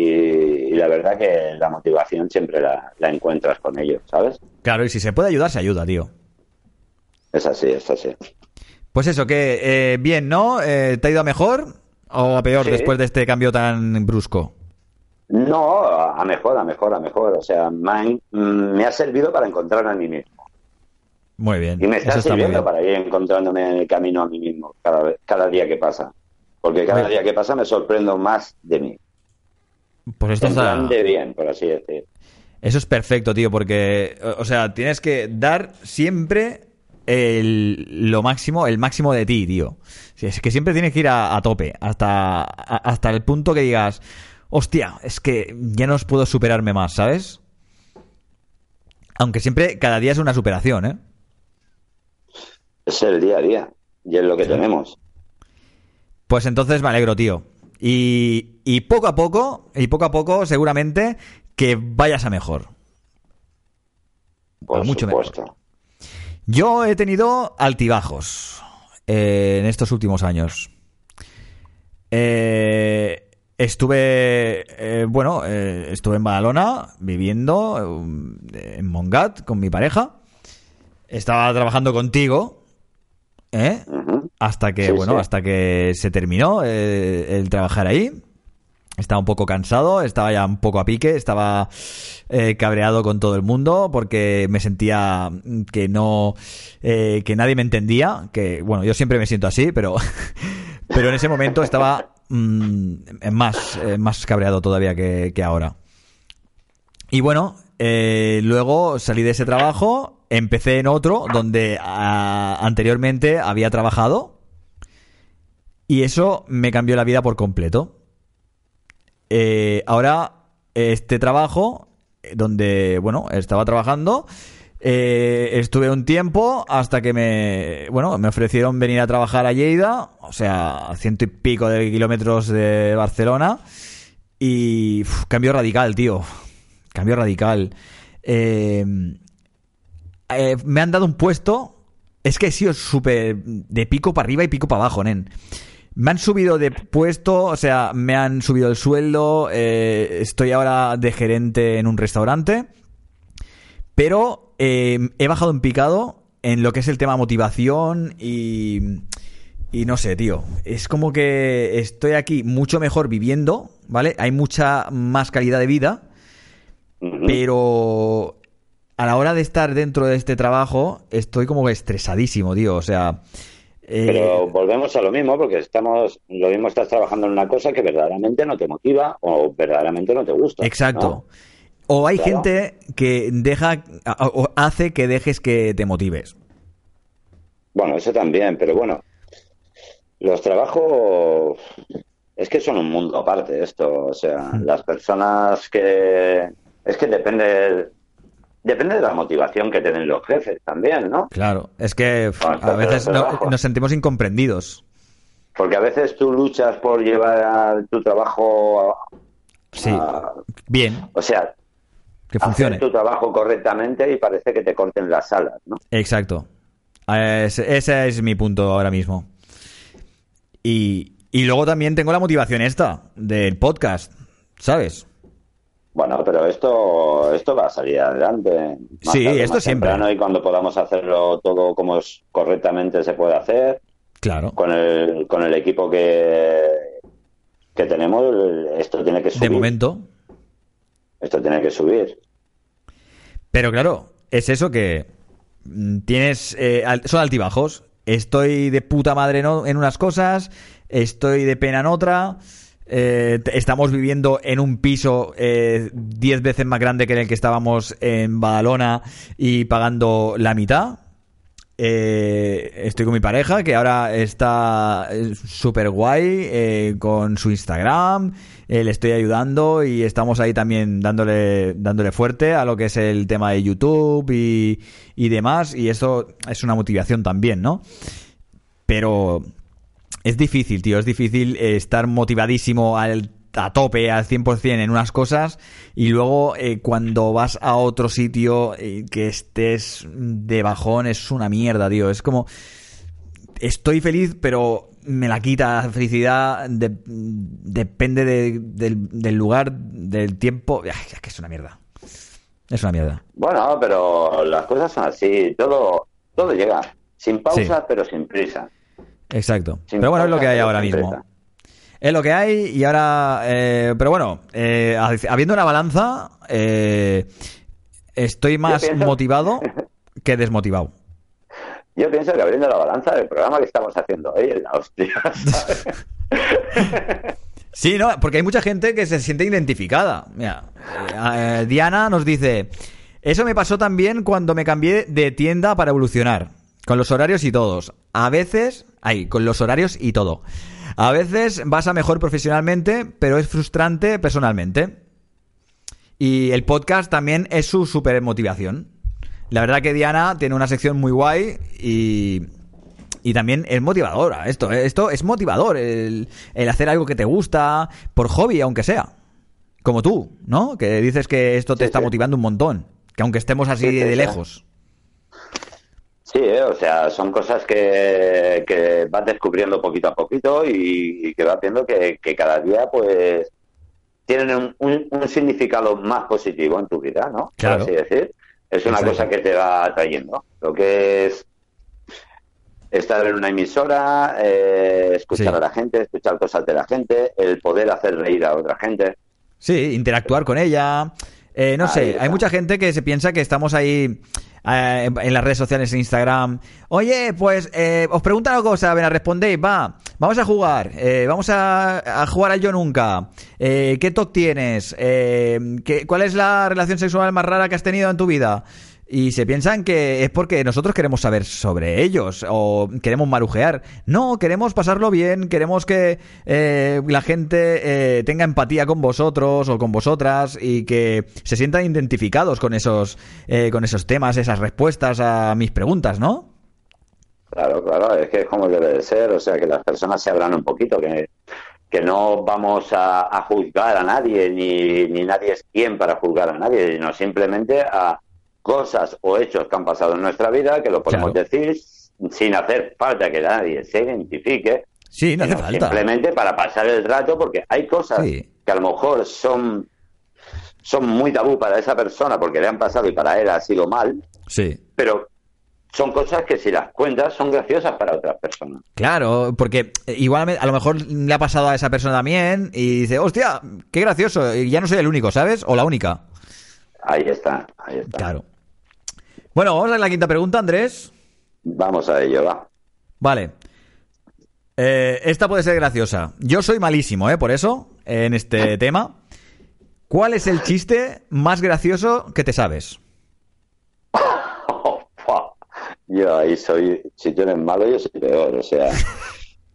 S7: y la verdad que la motivación siempre la, la encuentras con ellos, ¿sabes?
S2: Claro, y si se puede ayudar, se ayuda, tío.
S7: Es así, es así.
S2: Pues eso, que eh, bien, ¿no? Eh, ¿Te ha ido a mejor o a peor
S7: Sí.
S2: después de este cambio tan brusco?
S7: No, a mejor, a mejor, a mejor. O sea, me ha, mm, me ha servido para encontrar a mí mismo.
S2: Muy bien.
S7: Y me está sirviendo para ir encontrándome en el camino a mí mismo cada, cada día que pasa. Porque cada día que pasa me sorprendo más de mí.
S2: Pues esto está...
S7: de bien, por así decir.
S2: Eso es perfecto, tío, porque, o sea, tienes que dar siempre el, lo máximo, el máximo de ti, tío. Es que siempre tienes que ir a, a tope, hasta, a- hasta el punto que digas, hostia, es que ya no puedo superarme más, ¿sabes? Aunque siempre, cada día es una superación, ¿eh?
S7: Es el día a día. Y es lo que tenemos.
S2: Pues entonces me alegro, tío. Y, y poco a poco, y poco a poco, seguramente, que vayas a mejor.
S7: Por
S2: A mucho mejor.
S7: supuesto.
S2: Yo he tenido altibajos eh, en estos últimos años. Eh, estuve, eh, bueno, eh, estuve en Badalona viviendo en Mongat con mi pareja. Estaba trabajando contigo, ¿eh? Hasta que,
S7: Sí,
S2: bueno,
S7: sí.
S2: hasta que se terminó eh, el trabajar ahí. Estaba un poco cansado, estaba ya un poco a pique, estaba eh, cabreado con todo el mundo porque me sentía que no, eh, que nadie me entendía, que bueno, yo siempre me siento así, pero, pero en ese momento estaba mm, más, más cabreado todavía que, que ahora. Y bueno, luego salí de ese trabajo, empecé en otro donde ah, anteriormente había trabajado y eso me cambió la vida por completo. Eh, ahora, este trabajo, eh, donde, bueno, estaba trabajando, eh, estuve un tiempo hasta que me, bueno, me ofrecieron venir a trabajar a Lleida, o sea, a ciento y pico de kilómetros de Barcelona, y cambio radical, tío. Cambio radical. Eh, eh, me han dado un puesto. Es que he sido súper de pico para arriba y pico para abajo, nen. Me han subido de puesto, o sea, me han subido el sueldo. eh, estoy ahora de gerente en un restaurante. Pero eh, he bajado en picado en lo que es el tema motivación y. Y no sé, tío. Es como que estoy aquí mucho mejor viviendo, ¿vale? Hay mucha más calidad de vida. Pero a la hora de estar dentro de este trabajo, estoy como estresadísimo, tío. O sea. eh,
S7: Pero volvemos a lo mismo, porque estamos, lo mismo estás trabajando en una cosa que verdaderamente no te motiva o verdaderamente no te gusta.
S2: Exacto.
S7: ¿no?
S2: O hay
S7: Claro.
S2: gente que deja o hace que dejes que te motives.
S7: Bueno, eso también, pero bueno, los trabajos es que son un mundo aparte esto, o sea,
S2: Hmm.
S7: las personas que es que depende depende de la motivación que tienen los jefes también, ¿no?
S2: Claro, es que a veces no-
S7: trabajo.
S2: nos sentimos incomprendidos.
S7: Porque a veces tú luchas por llevar tu trabajo, a-
S2: Sí,
S7: a-
S2: bien,
S7: o sea,
S2: que
S7: hacer
S2: funcione.
S7: tu trabajo correctamente y parece que te corten las alas, ¿no?
S2: Exacto. Ese, ese es mi punto ahora mismo. Y, y luego también tengo la motivación esta del podcast, ¿sabes?
S7: Bueno, pero esto, esto va a salir adelante. más
S2: Sí,
S7: tarde,
S2: esto siempre.
S7: Y cuando podamos hacerlo todo como correctamente se puede hacer,
S2: Claro.
S7: con el, con el equipo que, que tenemos, esto tiene que subir.
S2: De momento.
S7: Esto tiene que subir.
S2: Pero claro, es eso que mm, tienes. eh, son altibajos. Estoy de puta madre en unas cosas, estoy de pena en otra. Eh, estamos viviendo en un piso eh, 10 veces más grande que en el que estábamos en Badalona y pagando la mitad. Eh, estoy con mi pareja que ahora está eh, súper guay eh, con su Instagram. eh, le estoy ayudando y estamos ahí también dándole, dándole fuerte a lo que es el tema de YouTube y, y demás. Y eso es una motivación también, ¿no? Pero es difícil, tío. Es difícil eh, estar motivadísimo al, a tope, al 100% en unas cosas y luego eh, cuando vas a otro sitio eh, que estés de bajón es una mierda, tío. Es como... Estoy feliz, pero me la quita la felicidad. de- depende de- del, del lugar, del tiempo. Ay, es que es una mierda. Es una mierda.
S7: Bueno, pero las cosas son así. Todo, todo llega. Sin pausa,
S2: Sí.
S7: pero sin prisa.
S2: Exacto.
S7: Sin
S2: pero bueno, es lo que hay ahora mismo. Es lo que hay y ahora... eh, pero bueno, eh, habiendo una balanza, eh, estoy más
S7: pienso-
S2: motivado que desmotivado.
S7: Yo pienso que abriendo la balanza del programa que estamos haciendo hoy es la hostia. ¿sabes?
S2: Sí, no, porque hay mucha gente que se siente identificada. Mira, Diana nos dice, eso me pasó también cuando me cambié de tienda para evolucionar, con los horarios y todos. A veces, ay, con los horarios y todo. A veces vas a mejor profesionalmente, pero es frustrante personalmente. Y el podcast también es su super motivación. La verdad que Diana tiene una sección muy guay y, y también es motivadora. Esto, esto es motivador, el, el hacer algo que te gusta, por hobby, aunque sea. Como tú, ¿no? Que dices que esto te
S7: Sí,
S2: está
S7: sí.
S2: motivando un montón. Que aunque estemos así
S7: Sí, sí,
S2: de lejos.
S7: Sí, eh, o sea, son cosas que, que vas descubriendo poquito a poquito y, y que vas viendo que, que cada día, pues, tienen un, un- un significado más positivo en tu vida, ¿no?
S2: Claro.
S7: Por así decir. Es una
S2: Exacto.
S7: cosa que te va atrayendo. Lo que es estar en una emisora, eh, escuchar
S2: Sí.
S7: a la gente, escuchar cosas de la gente, el poder hacer reír a otra gente.
S2: Sí, interactuar con ella. Eh, no
S7: Ahí
S2: sé,
S7: está.
S2: hay mucha gente que se piensa que estamos ahí eh, en las redes sociales, en Instagram. Oye, pues eh, os preguntan una cosa, ven a respondéis, va, vamos a jugar, eh, vamos a, a jugar al yo nunca. Eh, ¿Qué TOC tienes? Eh, ¿qué- ¿Cuál es la relación sexual más rara que has tenido en tu vida? Y se piensan que es porque nosotros queremos saber sobre ellos o queremos marujear. No, queremos pasarlo bien, queremos que eh, la gente eh, tenga empatía con vosotros o con vosotras y que se sientan identificados con esos, eh, con esos temas, esas respuestas a mis preguntas, ¿no?
S7: Claro, claro, es que es como debe de ser, o sea, que las personas se abran un poquito, que, que no vamos a, a juzgar a nadie, ni, ni nadie es quien para juzgar a nadie, sino simplemente a cosas o hechos que han pasado en nuestra vida, que lo podemos
S2: Claro.
S7: decir sin hacer falta que nadie se identifique,
S2: Sí, no hace falta.
S7: simplemente para pasar el rato, porque hay cosas
S2: Sí.
S7: que a lo mejor son, son muy tabú para esa persona porque le han pasado y para él ha sido mal,
S2: Sí.
S7: pero son cosas que si las cuentas son graciosas para otras personas.
S2: Claro, porque igual a lo mejor le ha pasado a esa persona también y dice, hostia, qué gracioso, y ya no soy el único, ¿sabes? O la única.
S7: Ahí está, ahí está.
S2: Claro. Bueno, vamos a la quinta pregunta, Andrés.
S7: Vamos a ello, va.
S2: Vale. Eh, esta puede ser graciosa. Yo soy malísimo, ¿eh? Por eso, en este tema. ¿Cuál es el chiste más gracioso que te sabes?
S7: Yo ahí soy, si tú eres malo, yo soy peor, o sea,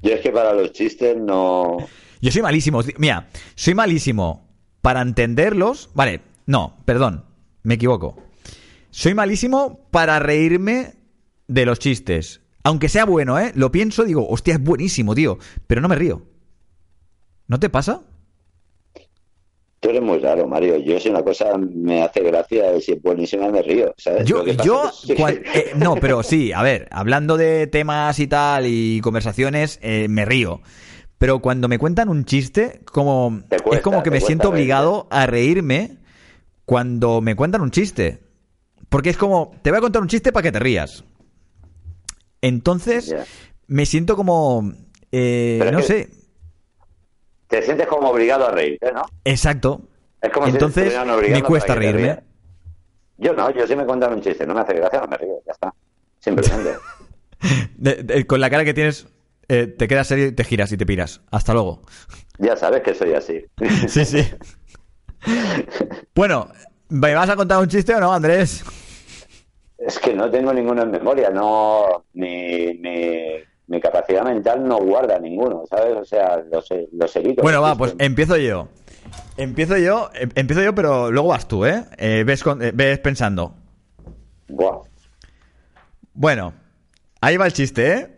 S7: yo es que para los chistes no...
S2: Yo soy malísimo. Mira, soy malísimo para entenderlos. Vale, no, perdón, me equivoco. Soy malísimo para reírme de los chistes. Aunque sea bueno, ¿eh? Lo pienso, digo, hostia, es buenísimo, tío. Pero no me río. ¿No te pasa?
S7: Tú eres muy raro, Mario. Yo si una cosa me hace gracia, si es buenísima me río, ¿sabes?
S2: Yo, yo,
S7: es
S2: eh, no, pero sí, a ver, hablando de temas y tal y conversaciones, eh, me río. Pero cuando me cuentan un chiste, como
S7: cuesta,
S2: es como que me siento
S7: reírte.
S2: obligado a reírme cuando me cuentan un chiste. Porque es como, te voy a contar un chiste para que te rías. Entonces, me siento como, eh, no sé,
S7: Te sientes como obligado a reírte, ¿no?
S2: exacto.
S7: Es como si
S2: Entonces,
S7: estuvieran
S2: me cuesta reírme.
S7: rías. Yo no, yo si me cuentan un chiste, no me hace gracia, no me río, ya está. Simplemente.
S2: De- de- con la cara que tienes, eh, te quedas serio y te giras y te piras. Hasta luego.
S7: ya sabes que soy así.
S2: Sí, sí. Bueno, ¿me vas a contar un chiste o no, Andrés?
S7: Es que no tengo ninguno en memoria, no, mi, mi, mi capacidad mental no guarda ninguno, ¿sabes? O sea, los, los.
S2: Bueno, va, pues empiezo yo. Empiezo yo, em- empiezo yo, pero luego vas tú, ¿eh? Eh, ves, con- eh, ves pensando.
S7: Buah.
S2: Bueno, ahí va el chiste, ¿eh?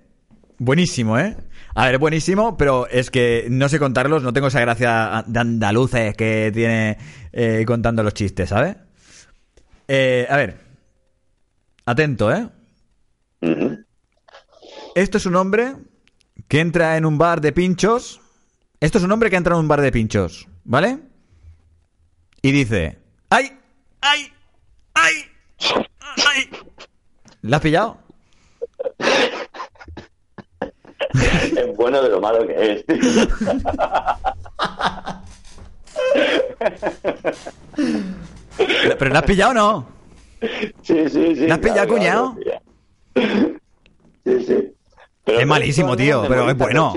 S2: Buenísimo, ¿eh? A ver, buenísimo, pero es que no sé contarlos, no tengo esa gracia de andaluces que tiene eh, contando los chistes, ¿sabes? Eh, a ver, atento, ¿eh? Esto es un hombre que entra en un bar de pinchos. Esto es un hombre que entra en un bar de pinchos, ¿vale? Y dice: ¡Ay! ¡Ay! ¡Ay! ¡Ay! ¿La has pillado?
S7: Es bueno de lo malo que es. tío.
S2: ¿Pero la has pillado o no?
S7: Sí, sí, sí.
S2: ¿La has pillado,
S7: claro,
S2: cuñado?
S7: claro. Sí, sí. Pero
S2: Es malísimo, tío, pero es bueno.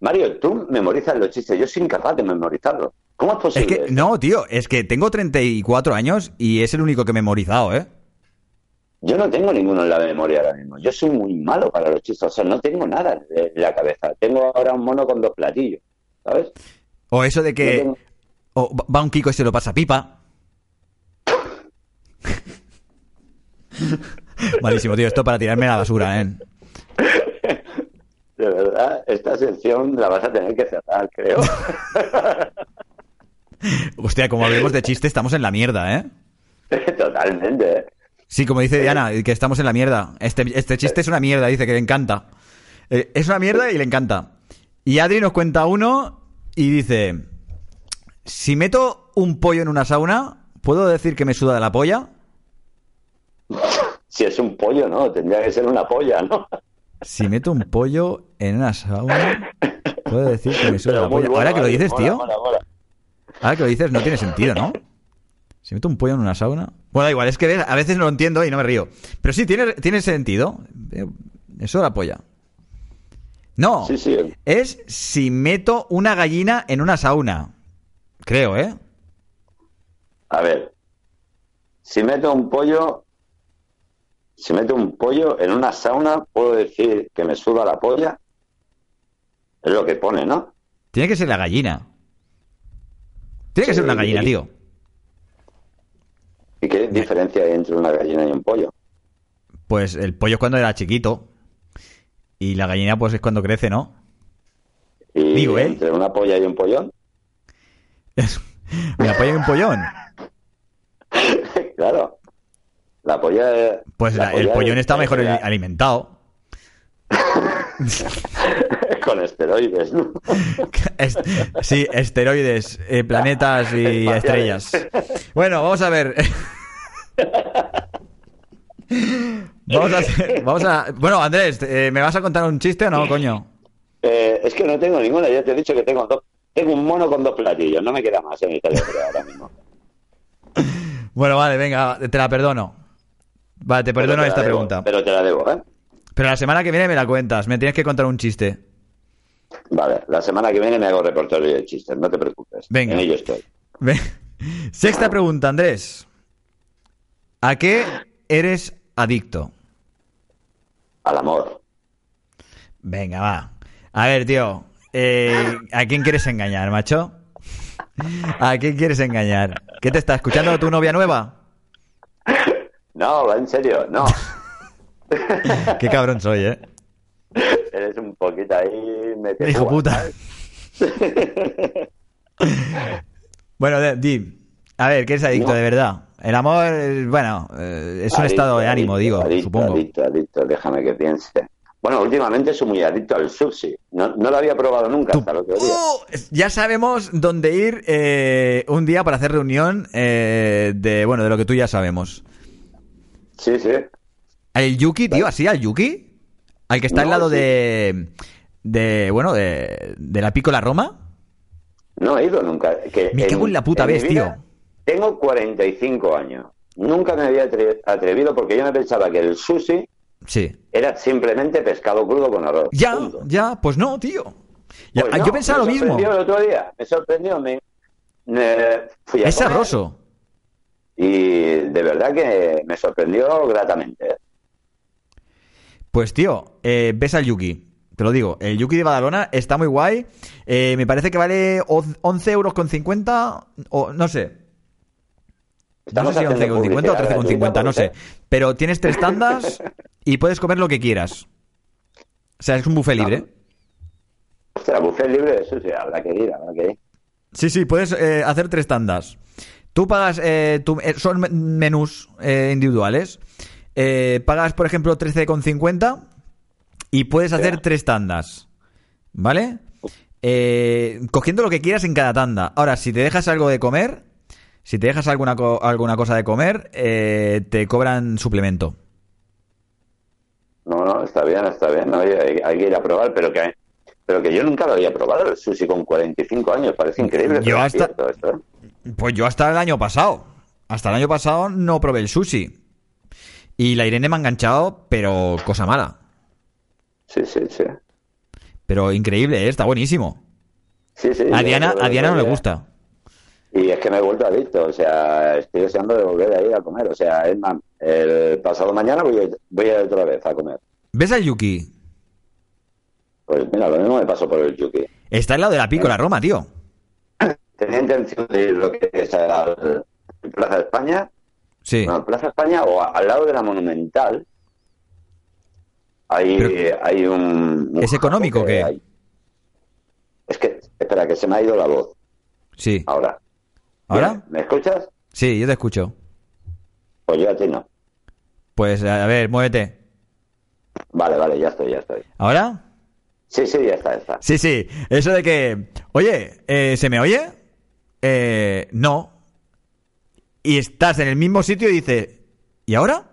S7: Mario, tú memorizas los chistes, yo soy incapaz de memorizarlos. ¿Cómo es
S2: Es
S7: posible?
S2: que, no, tío, es que tengo 34 años y es el único que he memorizado, ¿eh?
S7: Yo no tengo ninguno en la memoria ahora mismo. Yo soy muy malo para los chistes. O sea, no tengo nada en la cabeza. Tengo ahora un mono con dos platillos. ¿Sabes?
S2: O eso de que o va un Kiko y se lo pasa pipa. Malísimo, tío, esto para tirarme a la basura, ¿eh?
S7: De verdad, esta sección la vas a tener que cerrar, creo.
S2: Hostia, como hablemos de chiste, estamos en la mierda, ¿eh?
S7: Totalmente.
S2: Sí, como dice Diana, que estamos en la mierda. Este, este chiste es una mierda, dice que le encanta. Eh, es una mierda y le encanta. Y Adri nos cuenta uno y dice: Si meto un pollo en una sauna, ¿puedo decir que me suda de la polla?
S7: Si es un pollo, ¿no? Tendría que ser una polla, ¿no?
S2: Si meto un pollo en una sauna, puedo decir que me suda
S7: Pero
S2: la polla.
S7: bueno,
S2: Ahora que lo
S7: ¿vale?
S2: dices,
S7: Mola,
S2: tío.
S7: mola, mola.
S2: Ahora que lo dices, no tiene sentido, ¿no? Si meto un pollo en una sauna. Bueno, da igual, es que a veces no lo entiendo y no me río. Pero sí, tiene, tiene sentido. Eh, Eso la polla. No,
S7: Sí, sí.
S2: es si meto una gallina en una sauna. Creo, ¿eh?
S7: A ver, si meto un pollo, si meto un pollo en una sauna, puedo decir que me suda la polla. Es lo que pone, ¿no?
S2: Tiene que ser la gallina. Tiene que ser una gallina,
S7: y-
S2: tío.
S7: ¿Y qué diferencia hay entre una gallina y un pollo?
S2: Pues el pollo es cuando era chiquito. Y la gallina, pues es cuando crece, ¿no?
S7: Y
S2: Digo, ¿eh?
S7: entre una polla y un pollón,
S2: Me apoyo en un pollón.
S7: claro. La polla.
S2: Pues
S7: la
S2: la- el
S7: polla
S2: pollón
S7: es-
S2: está mejor alimentado.
S7: con esteroides, ¿no?
S2: Est- sí, esteroides, eh, planetas y
S7: Espaciales.
S2: estrellas. Bueno, vamos a ver. Vamos a, hacer- vamos a. Bueno, Andrés, eh, ¿me vas a contar un chiste o no, coño?
S7: Eh, es que no tengo ninguna, ya te he dicho que tengo dos. Tengo un mono con dos platillos, no me queda más en el cerebro ahora mismo.
S2: Bueno, vale, venga, te la perdono. Vale, te perdono
S7: te
S2: esta
S7: debo,
S2: pregunta.
S7: Pero te la debo, ¿eh?
S2: Pero la semana que viene me la cuentas. Me tienes que contar un chiste.
S7: Vale, la semana que viene me hago repertorio de chistes, no te preocupes.
S2: Venga.
S7: En ello estoy.
S2: Sexta pregunta, Andrés. ¿A qué eres adicto?
S7: Al amor.
S2: Venga, va. A ver, tío. eh, ¿A quién quieres engañar, macho? ¿A quién quieres engañar? ¿Qué te está escuchando tu novia nueva?
S7: No, en serio, no.
S2: Qué cabrón soy, ¿eh?
S7: Eres un poquito ahí metido.
S2: Hijo puta. Bueno, di. A ver, ¿qué eres adicto
S7: No.
S2: de verdad? El amor, bueno, eh, es un estado de ánimo,
S7: adicto,
S2: digo,
S7: adicto,
S2: supongo.
S7: Adicto, adicto, déjame que piense. Bueno, últimamente soy muy adicto al sushi. No, no lo había probado nunca hasta el otro día.
S2: Ya sabemos dónde ir eh, un día para hacer reunión eh, de, bueno, de lo que tú ya sabemos.
S7: Sí, sí.
S2: ¿El Yuki, tío? ¿Así, al Yuki? ¿Al que está al lado
S7: sí.
S2: de, de, bueno, de, de la Pícola Roma?
S7: No he ido nunca. Que
S2: Me cago en la puta vez,
S7: vida
S2: tío.
S7: Tengo 45 años. Nunca me había atre- atrevido porque yo me pensaba que el sushi
S2: Sí.
S7: era simplemente pescado crudo con arroz.
S2: Ya,
S7: Punto.
S2: ya, pues no, tío. Ya-
S7: Pues no,
S2: yo pensaba
S7: me
S2: lo mismo.
S7: sorprendió el otro día. Me sorprendió. Me, me- fui a
S2: Es
S7: comer
S2: sabroso.
S7: Y de verdad que me sorprendió gratamente.
S2: Pues tío, eh, ves al Yuki. Te lo digo, el Yuki de Badalona está muy guay. Eh, me parece que vale o- 11 euros con 50 o no sé. No
S7: Estamos
S2: sé si 11
S7: haciendo
S2: con 50 o
S7: publicidad
S2: 13 con 50, no sé. Pero tienes tres tandas y puedes comer lo que quieras. O sea, es un buffet libre.
S7: Ostras, buffet libre de sushi. Habrá que ir, habrá que ir.
S2: Sí, sí, puedes eh, hacer tres tandas. Tú pagas, eh, tu- eh, son men- menús eh, individuales. Eh, pagas, por ejemplo, 13,50 y puedes hacer tres tandas. ¿Vale? Eh, cogiendo lo que quieras en cada tanda. Ahora, si te dejas algo de comer, si te dejas alguna, co- alguna cosa de comer, eh, te cobran suplemento.
S7: No, no, está bien, está bien. no, hay, hay que ir a probar, pero que, pero que yo nunca lo había probado el sushi con 45 años. Parece increíble.
S2: Yo
S7: pero es
S2: hasta-
S7: cierto esto, ¿eh?
S2: Pues yo hasta el año pasado. Hasta el año pasado no probé el sushi. Y la Irene me ha enganchado, pero cosa mala.
S7: Sí, sí, sí.
S2: Pero increíble, ¿eh? está buenísimo.
S7: Sí, sí,
S2: A Diana, a Diana no le gusta.
S7: Y es que me he vuelto adicto, o sea, estoy deseando de volver a ir a comer. O sea, es más, el pasado mañana voy a, voy a ir otra vez a comer.
S2: ¿Ves al Yuki?
S7: Pues mira, lo mismo me pasó por el Yuki.
S2: Está al lado de la Pícola Roma, tío.
S7: Tenía intención de ir lo que es al Plaza de España,
S2: Sí.
S7: bueno, Plaza España o a- al lado de la Monumental. Hay,
S2: Pero-
S7: hay un... un
S2: ¿Es económico
S7: que hay- Es que, espera, que se me ha ido la voz.
S2: Sí.
S7: Ahora.
S2: ¿Ahora?
S7: ¿Me escuchas?
S2: Sí, yo te escucho.
S7: Pues yo a ti no.
S2: Pues a ver, muévete.
S7: Vale, vale, ya estoy, ya estoy.
S2: ¿Ahora?
S7: Sí, sí, ya está, ya está.
S2: Sí, sí. Eso de que, oye, eh, ¿se me oye? Eh, no. Y estás en el mismo sitio y dices, ¿y ahora?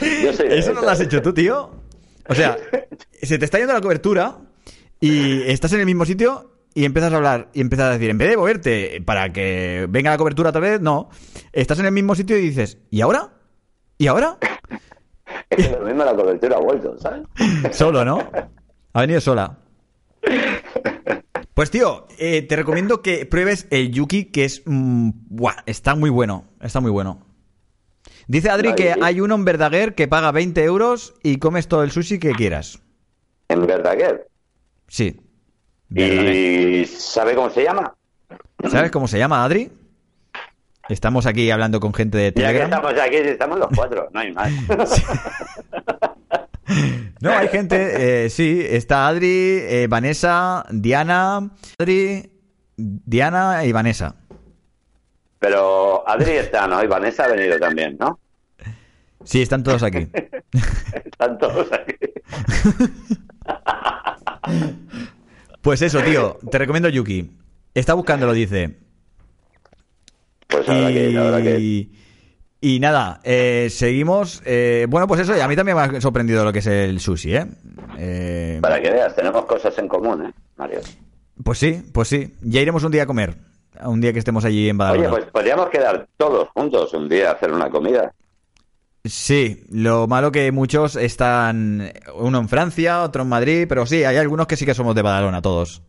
S7: Yo soy de
S2: Eso no lo has hecho tú, tío. O sea, se te está yendo la cobertura y estás en el mismo sitio y empiezas a hablar y empiezas a decir, en vez de moverte para que venga la cobertura otra vez, no. Estás en el mismo sitio y dices, ¿y ahora? ¿Y ahora?
S7: Es lo mismo la cobertura ha vuelto, ¿sabes?
S2: Solo, ¿no? Ha venido sola. Pues tío, eh, te recomiendo que pruebes el Yuki, que es... mm, buah, está muy bueno, está muy bueno. Dice Adri que hay uno en Verdaguer que paga 20 euros y comes todo el sushi que quieras.
S7: En Verdaguer.
S2: Sí.
S7: ¿Y sabe cómo se llama?
S2: ¿Sabes cómo se llama, Adri? Estamos aquí hablando con gente de
S7: Ya que
S2: Telegram.
S7: estamos aquí, estamos los cuatro, no hay más.
S2: No, hay gente, eh, sí, está Adri, eh, Vanessa, Diana, Adri, Diana y Vanessa.
S7: Pero Adri está, ¿no? Y Vanessa ha venido también, ¿no?
S2: Sí, están todos aquí.
S7: Están todos aquí.
S2: Pues eso, tío, te recomiendo Yuki. Está buscándolo, dice.
S7: Pues ahora que, la verdad que...
S2: Y, y nada, eh, seguimos. eh, bueno, pues eso, y a mí también me ha sorprendido lo que es el sushi, ¿eh? Eh,
S7: Para que veas, tenemos cosas en común, ¿eh, Mario?
S2: Pues sí, pues sí. Ya iremos un día a comer. Un día que estemos allí en Badalona.
S7: Oye, pues podríamos quedar todos juntos un día a hacer una comida.
S2: Sí, lo malo que muchos están, uno en Francia, otro en Madrid, pero sí, hay algunos que sí que somos de Badalona, todos.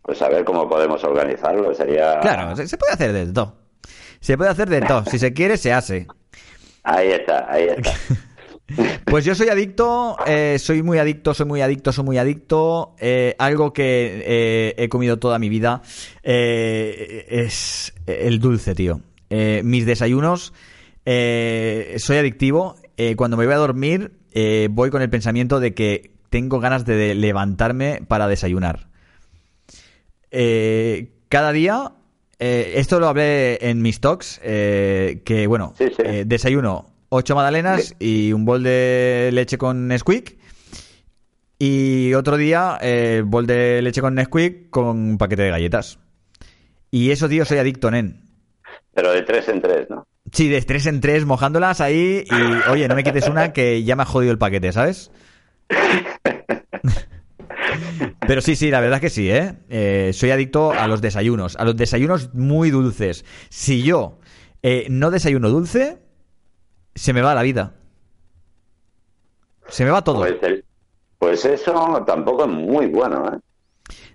S7: Pues a ver cómo podemos organizarlo. Sería.
S2: Claro, se, se puede hacer de todo. Se puede hacer de todo. Si se quiere, se hace.
S7: Ahí está, ahí está.
S2: Pues yo soy adicto, eh, soy muy adicto, soy muy adicto, soy muy adicto. Eh, algo que eh, he comido toda mi vida eh, es el dulce, tío. Eh, mis desayunos, eh, soy adictivo. Eh, cuando me voy a dormir, eh, voy con el pensamiento de que tengo ganas de levantarme para desayunar. Cada día, esto lo hablé en mis talks, que bueno,
S7: Sí, sí.
S2: desayuno ocho magdalenas y un bol de leche con Nesquik. Y otro día, bol de leche con Nesquik con un paquete de galletas. Y eso, tío, soy adicto, nen.
S7: Pero de tres en tres, ¿no?
S2: Sí, de tres en tres, mojándolas ahí. Y oye, no me quites una que ya me ha jodido el paquete, ¿sabes? Pero sí, sí, la verdad es que sí, ¿eh? Eh, Soy adicto a los desayunos, a los desayunos muy dulces. Si yo eh, no desayuno dulce, se me va la vida. Se me va todo.
S7: Pues, el- pues eso tampoco es muy bueno, ¿eh?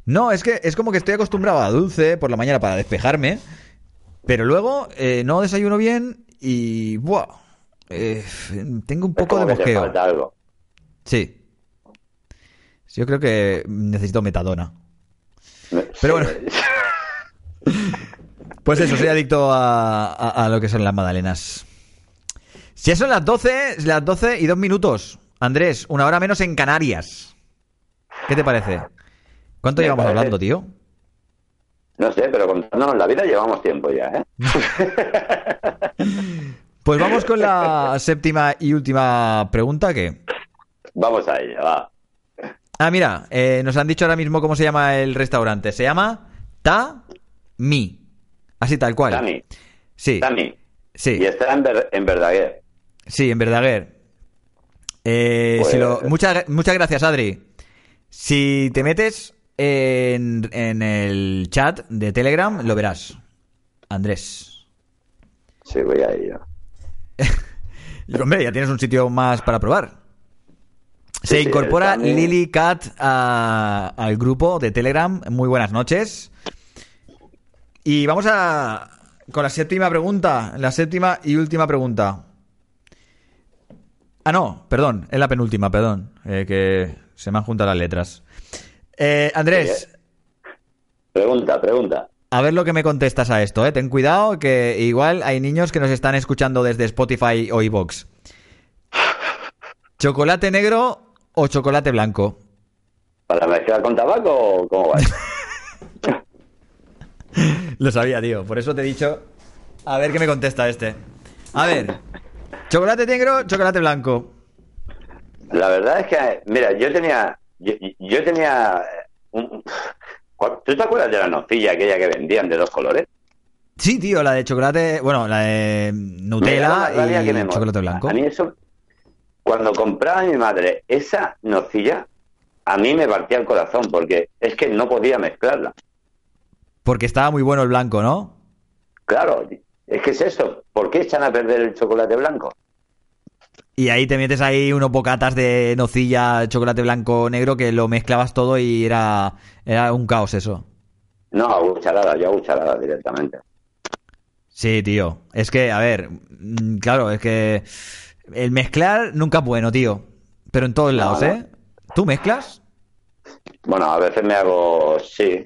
S2: No, es que es como que estoy acostumbrado a dulce por la mañana para despejarme, pero luego eh, no desayuno bien y... ¡buah! Eh, tengo un poco de mosqueo.
S7: algo.
S2: Sí. Yo creo que necesito metadona. Pero bueno. Pues eso, soy adicto a, a- a lo que son las magdalenas. Si ya son las 12, las 12 y 2 minutos. Andrés, una hora menos en Canarias. ¿Qué te parece? ¿Cuánto
S7: Me
S2: llevamos
S7: parece-
S2: hablando, tío?
S7: No sé, pero contándonos la vida llevamos tiempo ya, ¿eh?
S2: Pues vamos con la séptima y última pregunta que...
S7: Vamos a ella, va.
S2: Ah, mira, eh, nos han dicho ahora mismo cómo se llama el restaurante. Se llama Ta Mi. Así tal cual.
S7: Tami,
S2: Sí.
S7: Tami.
S2: Sí.
S7: Y está en, Ver- en Verdaguer.
S2: Sí, en Verdaguer. Eh,
S7: Pues-
S2: si lo- muchas, muchas gracias, Adri. Si te metes en, en el chat de Telegram, lo verás. Andrés.
S7: Sí, voy a ello.
S2: Y, hombre, ya tienes un sitio más para probar. Se
S7: Sí,
S2: incorpora. Lily Cat a- al grupo de Telegram. Muy buenas noches. Y vamos a con la séptima pregunta. La séptima y última pregunta. Ah, no, perdón. Es la penúltima, perdón. eh, que se me han juntado las letras. Eh, Andrés,
S7: Pregunta, pregunta.
S2: a ver lo que me contestas a esto, ¿eh? Ten cuidado que igual hay niños que nos están escuchando desde Spotify o iVoox. ¿Chocolate negro o chocolate blanco?
S7: ¿Para mezclar con tabaco o cómo va?
S2: Lo sabía, tío. Por eso te he dicho. A ver qué me contesta este. A ver. ¿Chocolate negro chocolate blanco?
S7: La verdad es que, mira, yo tenía, yo, yo tenía, un- ¿tú te acuerdas de la nocilla aquella que vendían de dos colores?
S2: Sí, tío, la de chocolate, bueno, la de Nutella
S7: que me
S2: y chocolate blanco.
S7: A mí eso, cuando compraba mi madre esa nocilla, a mí me partía el corazón porque es que no podía mezclarla.
S2: Porque estaba muy bueno el blanco, ¿no?
S7: Claro, es que es eso. ¿Por qué echan a perder el chocolate blanco?
S2: Y ahí te metes ahí unos bocatas de nocilla, chocolate blanco, negro, que lo mezclabas todo y era, era un caos eso.
S7: No, a cucharada, yo a cucharada directamente.
S2: Sí, tío. Es que, a ver, mm, claro, es que el mezclar nunca es bueno, tío. Pero en todos
S7: No,
S2: lados,
S7: no.
S2: ¿eh? ¿Tú mezclas?
S7: Bueno, a veces me hago, sí,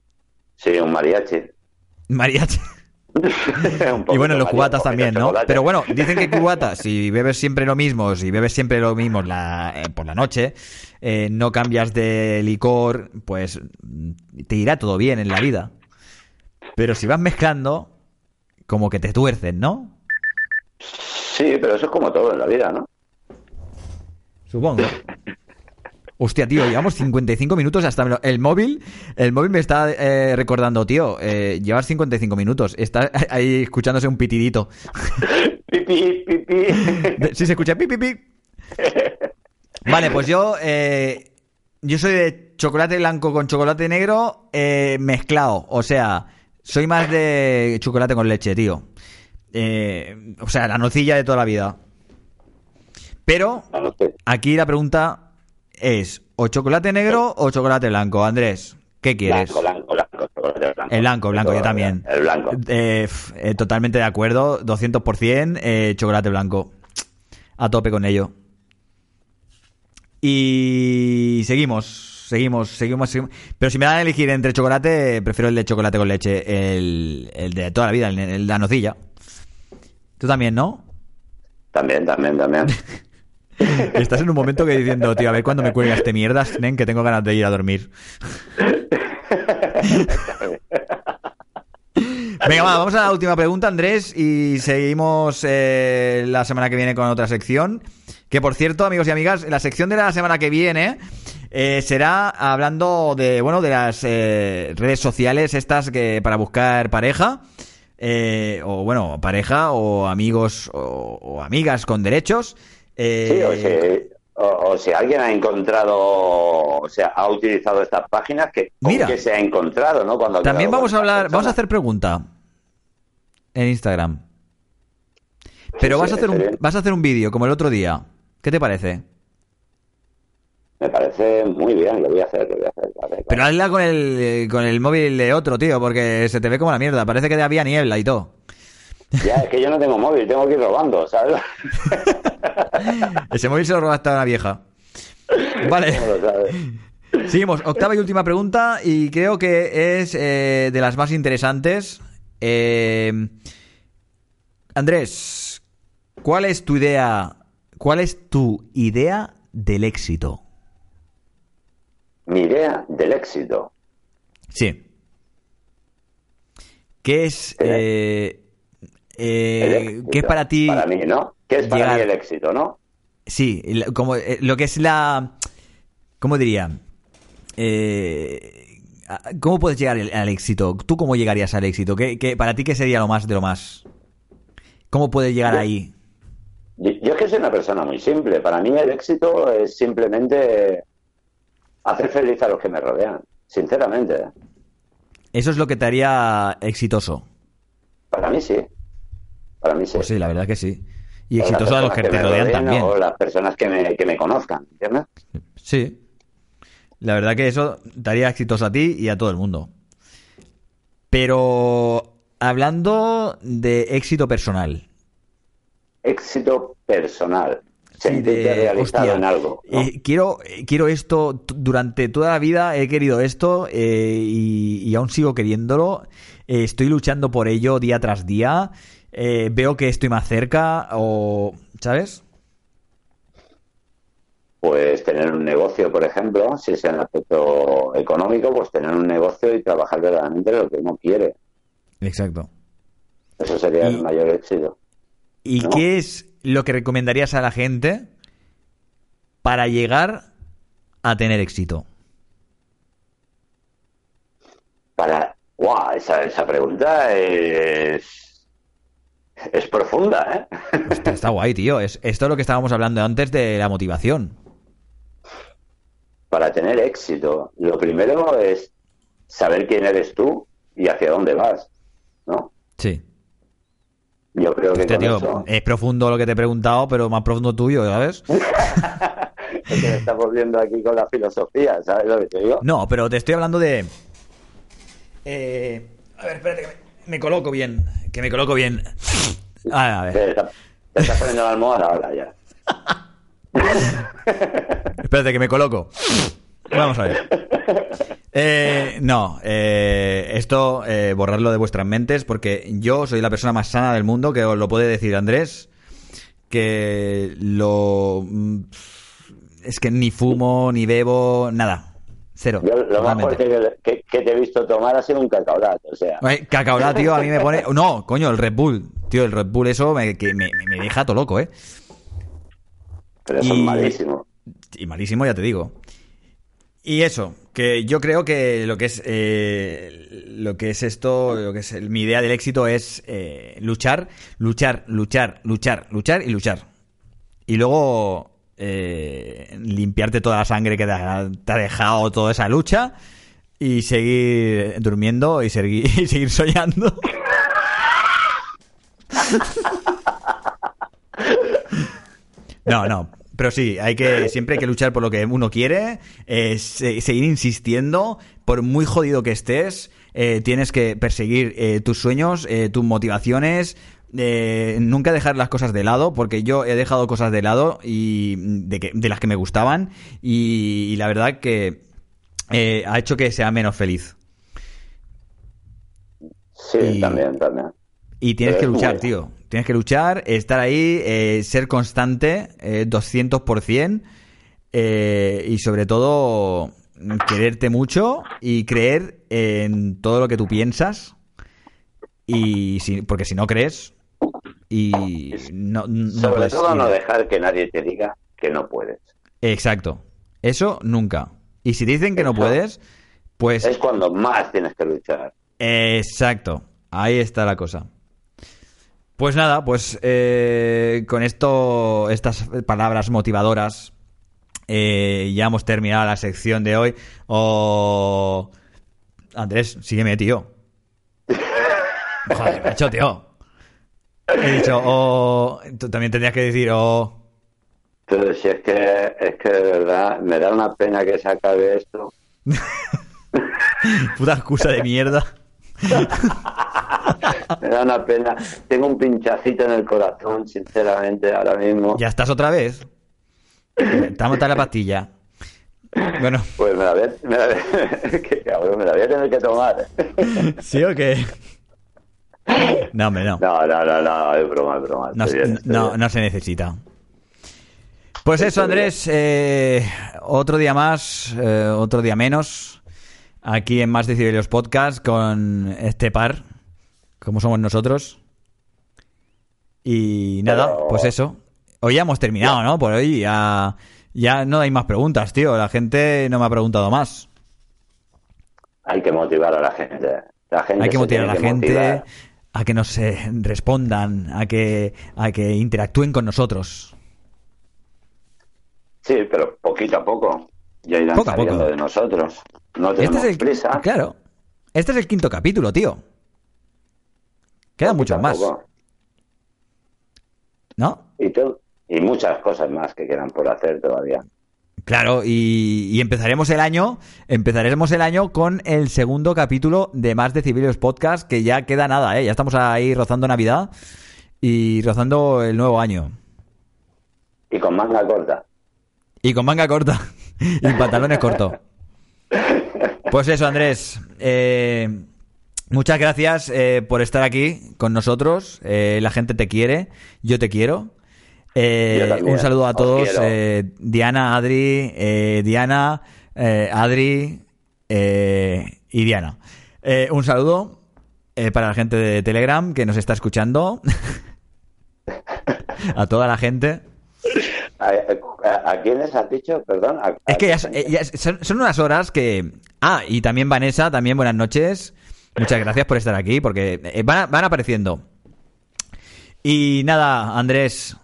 S7: sí, un mariachi.
S2: Mariachi. Y bueno, los cubatas también, ¿no? Pero bueno, dicen que cubatas, si bebes siempre lo mismo, si bebes siempre lo mismo la- eh, por la noche, eh, no cambias de licor, pues mm, te irá todo bien en la vida. Pero si vas mezclando, como que te tuercen, ¿no?
S7: Sí, pero eso es como todo en la vida, ¿no?
S2: Supongo. Hostia, tío, llevamos 55 minutos hasta lo- el móvil. El móvil me está eh, recordando, tío, eh, llevas 55 minutos. Está ahí escuchándose un pitidito.
S7: Pipi, pipi.
S2: Sí, se escucha pi, pi, pi. Vale, pues yo, eh, yo soy de chocolate blanco con chocolate negro eh, mezclado. O sea, soy más de chocolate con leche, tío. O sea, la nocilla de toda la vida. Pero aquí la pregunta es, ¿o chocolate negro o chocolate blanco? Andrés, ¿qué quieres?
S7: Blanco, blanco, blanco, chocolate blanco.
S2: El blanco, blanco, yo también.
S7: El blanco.
S2: Eh, eh, totalmente de acuerdo, 200% eh, chocolate blanco. A tope con ello. Y seguimos, seguimos, seguimos, seguimos. Pero si me dan a elegir entre chocolate, prefiero el de chocolate con leche, el, el de toda la vida, el, el de la nocilla. Tú también, ¿no?
S7: También, también, también.
S2: Estás en un momento que diciendo, tío, a ver cuándo me cuelga este mierda, nen, que tengo ganas de ir a dormir. Venga, va, vamos a la última pregunta, Andrés, y seguimos eh, la semana que viene con otra sección. Que por cierto, amigos y amigas, la sección de la semana que viene eh, será hablando de, bueno, de las eh, redes sociales estas que para buscar pareja. o bueno, pareja o amigos o, o amigas con derechos. Eh,
S7: Sí, o si, o, o si alguien ha encontrado, o sea, ha utilizado estas páginas, que, ¿con
S2: Mira.
S7: qué se ha encontrado, ¿no? Cuando
S2: También vamos a hablar, vamos a hacer pregunta en Instagram. Pero
S7: Sí,
S2: vas
S7: sí,
S2: a hacer un,
S7: bien.
S2: vas a hacer un vídeo como el otro día. ¿Qué te parece?
S7: Me parece muy bien, lo voy a hacer, lo voy a hacer. vale,
S2: Pero hazla con el eh, con el móvil de otro, tío, porque se te ve como la mierda. Parece que había niebla y todo.
S7: Ya, es que yo no tengo móvil, tengo que ir robando, ¿sabes?
S2: Ese móvil se lo robaste a una vieja. Vale.
S7: ¿Cómo lo sabes?
S2: Seguimos. Octava y última pregunta y creo que es eh, de las más interesantes. Eh, Andrés, ¿cuál es tu idea? ¿Cuál es tu idea del éxito?
S7: Mi idea del éxito.
S2: Sí. ¿Qué es, eh, eh, qué es para ti?
S7: Para mí, ¿no? ¿Qué es para
S2: llegar-
S7: mí el éxito, no?
S2: Sí, como eh, lo que es la, ¿cómo diría? Eh, ¿Cómo puedes llegar al, éxito? ¿Tú cómo llegarías al éxito? ¿Qué, qué- para ti qué sería lo más de lo más? ¿Cómo puedes llegar
S7: Yo-
S2: ahí?
S7: Yo es que soy una persona muy simple. Para mí el éxito es simplemente hacer feliz a los que me rodean. Sinceramente.
S2: Eso es lo que te haría exitoso.
S7: Para mí sí. Para mí sí.
S2: Pues sí, la verdad que sí. Y
S7: las
S2: exitoso a los que te rodean también.
S7: O las personas que me, que me conozcan, ¿entiendes?
S2: Sí. La verdad que eso te haría exitoso a ti y a todo el mundo. Pero hablando de éxito personal.
S7: Éxito personal.
S2: Sí,
S7: Sentirte
S2: de,
S7: realizado
S2: hostia,
S7: en algo. ¿no?
S2: eh, quiero, quiero esto, durante toda la vida he querido esto eh, y, y aún sigo queriéndolo. Eh, estoy luchando por ello día tras día. Eh, veo que estoy más cerca o... ¿Sabes?
S7: Pues tener un negocio, por ejemplo, si es en el aspecto económico, pues tener un negocio y trabajar verdaderamente lo que uno quiere.
S2: Exacto.
S7: Eso sería el mayor éxito.
S2: ¿Y
S7: ¿No?
S2: qué es lo que recomendarías a la gente para llegar a tener éxito?
S7: Para Guau, esa, esa pregunta es. Es profunda, ¿eh?
S2: Está, está guay, tío. Es, esto es lo que estábamos hablando antes de la motivación.
S7: Para tener éxito, lo primero es saber quién eres tú y hacia dónde vas, ¿no?
S2: Sí.
S7: Yo creo que
S2: Hostia, tío,
S7: eso
S2: es profundo lo que te he preguntado, pero más profundo tuyo, ¿sabes?
S7: es que me estamos viendo aquí con la filosofía, ¿sabes lo que te digo?
S2: No, pero te estoy hablando de. Eh, a ver, espérate, que me, me coloco bien. Que me coloco bien. A ver, a ver.
S7: Te, está- te estás poniendo la almohada ahora ya.
S2: Espérate, que me coloco. Vamos a ver. Eh, no, eh, esto eh, borrarlo de vuestras mentes porque yo soy la persona más sana del mundo que os lo puede decir Andrés. Que lo. mm, Es que ni fumo, ni bebo, nada. Cero.
S7: Yo lo más fuerte que, que- que te he visto tomar ha sido un cacaolat, o sea.
S2: Ay, Cacaolá, tío, a mí me pone. No, coño, el Red Bull. Tío, el Red Bull, eso me, que me, me deja todo loco, ¿eh?
S7: Pero eso
S2: y-
S7: es malísimo.
S2: Y malísimo, ya te digo. Y eso, que yo creo que lo que es eh, lo que es esto, lo que es el- mi idea del éxito es eh, luchar, luchar, luchar, luchar, luchar y luchar. Y luego eh, limpiarte toda la sangre que te ha, dejado toda esa lucha y seguir durmiendo y seguir, y seguir soñando. No, no. Pero sí, hay que siempre hay que luchar por lo que uno quiere, eh, se- seguir insistiendo, por muy jodido que estés, eh, tienes que perseguir eh, tus sueños, eh, tus motivaciones, eh, nunca dejar las cosas de lado, porque yo he dejado cosas de lado y de, que, de las que me gustaban y, y la verdad que eh, ha hecho que sea menos feliz.
S7: Sí,
S2: y-
S7: también, también.
S2: Y tienes
S7: Pero
S2: que luchar, tío. Tienes que luchar, estar ahí, eh, ser constante, eh, 200%, eh, y sobre todo quererte mucho y creer en todo lo que tú piensas. Y si, porque si no crees, y no, no
S7: Sobre
S2: puedes
S7: todo
S2: ir.
S7: no dejar que nadie te diga que no puedes.
S2: Exacto. Eso nunca. Y si dicen que no puedes, pues
S7: Es cuando más tienes que luchar.
S2: Exacto, ahí está la cosa. Pues nada, pues eh, con esto, estas palabras motivadoras, eh, ya hemos terminado la sección de hoy. O Andrés, sígueme, tío. Joder, macho, tío. He dicho, o tú también tendrías que decir, o
S7: Pero si es que, es que de verdad me da una pena que se acabe esto.
S2: puta excusa de mierda.
S7: Me da una pena. Tengo un pinchacito en el corazón, sinceramente, ahora mismo.
S2: ¿Ya estás otra vez? Te ha matado la pastilla. Bueno,
S7: Pues me la voy a, me la voy- qué cabrón, me la voy a tener que tomar.
S2: ¿sí o qué? No, hombre, no.
S7: No, no, no, no, es broma, es broma.
S2: No,
S7: bien,
S2: no,
S7: bien.
S2: no se necesita. Pues eso, Andrés. eh, otro día más, eh, otro día menos. Aquí en Más Decibelios Podcast con este par, como somos nosotros. Y nada,
S7: Pero-
S2: pues eso. Hoy ya hemos terminado, ¿no? Por hoy ya, ya no hay más preguntas, tío. La gente no me ha preguntado más.
S7: Hay que motivar a la gente. La gente
S2: Hay que motivar a la
S7: que
S2: gente
S7: motivar.
S2: A que nos eh, respondan, a que, a que interactúen con nosotros.
S7: Sí, pero poquito a poco. Ya irán
S2: Poco poco.
S7: de nosotros. No
S2: Este
S7: tenemos
S2: es el
S7: prisa.
S2: Claro. Este es el quinto capítulo, tío. Quedan muchos más,
S7: poco.
S2: ¿no?
S7: Y, y muchas cosas más que quedan por hacer todavía.
S2: Claro, y, y empezaremos el año, empezaremos el año con el segundo capítulo de Más Decibelios Podcast, que ya queda nada, ¿eh? Ya estamos ahí rozando Navidad y rozando el nuevo año.
S7: Y con manga corta.
S2: Y con manga corta y pantalones cortos. Pues eso, Andrés. eh, muchas gracias eh, por estar aquí con nosotros. La gente te quiere, yo te quiero. Eh, un saludo a
S7: os
S2: todos. eh, Diana, Adri, eh, Diana, eh, Adri y Diana. Un saludo para la gente de Telegram que nos está escuchando. a toda la gente.
S7: ¿A, a- a quiénes has dicho? Perdón. ¿A-
S2: Es que ya, son, son unas horas que... Ah, y también Vanessa, también buenas noches. Muchas gracias por estar aquí, porque van, van apareciendo. Y nada, Andrés,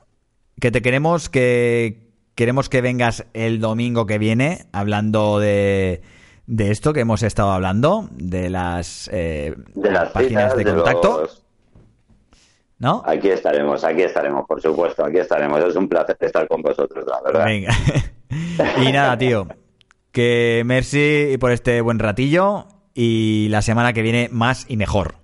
S2: que te queremos, que queremos que vengas el domingo que viene hablando de, de esto que hemos estado hablando, de las, eh,
S7: De las
S2: páginas
S7: citas,
S2: de
S7: de
S2: contacto,
S7: los-
S2: ¿no?
S7: Aquí estaremos, aquí estaremos, por supuesto, aquí estaremos. Es un placer estar con vosotros, la verdad.
S2: Venga. y nada, tío. Que merci por este buen ratillo y la semana que viene más y mejor.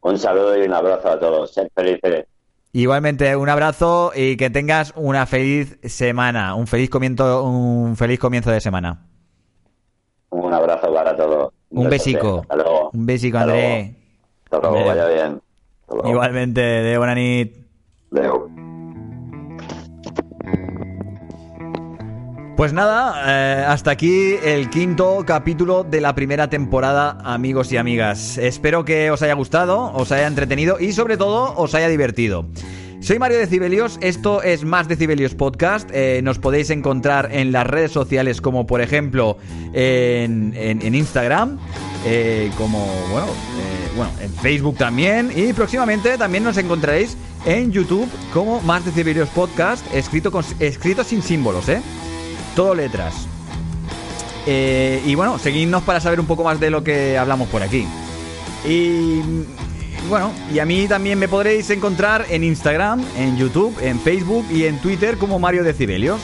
S7: Un saludo y un abrazo a todos. Sed felices.
S2: Igualmente, un abrazo y que tengas una feliz semana, un feliz comienzo, un feliz comienzo de semana.
S7: Un abrazo para todos.
S2: Un besico.
S7: Hasta luego.
S2: Un besico,
S7: Hasta
S2: André.
S7: luego. Hasta luego, vaya bien. Hasta luego.
S2: Igualmente, de buena nit. Pues nada, eh, hasta aquí el quinto capítulo de la primera temporada, amigos y amigas. Espero que os haya gustado, os haya entretenido y sobre todo os haya divertido. Soy Mario Decibelios, esto es Más Decibelios Podcast. eh, nos podéis encontrar en las redes sociales como por ejemplo en, Instagram, eh, como bueno, bueno, en Facebook también y próximamente también nos encontraréis en YouTube como Más Decibelios Podcast, escrito, con, escrito sin símbolos, ¿eh? Todo letras. Eh, y bueno, seguidnos para saber un poco más de lo que hablamos por aquí. Y bueno, y a mí también me podréis encontrar en Instagram, en YouTube, en Facebook y en Twitter como Mario Decibelios.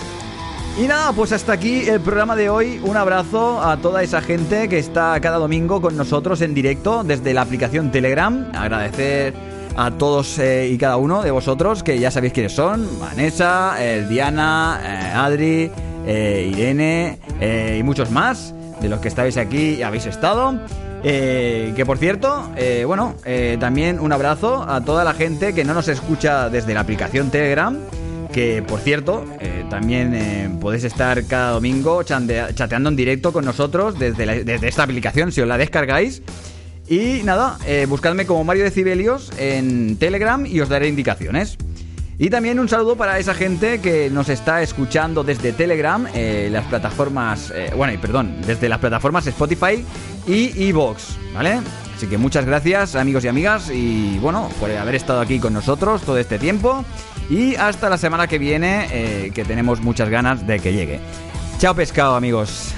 S2: Y nada, pues hasta aquí el programa de hoy. Un abrazo a toda esa gente que está cada domingo con nosotros en directo desde la aplicación Telegram. Agradecer a todos eh, y cada uno de vosotros que ya sabéis quiénes son. Vanessa, eh, Diana, eh, Adri, eh, Irene eh, y muchos más de los que estáis aquí y habéis estado. Eh, que por cierto, bueno, también un abrazo a toda la gente que no nos escucha desde la aplicación Telegram. Que por cierto, también podéis estar cada domingo chateando en directo con nosotros desde, desde esta aplicación si os la descargáis. Y nada, buscadme como Mario Decibelios en Telegram y os daré indicaciones. Y también un saludo para esa gente que nos está escuchando desde Telegram, eh, las plataformas, eh, bueno, y perdón, desde las plataformas Spotify y Evox, ¿vale? Así que muchas gracias amigos y amigas y bueno, por haber estado aquí con nosotros todo este tiempo y hasta la semana que viene, eh, que tenemos muchas ganas de que llegue. Chao pescado amigos.